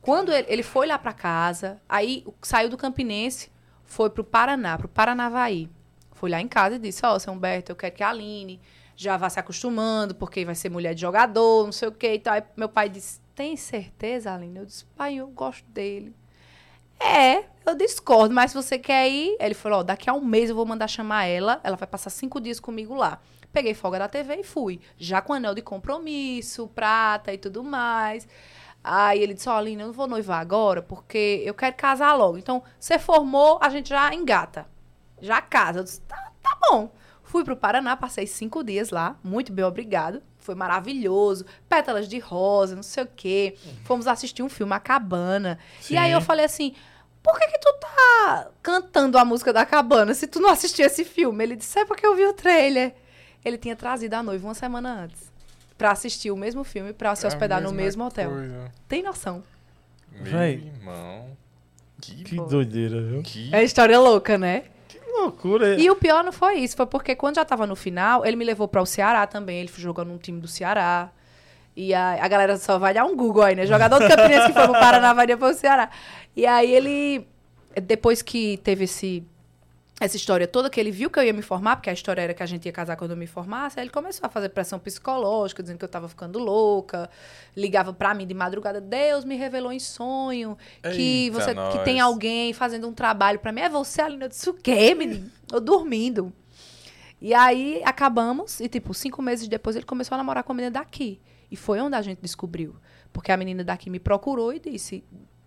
[SPEAKER 3] quando ele, ele foi lá pra casa, aí saiu do Campinense, foi pro Paraná, pro Paranavaí. Foi lá em casa e disse, ó, seu Humberto, eu quero que a Aline já vá se acostumando, porque vai ser mulher de jogador, não sei o que e tal. Aí meu pai disse, tem certeza, Aline? Eu disse, pai, eu gosto dele. É, eu discordo, mas se você quer ir... Ele falou, ó, daqui a um mês eu vou mandar chamar ela, ela vai passar cinco dias comigo lá. Peguei folga da TV e fui. Já com anel de compromisso, prata e tudo mais. Aí ele disse, ó, Aline, eu não vou noivar agora, porque eu quero casar logo. Então, você formou, a gente já engata. Já casa. Eu disse, tá, tá bom. Fui pro Paraná, passei cinco dias lá, muito bem, obrigado. Foi maravilhoso. Pétalas de rosa, não sei o quê. Fomos assistir um filme, A Cabana. E aí eu
[SPEAKER 2] Sim.
[SPEAKER 3] falei assim, por que que tu tá cantando a música da Cabana se tu não assistiu esse filme? Ele disse, é porque eu vi o trailer. Ele tinha trazido a noiva uma semana antes. Pra assistir o mesmo filme, pra se
[SPEAKER 1] É
[SPEAKER 3] hospedar no mesmo hotel.
[SPEAKER 1] coisa.
[SPEAKER 3] Tem noção?
[SPEAKER 1] Meu
[SPEAKER 2] Véi.
[SPEAKER 1] irmão. Que,
[SPEAKER 2] Que doideira, viu?
[SPEAKER 1] que
[SPEAKER 3] É história louca, né?
[SPEAKER 2] Loucura.
[SPEAKER 3] E o pior não foi isso, foi porque quando já tava no final, ele me levou para o Ceará também, ele jogou num time do Ceará. E a, a galera só vai dar um Google aí, né? Jogador do Campinense que foi pro Paraná vai para o Ceará. E aí ele, depois que teve esse, essa história toda, que ele viu que eu ia me formar, porque a história era que a gente ia casar quando eu me formasse, aí ele começou a fazer pressão psicológica, dizendo que eu tava ficando louca, ligava pra mim de madrugada, Deus me revelou em sonho, que
[SPEAKER 1] Eita,
[SPEAKER 3] você que tem
[SPEAKER 1] nós.
[SPEAKER 3] alguém fazendo um trabalho pra mim. É você, Aline? Eu disse, o quê, menino? Eu dormindo. E aí acabamos, e tipo, cinco meses depois ele começou a namorar com a menina daqui. E foi onde a gente descobriu. Porque a menina daqui me procurou e disse.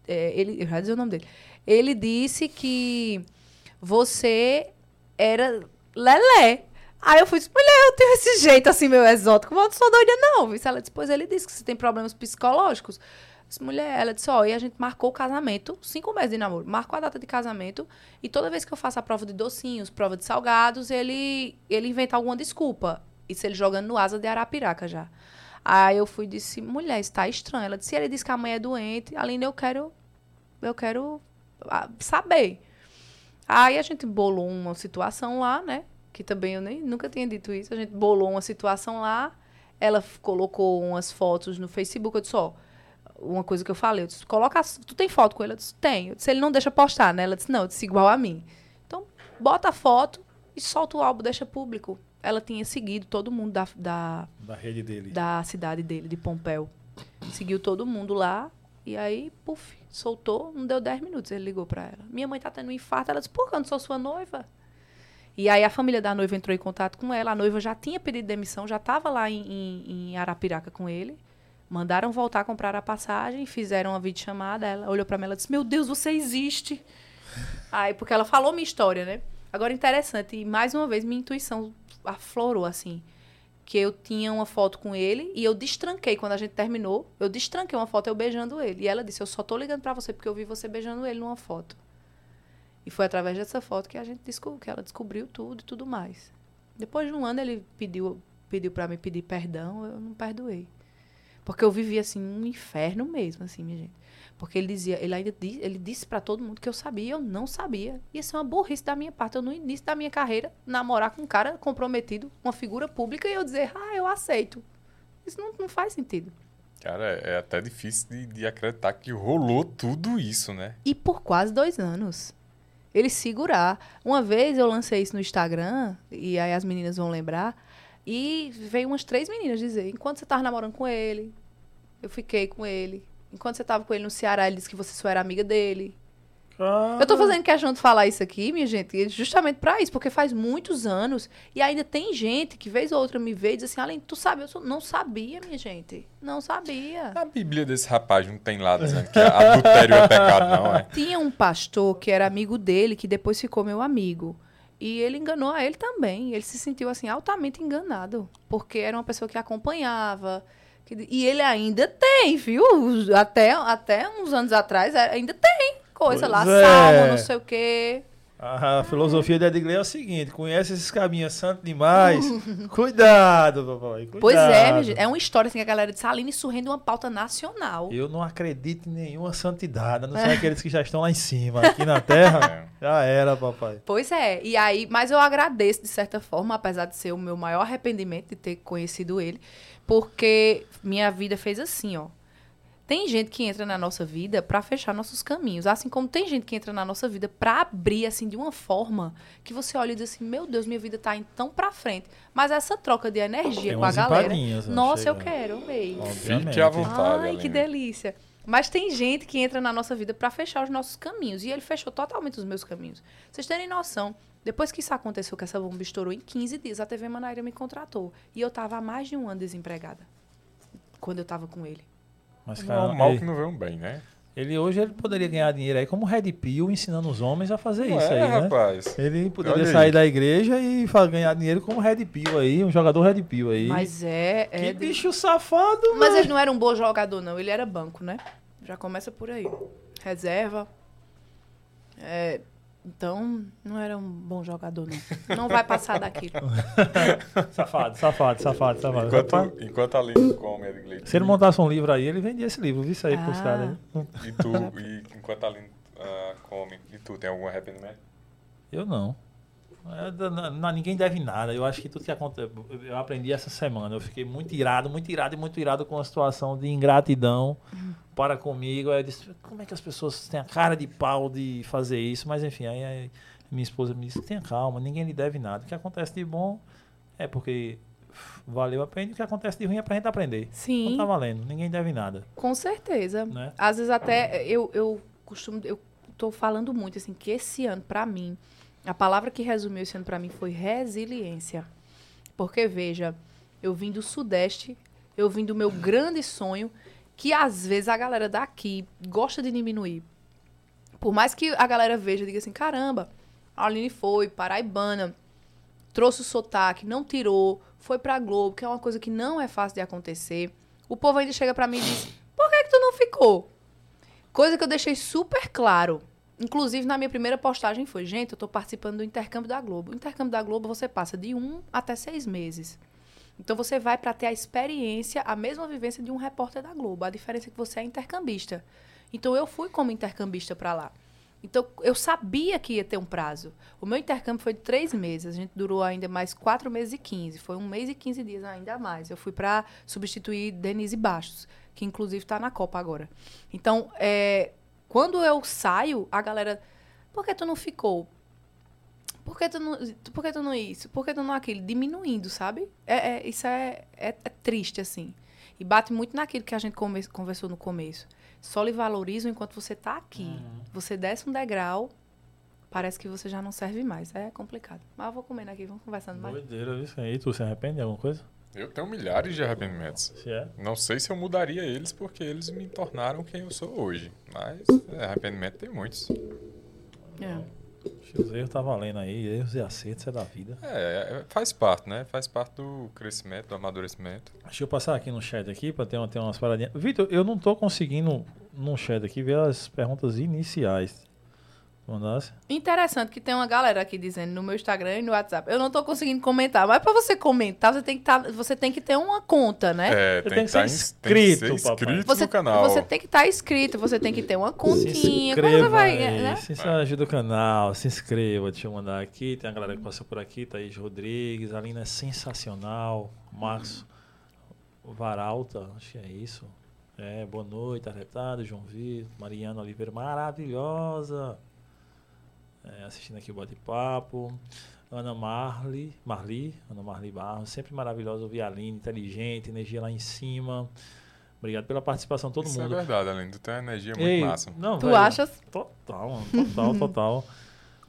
[SPEAKER 3] é, ele, eu já dizer o nome dele. Ele disse que você era Lelé. Aí eu fui disse, mulher, eu tenho esse jeito assim, meu exótico, mas eu não sou doida, não. viu? Ela depois ele disse que você tem problemas psicológicos. Eu disse, mulher, ela disse, ó, e a gente marcou o casamento, cinco meses de namoro, marcou a data de casamento, e toda vez que eu faço a prova de docinhos, prova de salgados, ele, ele inventa alguma desculpa. Isso ele jogando no asa de Arapiraca já. Aí eu fui e disse, mulher, isso tá estranho. Ela disse, ele disse que a mãe é doente, Aline, eu quero, eu quero ah, saber. Aí a gente bolou uma situação lá, né? Que também eu nem nunca tinha dito isso. A gente bolou uma situação lá. Ela colocou umas fotos no Facebook. Eu disse, ó, uma coisa que eu falei. Eu disse, coloca. Tu tem foto com ele? Eu disse, tenho. Eu disse, ele não deixa postar, né? Ela disse, não, eu disse, igual a mim. Então, bota a foto e solta o álbum, deixa público. Ela tinha seguido todo mundo da, da,
[SPEAKER 2] Da rede dele.
[SPEAKER 3] da cidade dele, de Pompéu. Seguiu todo mundo lá. E aí, puf, soltou. Não deu 10 minutos. Ele ligou pra ela. Minha mãe tá tendo um infarto. Ela disse, por que eu não sou sua noiva? E aí a família da noiva entrou em contato com ela. A noiva já tinha pedido demissão, já estava lá em, em, em Arapiraca com ele. Mandaram voltar, comprar a passagem, fizeram uma videochamada. Ela olhou pra mim e disse: Meu Deus, você existe. Aí, porque ela falou minha história, né? Agora, interessante, e mais uma vez minha intuição aflorou, assim. Que eu tinha uma foto com ele e eu destranquei quando a gente terminou. Eu destranquei uma foto eu beijando ele. E ela disse: Eu só tô ligando pra você porque eu vi você beijando ele numa foto. E foi através dessa foto que a gente descobriu, que ela descobriu tudo e tudo mais. Depois de um ano ele pediu, pediu para me pedir perdão, eu não perdoei. Porque eu vivia assim um inferno mesmo, assim, minha gente. Porque ele dizia, ele ainda disse, ele disse para todo mundo que eu sabia, eu não sabia. Ia ser uma burrice da minha parte. Eu, no início da minha carreira, namorar com um cara comprometido, uma figura pública, e eu dizer, ah, eu aceito. Isso não, não faz sentido.
[SPEAKER 1] Cara, é, é até difícil de, de acreditar que rolou tudo isso, né?
[SPEAKER 3] E por quase dois anos. Ele segurar. Uma vez eu lancei isso no Instagram, e aí as meninas vão lembrar, e veio umas três meninas dizer: enquanto você tava namorando com ele, eu fiquei com ele. Enquanto você tava com ele no Ceará, ele disse que você só era amiga dele. Eu tô fazendo questão de falar isso aqui, minha gente, justamente pra isso, porque faz muitos anos e ainda tem gente que vez ou outra me vê e diz assim, além, tu sabe, eu sou- não sabia, minha gente. Não sabia.
[SPEAKER 1] A Bíblia desse rapaz não tem lá dizendo que adultério é pecado, não, é?
[SPEAKER 3] Tinha um pastor que era amigo dele, que depois ficou meu amigo. E ele enganou a ele também. Ele se sentiu assim altamente enganado, porque era uma pessoa que acompanhava. Que- e ele ainda tem, viu? Até, até uns anos atrás é, ainda tem coisa lá,
[SPEAKER 2] Pois é.
[SPEAKER 3] salmo, não sei o quê.
[SPEAKER 2] A filosofia da Edgley é o seguinte: conhece esses caminhos santos demais. cuidado, papai. Cuidado.
[SPEAKER 3] Pois é, é uma história assim que a galera disse, Aline, isso rende uma pauta nacional.
[SPEAKER 2] Eu não acredito em nenhuma santidade, a não ser aqueles que já estão lá em cima. Aqui na terra, já era, papai.
[SPEAKER 3] Pois é, e aí, mas eu agradeço de certa forma, apesar de ser o meu maior arrependimento de ter conhecido ele, porque minha vida fez assim, ó. Tem gente que entra na nossa vida pra fechar nossos caminhos, assim como tem gente que entra na nossa vida pra abrir assim de uma forma que você olha e diz assim: "Meu Deus, minha vida tá indo tão pra frente". Mas essa troca de energia
[SPEAKER 2] Tem
[SPEAKER 3] com a galera. Nossa, eu
[SPEAKER 2] chega.
[SPEAKER 3] quero, amei.
[SPEAKER 1] Fique à vontade,
[SPEAKER 3] Ai, que delícia. Mas tem gente que entra na nossa vida pra fechar os nossos caminhos. E ele fechou totalmente os meus caminhos. Vocês terem noção, depois que isso aconteceu, que essa bomba estourou em 15 dias, a TV Manaíra me contratou. E eu tava há mais de um ano desempregada. Quando eu tava com ele.
[SPEAKER 2] Mas,
[SPEAKER 1] Não é
[SPEAKER 2] cara,
[SPEAKER 1] mal
[SPEAKER 2] ele,
[SPEAKER 1] que não vê um bem, né?
[SPEAKER 2] ele hoje ele poderia ganhar dinheiro aí como Red Pill, ensinando os homens a fazer
[SPEAKER 1] Não
[SPEAKER 2] isso
[SPEAKER 1] é,
[SPEAKER 2] aí, né?
[SPEAKER 1] rapaz.
[SPEAKER 2] Ele poderia
[SPEAKER 1] Olha aí.
[SPEAKER 2] sair da igreja e ganhar dinheiro como Red Pill aí, um jogador Red Pill aí.
[SPEAKER 3] Mas é. é
[SPEAKER 2] que
[SPEAKER 3] de-
[SPEAKER 2] bicho safado,
[SPEAKER 3] Mas ele não era um bom jogador, não. Ele era banco, né? Já começa por aí. Reserva. É, então, não era um bom jogador, não. Não vai passar daquilo.
[SPEAKER 2] Safado, safado, safado, safado.
[SPEAKER 1] Enquanto, enquanto a Aline come,
[SPEAKER 2] Se ele montasse um livro aí, ele vendia esse livro, viu isso aí pros
[SPEAKER 3] Ah.
[SPEAKER 2] caras. aí.
[SPEAKER 1] E tu, e enquanto a Aline ah, come, e tu, tem algum arrependimento?
[SPEAKER 2] Eu não. É, na- ninguém deve nada. Eu acho que tudo que acontece. Eu aprendi essa semana. Eu fiquei muito irado, muito irado e muito irado com a situação de ingratidão para comigo. Aí eu disse: como é que as pessoas têm a cara de pau de fazer isso? Mas enfim, aí, aí minha esposa me disse: tenha calma, ninguém lhe deve nada. O que acontece de bom é porque valeu a pena. O que acontece de ruim é pra gente aprender. Não
[SPEAKER 3] Sim,
[SPEAKER 2] tá valendo, ninguém deve nada.
[SPEAKER 3] com certeza.
[SPEAKER 2] Né?
[SPEAKER 3] Às vezes até eu, eu costumo. Eu tô falando muito, assim, que esse ano, pra mim, a palavra que resumiu esse ano pra mim foi resiliência. Porque, veja, eu vim do Sudeste, eu vim do meu grande sonho, que às vezes a galera daqui gosta de diminuir. Por mais que a galera veja e diga assim, caramba, a Aline foi, paraibana, trouxe o sotaque, não tirou, foi pra Globo, que é uma coisa que não é fácil de acontecer. O povo ainda chega pra mim e diz, por que, que tu não ficou? Coisa que eu deixei super claro. Inclusive, na minha primeira postagem foi, gente, eu tô participando do intercâmbio da Globo. O intercâmbio da Globo você passa de um até seis meses. Então você vai para ter a experiência, a mesma vivência de um repórter da Globo. A diferença é que você é intercambista. Então eu fui como intercambista para lá. Então eu sabia que ia ter um prazo. O meu intercâmbio foi de três meses. A gente durou ainda mais quatro meses e quinze. Foi um mês e quinze dias ainda mais. Eu fui para substituir Denise Bastos, que inclusive está na Copa agora. Então, é, quando eu saio, a galera, por que tu não ficou? Por que tu não, por que tu não isso? Por que tu não aquilo? Diminuindo, sabe? É, é- isso é, é, é triste, assim. E bate muito naquilo que a gente come- conversou no começo. Só lhe valorizam enquanto você tá aqui. Você desce um degrau, parece que você já não serve mais. É complicado. Mas eu vou comendo aqui, vamos conversando mais.
[SPEAKER 2] Doideira isso aí. Tu se arrepende de alguma coisa?
[SPEAKER 1] Eu tenho milhares de arrependimentos.
[SPEAKER 2] Se é.
[SPEAKER 1] Não sei se eu mudaria eles porque eles me tornaram quem eu sou hoje. Mas é, arrependimento tem muitos.
[SPEAKER 3] É.
[SPEAKER 2] Os erros tá valendo aí, erros e acertos é da vida.
[SPEAKER 1] É, é, faz parte, né? Faz parte do crescimento, do amadurecimento.
[SPEAKER 2] Deixa eu passar aqui no chat aqui para ter, uma- ter umas paradinhas. Vitor, eu não tô conseguindo no chat aqui ver as perguntas iniciais. Mandasse?
[SPEAKER 3] Interessante que tem uma galera aqui dizendo no meu Instagram e no WhatsApp. Eu não tô conseguindo comentar, mas pra você comentar, você tem que, tá, você tem que ter uma conta, né?
[SPEAKER 1] É,
[SPEAKER 2] Você
[SPEAKER 1] tem,
[SPEAKER 2] tem
[SPEAKER 1] que
[SPEAKER 2] ser
[SPEAKER 1] ins- tem que ser
[SPEAKER 2] inscrito, papai.
[SPEAKER 1] inscrito
[SPEAKER 3] Você,
[SPEAKER 1] no canal.
[SPEAKER 3] você tem que estar inscrito, você tem que ter uma
[SPEAKER 2] Se
[SPEAKER 3] continha. Como você
[SPEAKER 2] inscreva
[SPEAKER 3] vai,
[SPEAKER 2] aí,
[SPEAKER 3] né?
[SPEAKER 2] se ajuda o canal, se inscreva. Deixa eu mandar aqui. Tem a galera que passou por aqui, Thaís Rodrigues. A Lina é sensacional. Marcos Varalta, acho que é isso. É, boa noite, arretado, João Vitor, Mariana Oliveira, maravilhosa. É, assistindo aqui o bate-papo. Ana Marli, Marli, Ana Marli Barros, sempre maravilhosa, ouvir a Aline, inteligente, energia lá em cima. Obrigado pela participação, todo
[SPEAKER 1] Isso
[SPEAKER 2] mundo.
[SPEAKER 1] é verdade, Aline. Tu tem uma energia muito
[SPEAKER 2] Ei,
[SPEAKER 1] massa.
[SPEAKER 2] Não,
[SPEAKER 3] Tu
[SPEAKER 2] velho,
[SPEAKER 3] achas?
[SPEAKER 2] Total, total, total.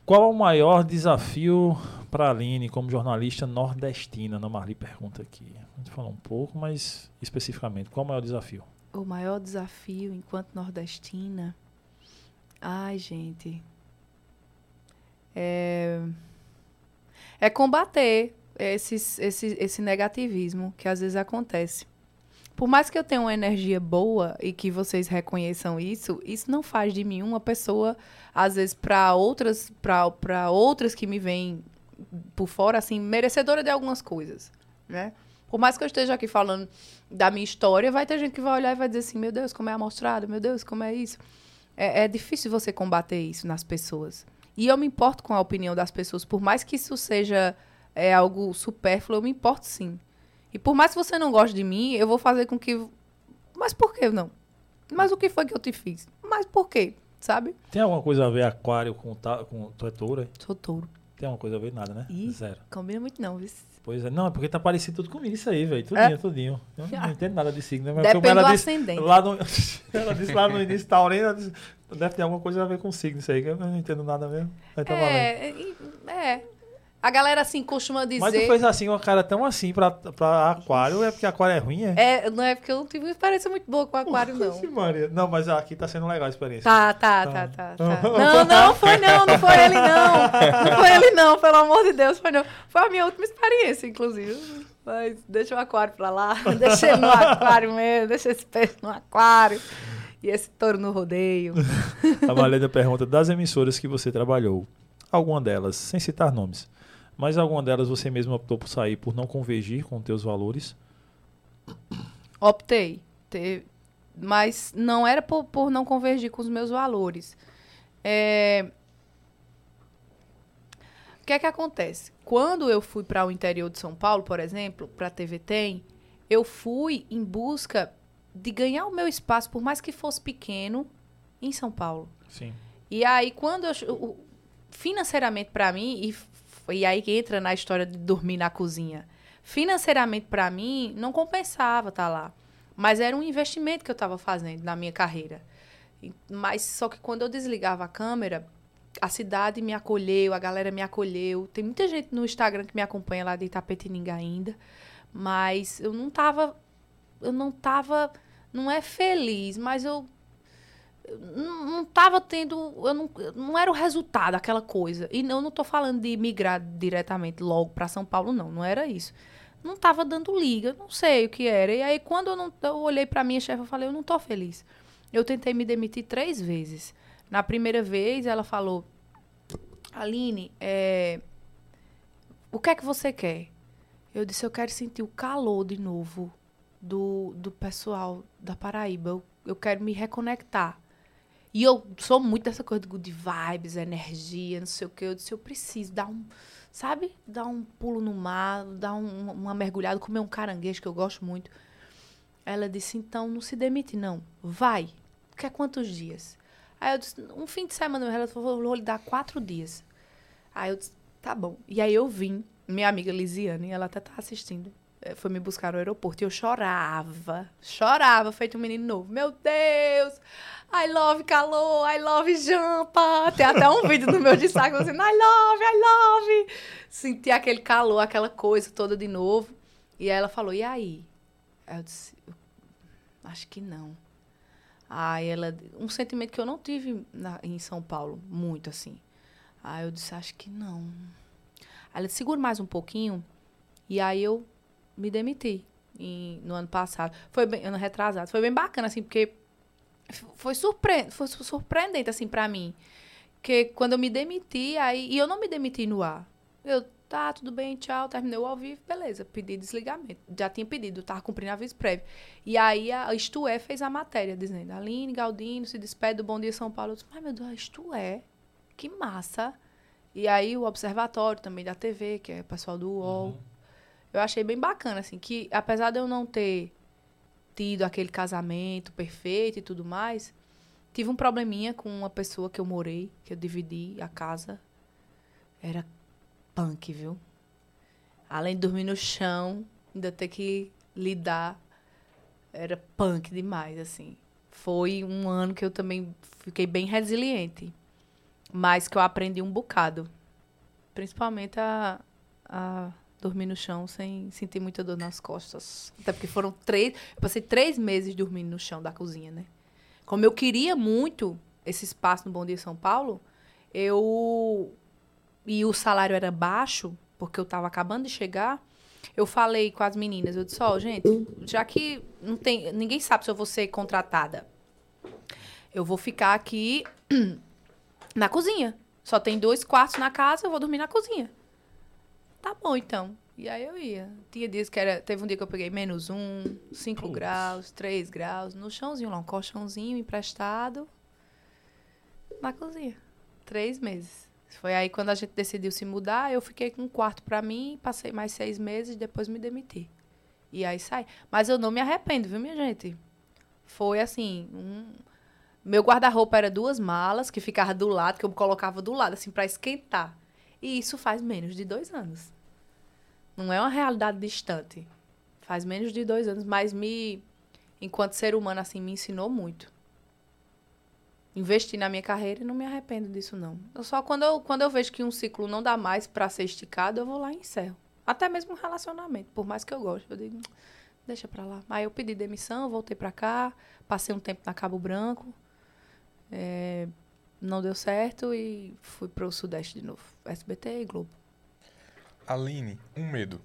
[SPEAKER 2] Qual é o maior desafio para a Aline como jornalista nordestina? Ana Marli pergunta aqui. A gente falou um pouco, mas especificamente, qual é o maior desafio?
[SPEAKER 3] O maior desafio enquanto nordestina. Ai, gente. É, é combater esses, esse, esse negativismo que às vezes acontece. Por mais que eu tenha uma energia boa e que vocês reconheçam isso, isso não faz de mim uma pessoa, às vezes, para outras, para outras que me veem por fora, assim, merecedora de algumas coisas, né? Por mais que eu esteja aqui falando da minha história, vai ter gente que vai olhar e vai dizer assim, meu Deus, como é amostrado, meu Deus, como é isso. É, é difícil você combater isso nas pessoas. E eu me importo com a opinião das pessoas, por mais que isso seja é, algo supérfluo, eu me importo sim. E por mais que você não goste de mim, eu vou fazer com que... Mas por que não? Mas o que foi que eu te fiz? Mas por quê? Sabe?
[SPEAKER 2] Tem alguma coisa a ver aquário com, ta, com tu é touro?
[SPEAKER 3] Sou touro.
[SPEAKER 2] Tem alguma coisa a ver? Nada, né?
[SPEAKER 3] Ih.
[SPEAKER 2] Zero.
[SPEAKER 3] Combina muito não, viu?
[SPEAKER 2] Pois é. Não, é porque tá parecido tudo comigo isso aí, velho. Tudinho,
[SPEAKER 3] É?
[SPEAKER 2] tudinho. Eu não entendo nada de signo, né? Mas
[SPEAKER 3] Depende
[SPEAKER 2] como ela
[SPEAKER 3] do
[SPEAKER 2] disse,
[SPEAKER 3] ascendente.
[SPEAKER 2] lá no, ela disse lá no início, Taurina, ela disse, deve ter alguma coisa a ver com signo isso aí, que eu não entendo nada mesmo. Aí tá valendo.
[SPEAKER 3] É, e- é. A galera, assim, costuma dizer...
[SPEAKER 2] Mas tu fez assim, uma cara tão assim pra, pra aquário, é porque aquário é ruim, é?
[SPEAKER 3] É, não é porque eu não tive uma experiência muito boa com aquário, não.
[SPEAKER 2] Maria. Não, mas aqui tá sendo legal a experiência.
[SPEAKER 3] Tá, tá,
[SPEAKER 2] Tá.
[SPEAKER 3] tá, tá, tá. Não, não, foi não, não foi ele não. Não foi ele não, pelo amor de Deus, foi não. Foi a minha última experiência, inclusive. Mas deixa o aquário pra lá, deixa ele no aquário mesmo, deixa esse peixe no aquário. E esse touro no rodeio.
[SPEAKER 2] A Malena pergunta, das emissoras que você trabalhou, alguma delas, sem citar nomes, mas alguma delas você mesmo optou por sair por não convergir com teus valores?
[SPEAKER 3] Optei. Te- Mas não era por, por não convergir com os meus valores. É, O que é que acontece? Quando eu fui para o interior de São Paulo, por exemplo, para a TV Tem, eu fui em busca de ganhar o meu espaço, por mais que fosse pequeno, em São Paulo.
[SPEAKER 2] Sim.
[SPEAKER 3] E aí, quando eu. Financeiramente, para mim, e, e aí que entra na história de dormir na cozinha. Financeiramente, para mim, não compensava estar lá. Mas era um investimento que eu estava fazendo na minha carreira. Mas só que quando eu desligava a câmera, a cidade me acolheu, a galera me acolheu. Tem muita gente no Instagram que me acompanha lá de Itapetininga ainda. Mas eu não tava. Eu não tava. Não é feliz, mas eu não não tava tendo. Eu não, não era o resultado, aquela coisa. E eu não tô falando de migrar diretamente logo para São Paulo, não. Não era isso. Não tava dando liga, não sei o que era. E aí, quando eu, não, eu olhei para minha chefe, eu falei, eu não tô feliz. Eu tentei me demitir três vezes. Na primeira vez, ela falou: Aline, é, o que é que você quer? Eu disse: eu quero sentir o calor de novo do, do pessoal da Paraíba. Eu, eu quero me reconectar. E eu sou muito dessa coisa de good vibes, energia, não sei o que. Eu disse, eu preciso dar um, sabe? Dar um pulo no mar, dar um, uma mergulhada, comer um caranguejo, que eu gosto muito. Ela disse, então, não se demite, não. Vai. Quer quantos dias? Aí eu disse, um fim de semana. Ela falou, vou lhe dar quatro dias. Aí eu disse, tá bom. E aí eu vim, minha amiga Lisiane, ela até tá assistindo, foi me buscar no aeroporto. E eu chorava, chorava, feito um menino novo. Meu Deus! I love calor, I love jampa. Tem até um vídeo no meu destaque dizendo I love, I love. Senti aquele calor, aquela coisa toda de novo. E aí ela falou, e aí? Aí eu disse, acho que não. Aí ela, um sentimento que eu não tive na- em São Paulo, muito assim. Aí eu disse, acho que não. Aí ela disse, segura mais um pouquinho. E aí eu me demiti em- no ano passado. Foi bem, ano retrasado. Foi bem bacana, assim, porque foi, surpre foi su- surpreendente, assim, pra mim. Porque quando eu me demiti, aí. E eu não me demiti no ar. Eu, tá, tudo bem, tchau, terminei o ao vivo, beleza. Pedi desligamento. Já tinha pedido, tava cumprindo aviso prévio. E aí a Isto É fez a matéria, dizendo: Aline Galdino se despede do Bom Dia São Paulo. Eu disse, ai meu Deus, Isto É. Que massa. E aí o Observatório também da TV, que é o pessoal do UOL. Eu achei bem bacana, assim, que apesar de eu não ter tido aquele casamento perfeito e tudo mais, tive um probleminha com uma pessoa que eu morei, que eu dividi a casa. Era punk, viu? Além de dormir no chão, ainda ter que lidar. Era punk demais, assim. Foi um ano que eu também fiquei bem resiliente. Mas que eu aprendi um bocado. Principalmente a, a dormir no chão sem sentir muita dor nas costas. Até porque foram três. Eu passei três meses dormindo no chão da cozinha, né? Como eu queria muito esse espaço no Bom Dia São Paulo, eu. E o salário era baixo, porque eu tava acabando de chegar. Eu falei com as meninas, eu disse, ó, gente, já que não tem. Ninguém sabe se eu vou ser contratada. Eu vou ficar aqui na cozinha. Só tem dois quartos na casa, eu vou dormir na cozinha. Tá bom, então. E aí eu ia. Tinha dias que era. Teve um dia que eu peguei menos um, cinco
[SPEAKER 2] Putz.
[SPEAKER 3] graus, três graus, no chãozinho lá, um colchãozinho emprestado. Na cozinha. Três meses. Foi aí quando a gente decidiu se mudar, eu fiquei com um quarto pra mim, passei mais seis meses, depois me demiti. E aí saí. Mas eu não me arrependo, viu, minha gente? Foi assim, um... Meu guarda-roupa era duas malas que ficava do lado, que eu colocava do lado, assim, pra esquentar. E isso faz menos de dois anos. Não é uma realidade distante. Faz menos de dois anos, mas me, enquanto ser humano, assim, me ensinou muito. Investi na minha carreira e não me arrependo disso, não. Eu só quando eu, quando eu vejo que um ciclo não dá mais pra ser esticado, eu vou lá e encerro. Até mesmo um relacionamento, por mais que eu goste. Eu digo, deixa pra lá. Aí eu pedi demissão, voltei pra cá, passei um tempo na Cabo Branco. É, não deu certo e fui pro Sudeste de novo. SBT e Globo.
[SPEAKER 1] Aline, um medo.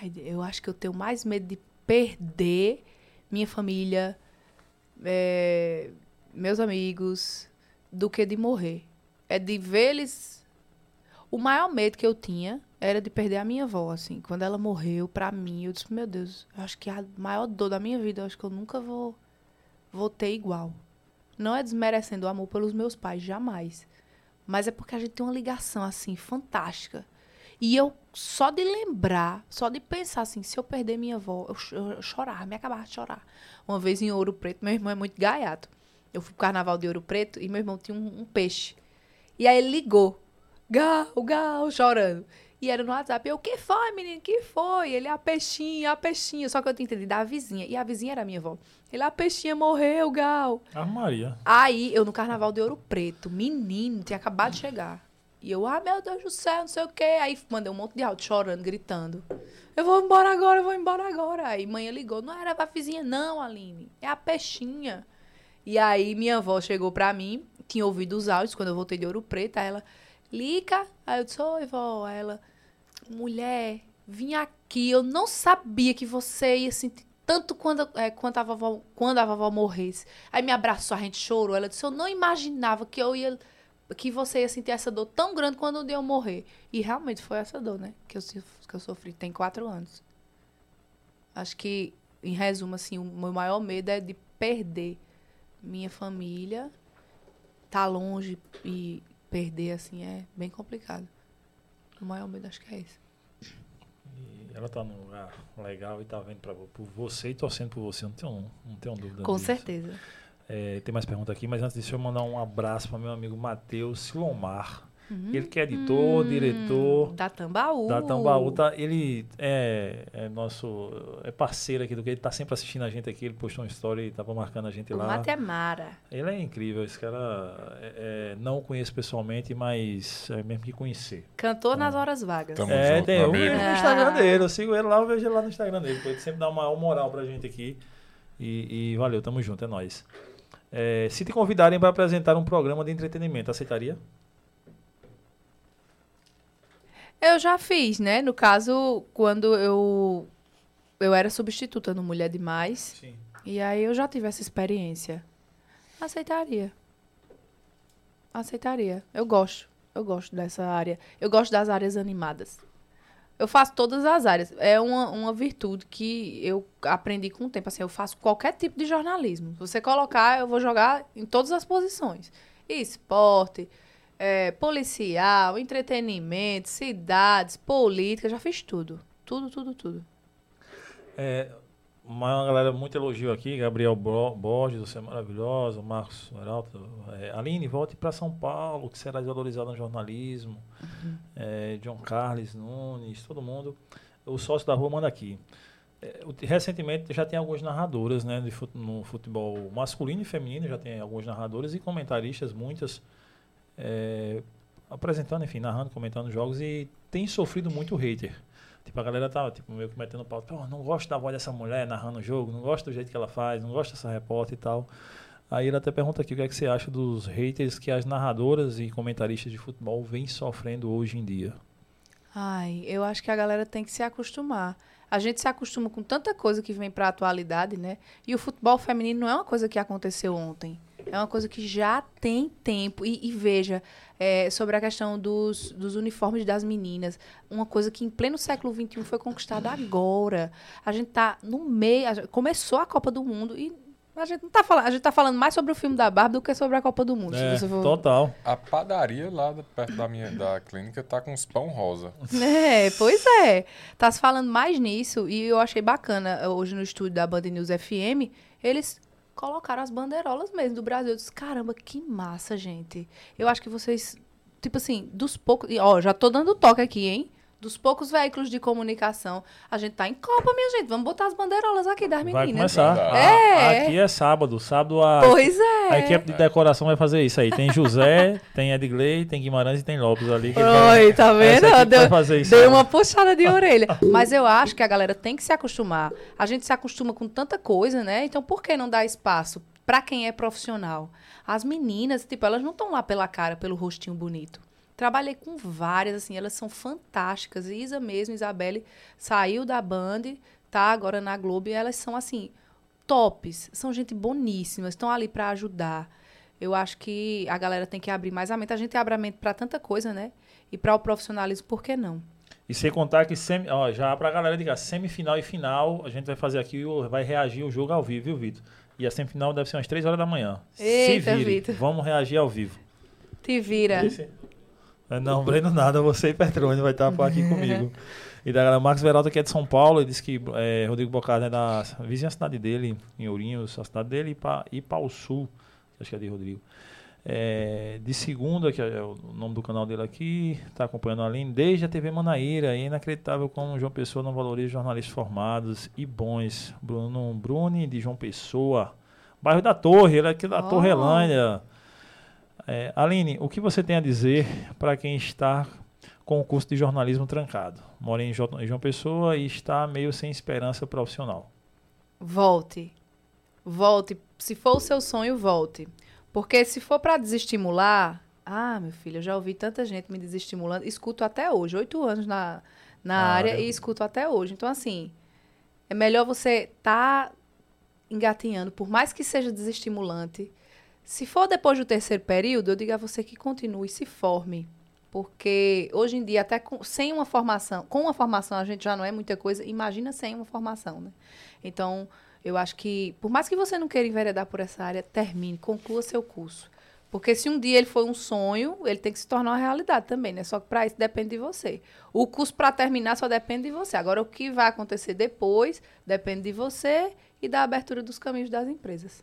[SPEAKER 3] Ai, eu acho que eu tenho mais medo de perder minha família, é, meus amigos, do que de morrer. É de ver eles. O maior medo que eu tinha era de perder a minha avó, assim. Quando ela morreu, pra mim, eu disse, meu Deus, eu acho que a maior dor da minha vida, eu acho que eu nunca vou, vou ter igual. Não é desmerecendo o amor pelos meus pais, jamais. Mas é porque a gente tem uma ligação, assim, fantástica. E eu, só de lembrar, só de pensar assim, se eu perder minha avó, eu, cho- eu chorava, me acabava de chorar. Uma vez em Ouro Preto, meu irmão é muito gaiato. Eu fui pro carnaval de Ouro Preto e meu irmão tinha um, um peixe. E aí ele ligou. Gal, gal, chorando. E era no WhatsApp. Eu, o que foi, menino? que foi? Ele, a peixinha, a peixinha. Só que eu tinha entendido da vizinha. E a vizinha era minha avó. Ele, a peixinha morreu, Gal.
[SPEAKER 2] Ah, Maria.
[SPEAKER 3] Aí, eu no carnaval de Ouro Preto, menino, tinha acabado de chegar. E eu, ah, meu Deus do céu, não sei o quê. Aí mandei um monte de áudio chorando, gritando. Eu vou embora agora, eu vou embora agora. Aí mãe ligou, não era a vizinha, não, Aline. É a peixinha. E aí minha avó chegou pra mim, tinha ouvido os áudios quando eu voltei de Ouro Preto. Aí ela, Lica. Aí eu disse, oi, vó. Aí ela, mulher, vim aqui. Eu não sabia que você ia sentir tanto quando, é, quando, a vovó, quando a vovó morresse. Aí me abraçou, a gente chorou. Ela disse, eu não imaginava que eu ia que você ia sentir essa dor tão grande quando um dia eu morrer. E realmente foi essa dor, né? Que eu, que eu sofri. Tem quatro anos. Acho que, em resumo, assim, o meu maior medo é de perder minha família. Tá longe e perder, assim, é bem complicado. O maior medo acho que é esse.
[SPEAKER 2] E ela tá num lugar legal e tá vendo pra, por você e torcendo por você. Não tenho, não tenho dúvida
[SPEAKER 3] Com
[SPEAKER 2] disso.
[SPEAKER 3] certeza.
[SPEAKER 2] É, tem mais pergunta aqui, mas antes disso eu mandar um abraço para meu amigo Matheus Silomar. Ele que é editor,
[SPEAKER 3] Hum,
[SPEAKER 2] diretor
[SPEAKER 3] Da Tambaú.
[SPEAKER 2] da Tambaú. Tá, ele é, é nosso é parceiro aqui do que ele tá sempre assistindo a gente aqui. Ele postou uma história e tava marcando a gente
[SPEAKER 3] O
[SPEAKER 2] lá.
[SPEAKER 3] Matemara.
[SPEAKER 2] Ele é incrível, esse cara é, é, não o conheço pessoalmente, mas é mesmo que conhecer.
[SPEAKER 3] Cantor nas horas vagas.
[SPEAKER 1] Tamo
[SPEAKER 2] é,
[SPEAKER 1] junto,
[SPEAKER 2] tem eu
[SPEAKER 1] amigo.
[SPEAKER 2] vejo no Instagram dele, eu sigo ele lá, eu vejo ele lá no Instagram dele. Ele sempre dá uma maior moral pra gente aqui. E, e valeu, tamo junto, é nóis. É, se te convidarem para apresentar um programa de entretenimento, aceitaria?
[SPEAKER 3] Eu já fiz, né? No caso, quando eu eu era substituta no Mulher Demais.
[SPEAKER 2] Sim.
[SPEAKER 3] E aí eu já tive essa experiência. Aceitaria. Aceitaria. Eu gosto. Eu gosto dessa área. Eu gosto das áreas animadas. Eu faço todas as áreas. É uma, uma virtude que eu aprendi com o tempo. Assim, eu faço qualquer tipo de jornalismo. Se você colocar, eu vou jogar em todas as posições. Esporte, é, policial, entretenimento, cidades, política. Já fiz tudo. Tudo, tudo, tudo.
[SPEAKER 2] É, uma galera muito elogio aqui, Gabriel Borges, você é maravilhosa, Marcos Heraldo, é, Aline, volte para São Paulo, que será desvalorizado no jornalismo. É, John Carlos Nunes, todo mundo. O sócio da rua manda aqui. É, recentemente já tem algumas narradoras né, de fut- no futebol masculino e feminino, já tem algumas narradoras e comentaristas, muitas, é, apresentando, enfim, narrando, comentando jogos e tem sofrido muito hater. Tipo, a galera tá, tipo, meio que metendo pau. Pô, não gosto da voz dessa mulher narrando o jogo, não gosto do jeito que ela faz, não gosto dessa repórter e tal. Aí ele até pergunta aqui o que é que você acha dos haters que as narradoras e comentaristas de futebol vêm sofrendo hoje em dia.
[SPEAKER 3] Ai, eu acho que a galera tem que se acostumar. A gente se acostuma com tanta coisa que vem para a atualidade, né? E o futebol feminino não é uma coisa que aconteceu ontem. É uma coisa que já tem tempo. E, e veja, é, sobre a questão dos, dos uniformes das meninas, uma coisa que em pleno século XXI foi conquistada agora. A gente tá no meio. começou a Copa do Mundo e a gente não tá falando. A gente tá falando mais sobre o filme da Barbie do que sobre a Copa do Mundo. se
[SPEAKER 2] É,
[SPEAKER 3] você for-
[SPEAKER 2] total.
[SPEAKER 1] A padaria lá perto da minha da clínica tá com uns pão rosa.
[SPEAKER 3] É, pois é. Tá se falando mais nisso e eu achei bacana hoje no estúdio da Band News FM, eles colocaram as bandeirolas mesmo do Brasil. Eu disse, caramba, que massa, gente. Eu acho que vocês, tipo assim, dos poucos. e, Ó, já tô dando toque aqui, hein? Dos poucos veículos de comunicação. A gente tá em Copa, minha gente. Vamos botar as bandeirolas aqui das
[SPEAKER 2] Vai
[SPEAKER 3] meninas.
[SPEAKER 2] começar.
[SPEAKER 3] É.
[SPEAKER 2] A- aqui é sábado. Sábado a,
[SPEAKER 3] Pois é.
[SPEAKER 2] a equipe de decoração vai fazer isso aí. Tem José, tem Edgley, tem Guimarães e tem Lopes ali. que vai-
[SPEAKER 3] Oi, tá vendo? Deu,
[SPEAKER 2] vai fazer isso aí.
[SPEAKER 3] uma puxada de orelha. Mas eu acho que a galera tem que se acostumar. A gente se acostuma com tanta coisa, né? Então por que não dar espaço pra quem é profissional? As meninas, tipo, elas não estão lá pela cara, pelo rostinho bonito. Trabalhei com várias, assim, elas são fantásticas. Isa mesmo, Isabelle, saiu da Band, tá agora na Globo, e elas são, assim, tops. São gente boníssima, estão ali pra ajudar. Eu acho que a galera tem que abrir mais a mente. A gente abre a mente pra tanta coisa, né? E para o profissionalismo, por que não?
[SPEAKER 2] E sem contar que semi, ó, já pra galera ligar, semifinal e final, a gente vai fazer aqui, vai reagir o jogo ao vivo, viu, Vitor? E a semifinal deve ser umas 3 horas da manhã.
[SPEAKER 3] Eita,
[SPEAKER 2] Se vire,
[SPEAKER 3] Vitor.
[SPEAKER 2] vamos reagir ao vivo.
[SPEAKER 3] Te vira.
[SPEAKER 2] Esse- Não, Breno nada, você e Petrone vai estar por aqui comigo. E da galera, Marcos Veraldo, que é de São Paulo, ele disse que é, Rodrigo Bocardo é da vizinha cidade dele, em Ourinhos, a cidade dele, e pa, e Pau Sul, acho que é de Rodrigo. É, de segunda, que é o nome do canal dele aqui, está acompanhando a Aline, desde a TV Manaíra, é inacreditável como João Pessoa não valoriza jornalistas formados e bons. Bruno Bruni, de João Pessoa, bairro da Torre, ele é aqui da
[SPEAKER 3] Oh.
[SPEAKER 2] Torrelândia. É, Aline, o que você tem a dizer para quem está com o curso de jornalismo trancado? Mora em Jo- em João Pessoa e está meio sem esperança profissional.
[SPEAKER 3] Volte. Volte. Se for o seu sonho, volte. Porque se for para desestimular. Ah, meu filho, eu já ouvi tanta gente me desestimulando. Escuto até hoje. Oito anos na, na
[SPEAKER 2] Na
[SPEAKER 3] área,
[SPEAKER 2] área.
[SPEAKER 3] e escuto até hoje. Então, assim, é melhor você estar engatinhando, por mais que seja desestimulante. Se for depois do terceiro período, eu digo a você que continue, se forme. Porque hoje em dia, até com- sem uma formação, com uma formação a gente já não é muita coisa, imagina sem uma formação, né? Então, eu acho que, por mais que você não queira enveredar por essa área, termine, conclua seu curso. Porque se um dia ele foi um sonho, ele tem que se tornar uma realidade também, né? Só que para isso depende de você. O curso para terminar só depende de você. Agora, o que vai acontecer depois depende de você e da abertura dos caminhos das empresas.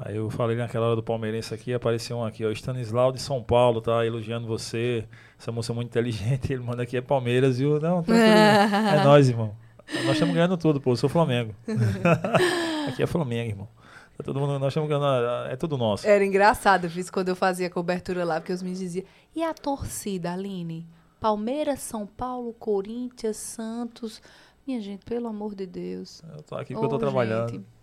[SPEAKER 2] Aí eu falei naquela hora do palmeirense aqui, apareceu um aqui, ó, Stanislau de São Paulo, tá elogiando você, essa moça é muito inteligente, ele manda aqui é Palmeiras, viu? Não, tranquilo, é nós, irmão. Nós estamos ganhando tudo, pô, eu sou Flamengo. aqui é Flamengo, irmão. Tá todo mundo, nós estamos ganhando, é tudo nosso.
[SPEAKER 3] Era engraçado, fiz quando eu fazia cobertura lá, porque os meninos diziam, e a torcida, Aline? Palmeiras, São Paulo, Corinthians, Santos. Minha gente, pelo amor de Deus.
[SPEAKER 2] Eu tô aqui porque eu tô trabalhando.
[SPEAKER 3] gente.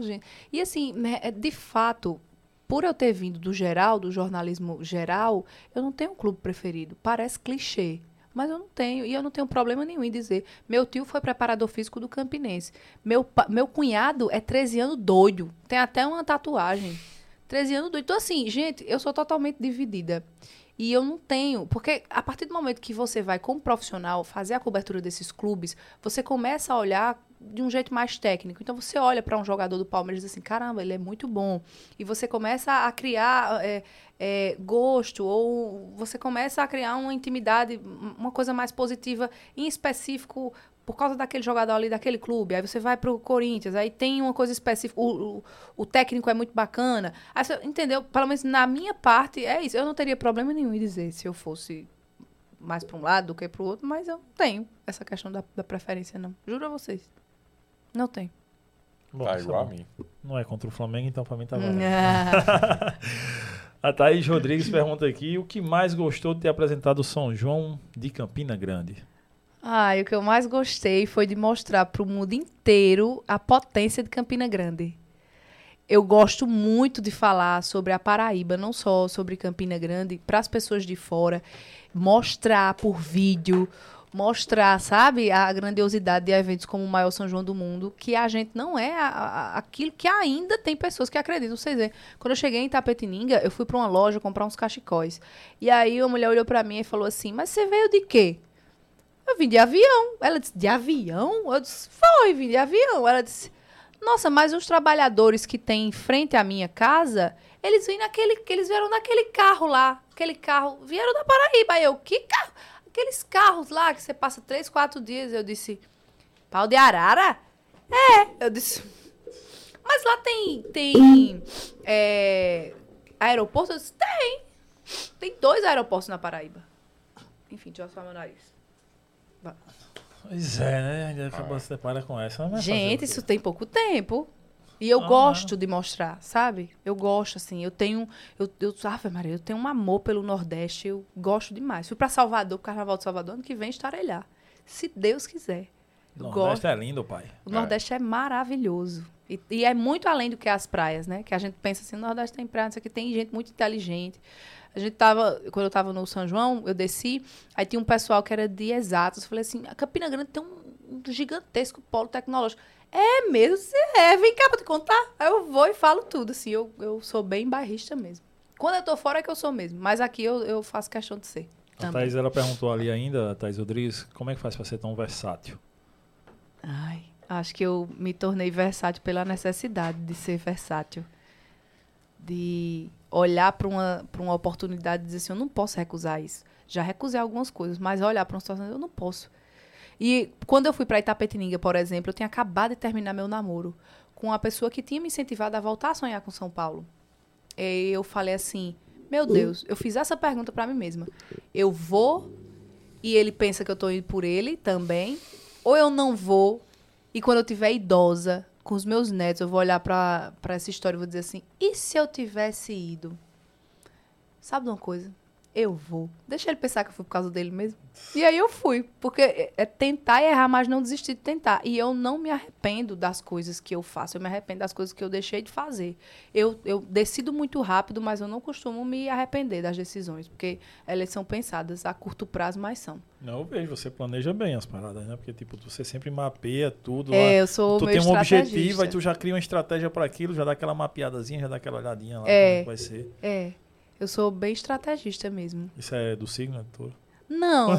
[SPEAKER 3] Gente. E assim, né, é, de fato, por eu ter vindo do geral, do jornalismo geral, eu não tenho um clube preferido. Parece clichê. Mas eu não tenho, e eu não tenho problema nenhum em dizer. Meu tio foi preparador físico do Campinense. Meu, meu cunhado é 13 anos doido. Tem até uma tatuagem. 13 anos doido. Então, assim, gente, eu sou totalmente dividida. E eu não tenho. Porque a partir do momento que você vai, como profissional, fazer a cobertura desses clubes, você começa a olhar de um jeito mais técnico. Então você olha para um jogador do Palmeiras e diz assim: caramba, ele é muito bom. E você começa a criar é, é, gosto, ou você começa a criar uma intimidade, uma coisa mais positiva, em específico por causa daquele jogador ali daquele clube. Aí você vai pro Corinthians, aí tem uma coisa específica, o, o, o técnico é muito bacana. Aí você, entendeu? Pelo menos na minha parte, é isso. Eu não teria problema nenhum em dizer se eu fosse mais para um lado do que para o outro, mas eu não tenho essa questão da, da preferência, não. Juro a vocês. Não tem.
[SPEAKER 2] Bom,
[SPEAKER 1] Tá
[SPEAKER 2] é
[SPEAKER 1] igual a mim.
[SPEAKER 2] Não é contra o Flamengo, então pra mim tá bom.
[SPEAKER 3] Ah,
[SPEAKER 2] A Thaís Rodrigues pergunta aqui: o que mais gostou de ter apresentado o São João de Campina Grande?
[SPEAKER 3] Ai, o que eu mais gostei foi de mostrar para o mundo inteiro a potência de Campina Grande. Eu gosto muito de falar sobre a Paraíba, não só sobre Campina Grande, para as pessoas de fora, mostrar por vídeo, mostrar, sabe, a grandiosidade de eventos como o maior São João do mundo, que a gente não é a- a- aquilo que ainda tem pessoas que acreditam. Vocês veem, quando eu cheguei em Tapetininga, eu fui para uma loja comprar uns cachecóis. E aí a mulher olhou para mim e falou assim: Mas você veio de quê? Eu vim de avião. Ela disse, de avião? Eu disse, foi, vim de avião. Ela disse, nossa, mas os trabalhadores que tem em frente à minha casa, eles vêm naquele, que eles vieram naquele carro lá. Aquele carro, vieram da Paraíba. Aí eu, que carro? Aqueles carros lá que você passa três, quatro dias. Eu disse, pau de arara? É. Eu disse, mas lá tem, tem é, aeroporto? Eu disse, tem. Tem dois aeroportos na Paraíba. Enfim, deixa eu só meu nariz.
[SPEAKER 2] Pois é, né? Ainda acabou se depara com essa. o
[SPEAKER 3] Gente, isso tem pouco tempo. E eu
[SPEAKER 2] Ah,
[SPEAKER 3] gosto de mostrar, sabe? Eu gosto, assim. Eu tenho. Eu, eu, Ave Maria, eu tenho um amor pelo Nordeste. Eu gosto demais. Fui pra Salvador, pro Carnaval de Salvador, ano que vem estarei lá. Se Deus quiser. Eu
[SPEAKER 2] Nordeste
[SPEAKER 3] gosto.
[SPEAKER 2] é lindo, pai.
[SPEAKER 3] O Nordeste é, maravilhoso. E, e é muito além do que as praias, né? Que a gente pensa assim, o Nordeste tem praia, não sei o que, tem gente muito inteligente. A gente tava, quando eu tava no São João, eu desci, aí tinha um pessoal que era de exatos. Eu falei assim, a Campina Grande tem um, um gigantesco polo tecnológico. É mesmo? Você é, vem cá pra te contar. Aí eu vou e falo tudo, assim, eu, eu sou bem bairrista mesmo. Quando eu tô fora é que eu sou mesmo, mas aqui eu, eu faço questão de ser.
[SPEAKER 2] A
[SPEAKER 3] Também.
[SPEAKER 2] Thaís, ela perguntou ali ainda, a Thaís Rodrigues, como é que faz pra ser tão versátil?
[SPEAKER 3] Ai, acho que eu me tornei versátil pela necessidade de ser versátil. De olhar para uma, uma oportunidade e dizer assim, eu não posso recusar isso. Já recusei algumas coisas, mas olhar para uma situação, eu não posso. E quando eu fui para Itapetininga, por exemplo, eu tinha acabado de terminar meu namoro com uma pessoa que tinha me incentivado a voltar a sonhar com São Paulo. E eu falei assim, meu Deus, eu fiz essa pergunta para mim mesma. Eu vou e ele pensa que eu tô indo por ele também, ou eu não vou e quando eu tiver idosa com os meus netos, eu vou olhar pra essa história e vou dizer assim: e se eu tivesse ido? Sabe de uma coisa? Eu vou. Deixa ele pensar que eu fui por causa dele mesmo. E aí eu fui. Porque é é tentar e errar, mas não desistir de tentar. E eu não me arrependo das coisas que eu faço. Eu me arrependo das coisas que eu deixei de fazer. Eu, eu decido muito rápido, mas eu não costumo me arrepender das decisões. Porque elas são pensadas a curto prazo, mas são.
[SPEAKER 2] Não, eu vejo, você planeja bem as paradas, né? Porque, tipo, você sempre mapeia tudo.
[SPEAKER 3] É,
[SPEAKER 2] lá.
[SPEAKER 3] eu sou
[SPEAKER 2] tu tem um objetivo, aí tu já cria uma estratégia para aquilo, já dá aquela mapeadazinha, já dá aquela olhadinha lá
[SPEAKER 3] É.
[SPEAKER 2] como vai ser.
[SPEAKER 3] É. Eu sou bem estrategista mesmo.
[SPEAKER 2] Isso é do signo, né, touro?
[SPEAKER 3] Não.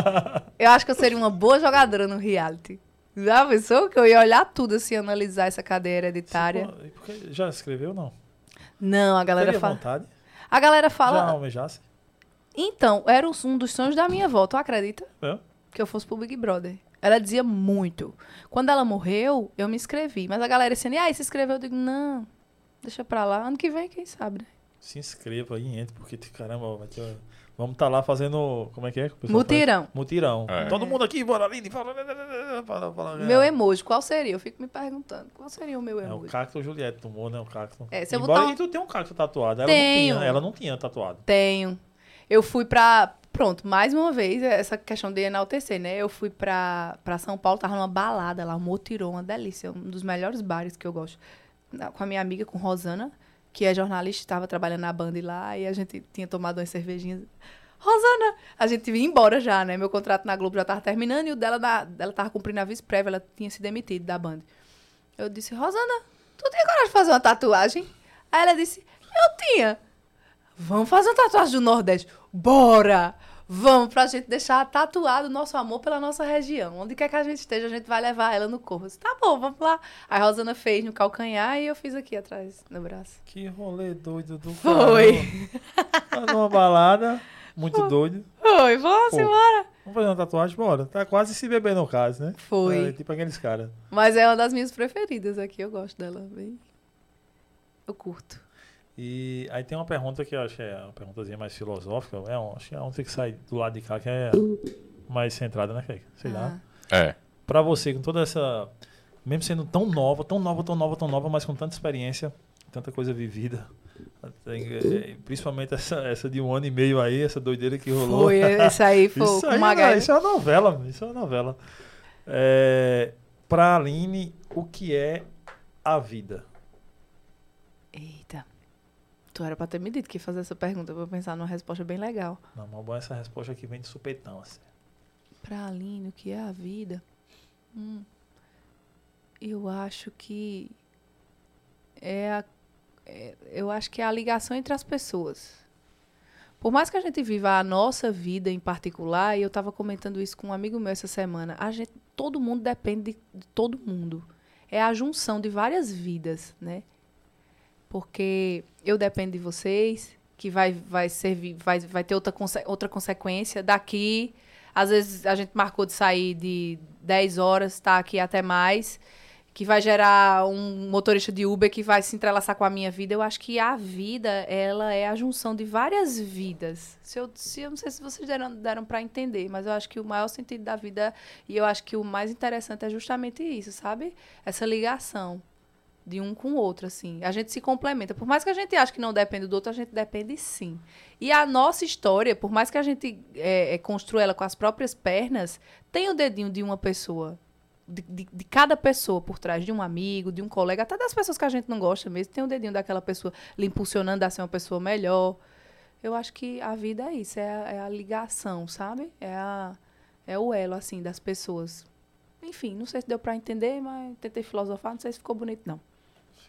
[SPEAKER 3] eu acho que eu seria uma boa jogadora no reality. Já pensou que eu ia olhar tudo assim, analisar essa cadeia hereditária?
[SPEAKER 2] Você, porque já escreveu, não?
[SPEAKER 3] Não, a galera
[SPEAKER 2] Teria
[SPEAKER 3] fala.
[SPEAKER 2] vontade?
[SPEAKER 3] A galera
[SPEAKER 2] Já
[SPEAKER 3] fala.
[SPEAKER 2] almejasse?
[SPEAKER 3] Então, era um dos sonhos da minha avó, tu acredita?
[SPEAKER 2] É?
[SPEAKER 3] Que eu fosse pro Big Brother. Ela dizia muito. Quando ela morreu, eu me inscrevi. Mas a galera dizia, ah, se inscreveu? Eu digo, não, deixa pra lá. Ano que vem, quem sabe, né?
[SPEAKER 2] Se inscreva aí, entre, porque caramba, vai ter, vamos estar lá fazendo. Como é que é? que
[SPEAKER 3] Mutirão.
[SPEAKER 2] faz? Mutirão.
[SPEAKER 1] É.
[SPEAKER 2] Todo mundo aqui, bora ali. Fala, fala, fala,
[SPEAKER 3] Meu emoji, qual seria? Eu fico me perguntando, qual seria o meu
[SPEAKER 2] É o
[SPEAKER 3] emoji?
[SPEAKER 2] cacto Juliette tomou, né? O cacto.
[SPEAKER 3] É, se eu
[SPEAKER 2] Embora
[SPEAKER 3] botar um-
[SPEAKER 2] tu tenha um cacto tatuado. Ela
[SPEAKER 3] Tenho.
[SPEAKER 2] não tinha, ela não tinha tatuado.
[SPEAKER 3] Tenho. Eu fui pra. Pronto, mais uma vez, essa questão de enaltecer, né? Eu fui pra, pra São Paulo, tava numa balada lá, um Motirão, uma delícia, um dos melhores bares que eu gosto. Com a minha amiga, com Rosana, que é jornalista, estava trabalhando na Band lá, e a gente tinha tomado umas cervejinhas. Rosana! A gente ia embora já, né? Meu contrato na Globo já tava terminando e o dela, ela tava cumprindo a vice prévia, ela tinha se demitido da Band. Eu disse, Rosana, tu tem coragem de fazer uma tatuagem? Aí ela disse, Eu tinha. Vamos fazer uma tatuagem do Nordeste. Bora! Vamos pra gente deixar tatuado o nosso amor pela nossa região. Onde quer que a gente esteja, a gente vai levar ela no corpo. Disse, tá bom, vamos lá. A Rosana fez no calcanhar e eu fiz aqui atrás, no braço.
[SPEAKER 2] Que rolê doido do
[SPEAKER 3] Foi.
[SPEAKER 2] Tá numa balada, muito doido.
[SPEAKER 3] Foi, vamos
[SPEAKER 2] Pô.
[SPEAKER 3] embora.
[SPEAKER 2] Vamos fazer uma tatuagem? Bora. Tá quase se beber no caso, né?
[SPEAKER 3] Foi.
[SPEAKER 2] É, tipo aqueles caras.
[SPEAKER 3] Mas é uma das minhas preferidas aqui, eu gosto dela. Bem... Eu curto.
[SPEAKER 2] E aí tem uma pergunta que eu acho que é uma perguntazinha mais filosófica. É um, acho que é um tem que sair do lado de cá, que é mais centrada, né, Keke? Sei lá.
[SPEAKER 3] Ah.
[SPEAKER 1] É.
[SPEAKER 2] Pra você, com toda essa. Mesmo sendo tão nova, tão nova, tão nova, tão nova, mas com tanta experiência, tanta coisa vivida. eh, principalmente essa, essa de um ano e meio aí, essa doideira que rolou.
[SPEAKER 3] Foi, esse aí foi
[SPEAKER 2] Isso, aí, não, isso é uma novela, isso é uma novela. É, pra Aline, o que é a vida?
[SPEAKER 3] Eita. Tu era pra ter me dito que ia fazer essa pergunta pra pensar numa resposta bem legal.
[SPEAKER 2] Não, mas bom, essa resposta aqui vem de supetão, assim.
[SPEAKER 3] Pra Aline, o que é a vida? Hum, eu acho que é, a- é- eu acho que é a ligação entre as pessoas. Por mais que a gente viva a nossa vida em particular, e eu estava comentando isso com um amigo meu essa semana, a gente, todo mundo depende de, de todo mundo. É a junção de várias vidas, né? Porque eu dependo de vocês, que vai, vai servir, vai, vai ter outra, conse- outra consequência daqui. Às vezes a gente marcou de sair de 10 horas, tá aqui até mais, que vai gerar um motorista de Uber que vai se entrelaçar com a minha vida. Eu acho que a vida, ela é a junção de várias vidas. Se eu, se, eu não sei se vocês deram, deram para entender, mas eu acho que o maior sentido da vida, e eu acho que o mais interessante é justamente isso, sabe? Essa ligação de um com o outro, assim. A gente se complementa. Por mais que a gente ache que não depende do outro, a gente depende sim. E a nossa história, por mais que a gente é, é, construa ela com as próprias pernas, tem o dedinho de uma pessoa. De, de, de cada pessoa por trás, de um amigo, de um colega, até das pessoas que a gente não gosta mesmo, tem o dedinho daquela pessoa lhe impulsionando a ser uma pessoa melhor. Eu acho que a vida é isso, é a, é a ligação, sabe? É, a, é o elo, assim, das pessoas. Enfim, não sei se deu pra entender, mas tentei filosofar, não sei se ficou bonito, não.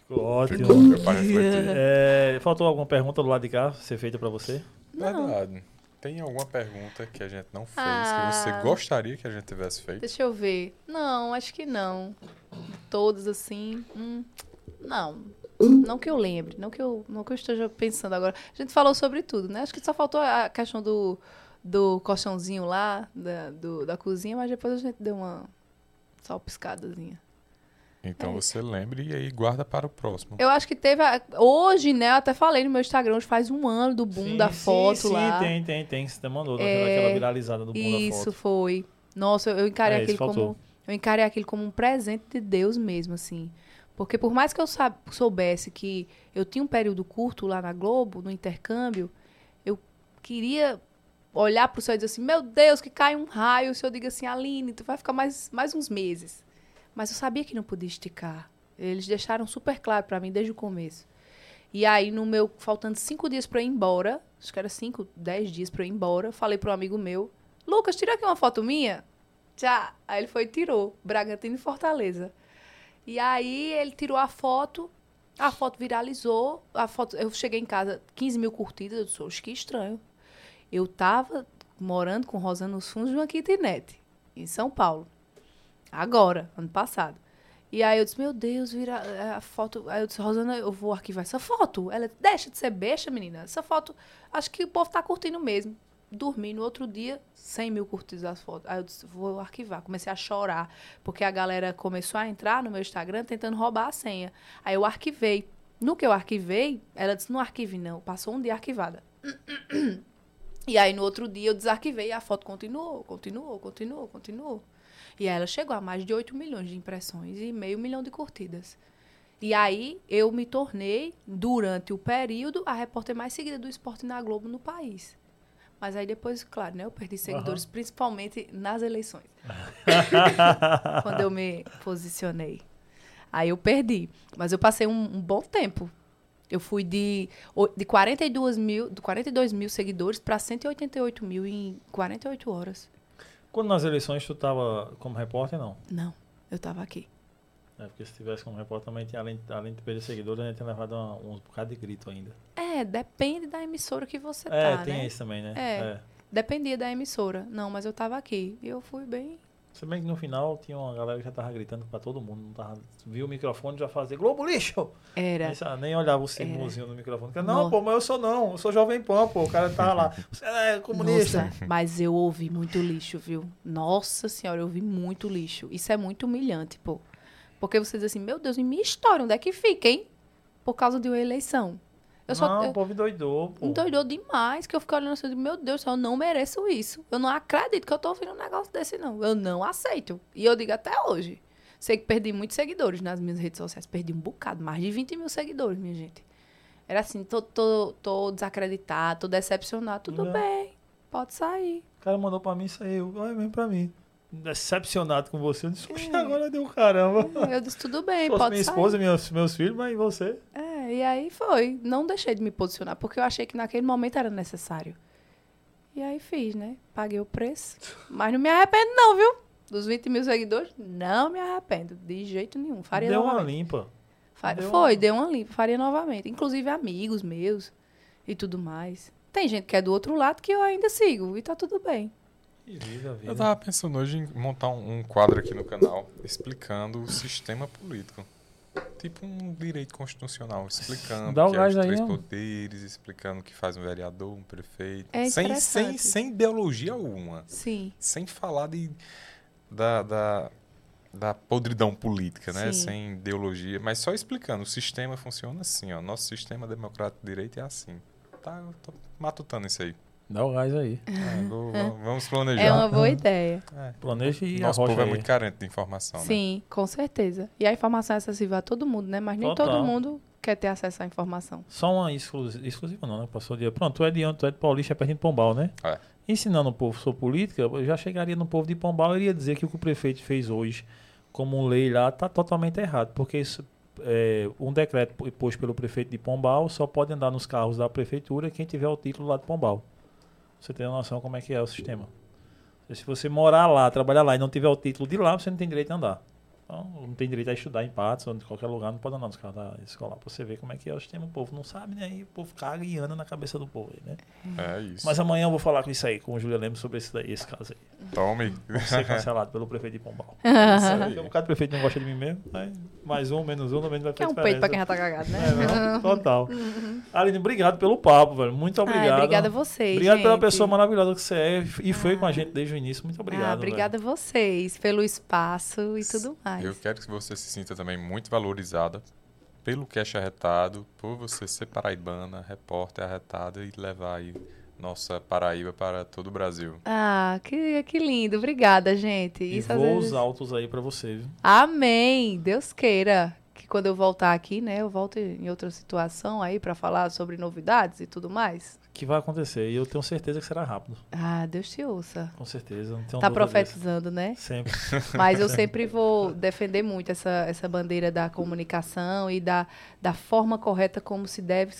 [SPEAKER 2] Ficou ótimo.
[SPEAKER 1] Ficou pra refletir.
[SPEAKER 2] É, faltou alguma pergunta do lado de cá ser feita pra você?
[SPEAKER 3] Não.
[SPEAKER 1] Verdade. Tem alguma pergunta que a gente não fez,
[SPEAKER 3] Ah.
[SPEAKER 1] que você gostaria que a gente tivesse feito?
[SPEAKER 3] Deixa eu ver. Não, acho que não. Todos assim. hum, não. Não que eu lembre, não que eu, não que eu esteja pensando agora. A gente falou sobre tudo, né? Acho que só faltou a questão do, do colchãozinho lá, da, do, da cozinha, mas depois a gente deu uma salpiscadazinha.
[SPEAKER 1] Então
[SPEAKER 3] É.
[SPEAKER 1] você lembre e aí guarda para o próximo.
[SPEAKER 3] Eu acho que teve. a- hoje, né? Eu até falei no meu Instagram, hoje faz um ano do boom
[SPEAKER 2] Sim,
[SPEAKER 3] da
[SPEAKER 2] sim,
[SPEAKER 3] foto
[SPEAKER 2] sim,
[SPEAKER 3] lá.
[SPEAKER 2] tem, tem, tem. Você mandou
[SPEAKER 3] É,
[SPEAKER 2] daquela, aquela viralizada do boom da
[SPEAKER 3] Isso
[SPEAKER 2] foto.
[SPEAKER 3] foi. Nossa, eu, eu encarei
[SPEAKER 2] É, isso
[SPEAKER 3] aquilo
[SPEAKER 2] faltou.
[SPEAKER 3] como eu encarei aquilo como um presente de Deus mesmo, assim. Porque por mais que eu soubesse que eu tinha um período curto lá na Globo, no intercâmbio, eu queria olhar pro céu e dizer assim, meu Deus, que cai um raio, se eu digo assim, Aline, tu vai ficar mais, mais uns meses. Mas eu sabia que não podia esticar. Eles deixaram super claro pra mim desde o começo. E aí, no meu, faltando cinco dias eu ir embora, acho que era cinco, dez dias eu ir embora, falei pro um amigo meu, Lucas, tira aqui uma foto minha. Já. Aí ele foi e tirou. Bragantino e Fortaleza. E aí ele tirou a foto, a foto viralizou, a foto, eu cheguei em casa, 15 mil curtidas, eu disse, "Oxe, que estranho. Eu tava morando com Rosana nos fundos de uma kitnet, em São Paulo. Agora, ano passado. E aí eu disse, meu Deus, vira é, a foto. Aí eu disse, Rosana, eu vou arquivar essa foto. Ela, deixa de ser besta, menina. Essa foto, acho que o povo tá curtindo mesmo. Dormi no outro dia, 100 mil curtidas as fotos. Aí eu disse, vou arquivar. Comecei a chorar, porque a galera começou a entrar no meu Instagram tentando roubar a senha. Aí eu arquivei. No que eu arquivei, ela disse, não arquive não. Passou um dia arquivada. E aí no outro dia eu desarquivei e a foto continuou, continuou, continuou, continuou. E ela chegou a mais de 8 milhões de impressões e meio milhão de curtidas. E aí eu me tornei, durante o período, a repórter mais seguida do esporte na Globo no país. Mas aí depois, claro, né, eu perdi seguidores, principalmente nas eleições. quando eu me posicionei. Aí eu perdi. Mas eu passei um, um bom tempo. Eu fui de, de 42 mil, de 42 mil seguidores para 188 mil em 48 horas.
[SPEAKER 2] Quando nas eleições tu tava como repórter, não?
[SPEAKER 3] Não, eu tava aqui.
[SPEAKER 2] É, porque se tivesse como repórter também, tinha, além, além de perder seguidores, a gente tinha levado uma, uns bocado de grito ainda.
[SPEAKER 3] É, depende da emissora que você
[SPEAKER 2] é,
[SPEAKER 3] tá,
[SPEAKER 2] tem
[SPEAKER 3] né?
[SPEAKER 2] isso também, né?
[SPEAKER 3] É. Dependia da emissora. Não, mas eu tava aqui. E eu fui bem.
[SPEAKER 2] Se bem que no final tinha uma galera que já tava gritando pra todo mundo. Não tava, viu o microfone já fazia Globo Lixo!
[SPEAKER 3] Era.
[SPEAKER 2] Nem, olhava o símbolozinho no microfone. Não,
[SPEAKER 3] Nossa.
[SPEAKER 2] pô, mas eu sou não, eu sou Jovem Pan, pô. O cara tava lá. Você é comunista.
[SPEAKER 3] Nossa, mas eu ouvi muito lixo, viu? Nossa senhora, eu ouvi muito lixo. Isso é muito humilhante, pô. Porque você diz assim, meu Deus, e minha história, onde é que fica, hein? Por causa de uma eleição. Eu só.
[SPEAKER 2] não,
[SPEAKER 3] eu,
[SPEAKER 2] o povo endoidou, pô.
[SPEAKER 3] Endoidou demais, que eu fiquei olhando assim, meu Deus, eu não mereço isso. Eu não acredito que eu tô ouvindo um negócio desse, não. Eu não aceito. E eu digo até hoje. Sei que perdi muitos seguidores nas minhas redes sociais. Perdi um bocado, mais de 20 mil seguidores, minha gente. Era assim, tô, tô, tô desacreditado, tô decepcionado. Tudo
[SPEAKER 2] É.
[SPEAKER 3] bem, pode sair.
[SPEAKER 2] O cara mandou pra mim, saiu. Olha, vem pra mim. Decepcionado com você. Eu disse, "Oxe, agora deu caramba.
[SPEAKER 3] Eu disse, tudo bem,
[SPEAKER 2] fosse
[SPEAKER 3] pode
[SPEAKER 2] minha
[SPEAKER 3] sair.
[SPEAKER 2] esposa, meus, meus filhos, mas e você?
[SPEAKER 3] É, e aí foi. Não deixei de me posicionar, porque eu achei que naquele momento era necessário. E aí fiz, né? Paguei o preço. Mas não me arrependo, não, viu? Dos 20 mil seguidores, não me arrependo. De jeito nenhum. Faria
[SPEAKER 2] deu uma
[SPEAKER 3] novamente.
[SPEAKER 2] limpa.
[SPEAKER 3] Fa-
[SPEAKER 2] deu
[SPEAKER 3] foi,
[SPEAKER 2] uma-
[SPEAKER 3] deu uma limpa. Faria novamente. Inclusive amigos meus e tudo mais. Tem gente que é do outro lado que eu ainda sigo. E tá tudo bem.
[SPEAKER 2] Que vida, vida.
[SPEAKER 1] Eu tava pensando hoje em montar um, um quadro aqui no canal explicando o sistema político. Tipo um direito constitucional, explicando
[SPEAKER 2] Dá o
[SPEAKER 1] que é os
[SPEAKER 2] aí,
[SPEAKER 1] três poderes, explicando o que faz um vereador, um prefeito.
[SPEAKER 3] É
[SPEAKER 1] sem, sem, sem ideologia alguma.
[SPEAKER 3] Sim.
[SPEAKER 1] Sem falar de, da, da, da podridão política, né?
[SPEAKER 3] Sim.
[SPEAKER 1] Sem ideologia, mas só explicando. O sistema funciona assim, ó. Nosso sistema democrático de direito é assim. Tá, eu tô matutando isso aí.
[SPEAKER 2] Dá o gás aí.
[SPEAKER 1] É, vou- vamos planejar.
[SPEAKER 3] É uma boa ideia.
[SPEAKER 1] É.
[SPEAKER 2] Planeja e
[SPEAKER 1] Nosso povo é
[SPEAKER 2] aí.
[SPEAKER 1] muito carente de informação, né?
[SPEAKER 3] Sim, com certeza. E a informação é acessível a todo mundo, né? Mas nem
[SPEAKER 2] Total.
[SPEAKER 3] todo mundo quer ter acesso à informação.
[SPEAKER 2] Só uma exclusiva, exclusiva não, né? Passou o dia. Pronto, tu é de onde? Tu é de Paulista, é pertinho de Pombal, né?
[SPEAKER 1] É.
[SPEAKER 2] Ensinando o povo sobre política, eu já chegaria no povo de Pombal e iria dizer que o que o prefeito fez hoje, como lei lá, tá totalmente errado. Porque isso, é, um decreto po- posto pelo prefeito de Pombal só pode andar nos carros da prefeitura quem tiver o título lá de Pombal. Você tem noção como é que é o sistema. Se você morar lá, trabalhar lá e não tiver o título de lá, você não tem direito a andar. Então, não tem direito a estudar em Patos ou em qualquer lugar, não pode andar nos carros da escola. Pra você ver como é que é o sistema. O povo não sabe, né? E o povo caga e anda na cabeça do povo, aí, né?
[SPEAKER 1] É isso.
[SPEAKER 2] Mas amanhã eu vou falar com isso aí, com o Julia Lemos sobre esse, daí, esse caso aí.
[SPEAKER 1] Tome.
[SPEAKER 2] Vou ser cancelado pelo prefeito de Pombal.
[SPEAKER 1] Isso aí.
[SPEAKER 2] Porque um bocado de prefeito não gosta de mim mesmo, aí mais um, menos um, no menos vai
[SPEAKER 3] Que é um peito pra quem
[SPEAKER 2] diferença.
[SPEAKER 3] já tá cagado, né?
[SPEAKER 2] É, não? Total. Aline, obrigado pelo papo, velho. Muito obrigado.
[SPEAKER 3] Ai, obrigada a vocês.
[SPEAKER 2] Obrigado pela
[SPEAKER 3] gente.
[SPEAKER 2] pessoa maravilhosa que você é e foi com a gente desde o início. Muito obrigado.
[SPEAKER 3] ah, obrigada a vocês pelo espaço e tudo mais.
[SPEAKER 1] Eu quero que você se sinta também muito valorizada pelo cash arretado, por você ser paraibana, repórter arretada e levar aí nossa Paraíba para todo o Brasil.
[SPEAKER 3] Ah, que, que lindo. Obrigada, gente.
[SPEAKER 2] E
[SPEAKER 3] Isso
[SPEAKER 2] voos
[SPEAKER 3] vezes...
[SPEAKER 2] altos aí pra você, viu?
[SPEAKER 3] Amém. Deus queira que quando eu voltar aqui, né, eu volte em outra situação aí pra falar sobre novidades e tudo mais.
[SPEAKER 2] Que vai acontecer. E eu tenho certeza que será rápido.
[SPEAKER 3] Ah, Deus te ouça.
[SPEAKER 2] Com certeza. Não tenho
[SPEAKER 3] Tá profetizando, né?
[SPEAKER 2] Sempre.
[SPEAKER 3] Mas eu sempre vou defender muito essa, essa bandeira da comunicação e da, da forma correta como se deve,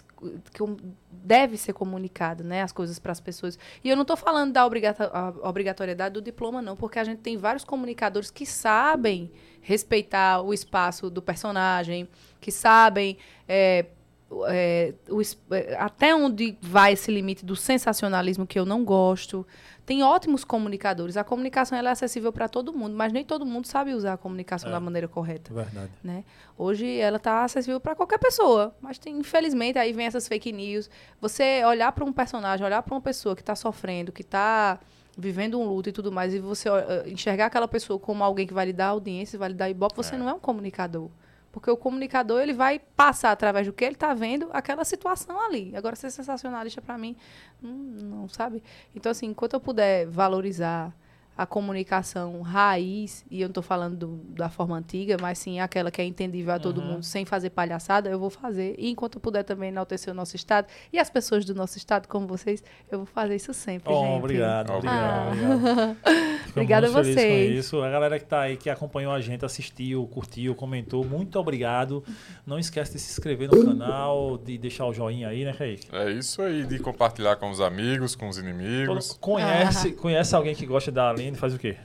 [SPEAKER 3] como deve ser comunicado, né? As coisas para as pessoas. E eu não estou falando da obrigatoriedade do diploma, não, porque a gente tem vários comunicadores que sabem respeitar o espaço do personagem, que sabem. é, é, o é, até onde vai esse limite do sensacionalismo que eu não gosto. Tem ótimos comunicadores. A comunicação é acessível para todo mundo, mas nem todo mundo sabe usar a comunicação
[SPEAKER 2] É.
[SPEAKER 3] da maneira correta.
[SPEAKER 2] Verdade.
[SPEAKER 3] Né? Hoje ela está acessível para qualquer pessoa, mas tem, infelizmente aí vem essas fake news. Você olhar para um personagem, olhar para uma pessoa que está sofrendo, que está vivendo um luto e tudo mais, e você eh, enxergar aquela pessoa como alguém que vai lhe dar audiência, vai lhe dar ibope, você
[SPEAKER 1] É.
[SPEAKER 3] não é um comunicador. Porque o comunicador ele vai passar através do que ele está vendo aquela situação ali. Agora, ser sensacionalista para mim, hum, não sabe? Então, assim, enquanto eu puder valorizar a comunicação raiz, e eu não estou falando do- da forma antiga, mas sim aquela que é entendível a todo
[SPEAKER 2] Uhum.
[SPEAKER 3] mundo, sem fazer palhaçada, eu vou fazer. E enquanto eu puder também enaltecer o nosso Estado e as pessoas do nosso Estado, como vocês, eu vou fazer isso sempre,
[SPEAKER 2] Oh,
[SPEAKER 3] gente.
[SPEAKER 2] obrigado, obrigado,
[SPEAKER 3] Ah.
[SPEAKER 2] obrigado.
[SPEAKER 3] Obrigada a
[SPEAKER 2] muito feliz com
[SPEAKER 3] vocês.
[SPEAKER 2] isso. A galera que tá aí, que acompanhou a gente, assistiu, curtiu, comentou, muito obrigado. Não esquece de se inscrever no canal, de deixar o joinha aí, né, Kaique?
[SPEAKER 1] É isso aí, de compartilhar com os amigos, com os inimigos.
[SPEAKER 2] Conhece,
[SPEAKER 3] Ah.
[SPEAKER 2] conhece alguém que gosta da Aline, faz o quê?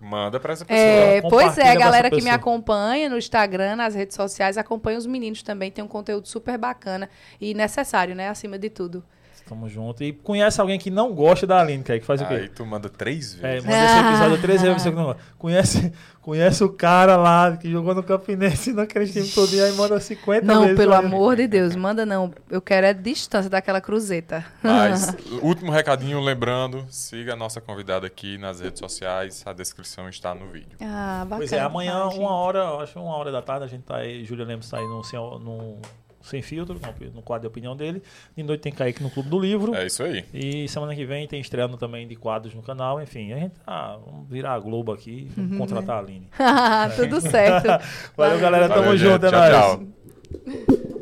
[SPEAKER 1] Manda pra essa pessoa.
[SPEAKER 3] É, pois é,
[SPEAKER 2] essa
[SPEAKER 3] galera que me acompanha no Instagram, nas redes sociais, acompanha os meninos também, tem um conteúdo super bacana e necessário, né, acima de tudo.
[SPEAKER 2] Tamo junto. E conhece alguém que não gosta da Aline, Kaique? Faz o quê?
[SPEAKER 1] Aí tu manda três
[SPEAKER 2] É,
[SPEAKER 1] vezes.
[SPEAKER 2] manda esse episódio três vezes você que não gosta. Conhece, conhece o cara lá que jogou no Campinense naquele time todo e aí manda 50
[SPEAKER 3] Não,
[SPEAKER 2] vezes.
[SPEAKER 3] pelo
[SPEAKER 2] pra ele.
[SPEAKER 3] amor de Deus, manda não. Eu quero é distância daquela cruzeta.
[SPEAKER 1] Mas, último recadinho, lembrando, siga a nossa convidada aqui nas redes sociais, a descrição está no vídeo.
[SPEAKER 3] Ah, bacana.
[SPEAKER 2] Pois é, amanhã,
[SPEAKER 3] demais,
[SPEAKER 2] uma
[SPEAKER 3] gente.
[SPEAKER 2] hora, acho que uma hora da tarde, a gente tá aí, Júlia Lemos tá aí no, no, sem filtro, no, quadro de opinião dele. De noite tem Kaique no Clube do Livro.
[SPEAKER 1] É isso aí.
[SPEAKER 2] E semana que vem tem estreando também de quadros no canal. Enfim, a gente tá. Vamos virar a Globo aqui, vamos contratar a Aline.
[SPEAKER 3] Tudo certo.
[SPEAKER 2] Valeu, galera. Tamo
[SPEAKER 1] Valeu,
[SPEAKER 2] junto,
[SPEAKER 1] gente.
[SPEAKER 2] é
[SPEAKER 1] Tchau,
[SPEAKER 2] nóis.
[SPEAKER 1] tchau.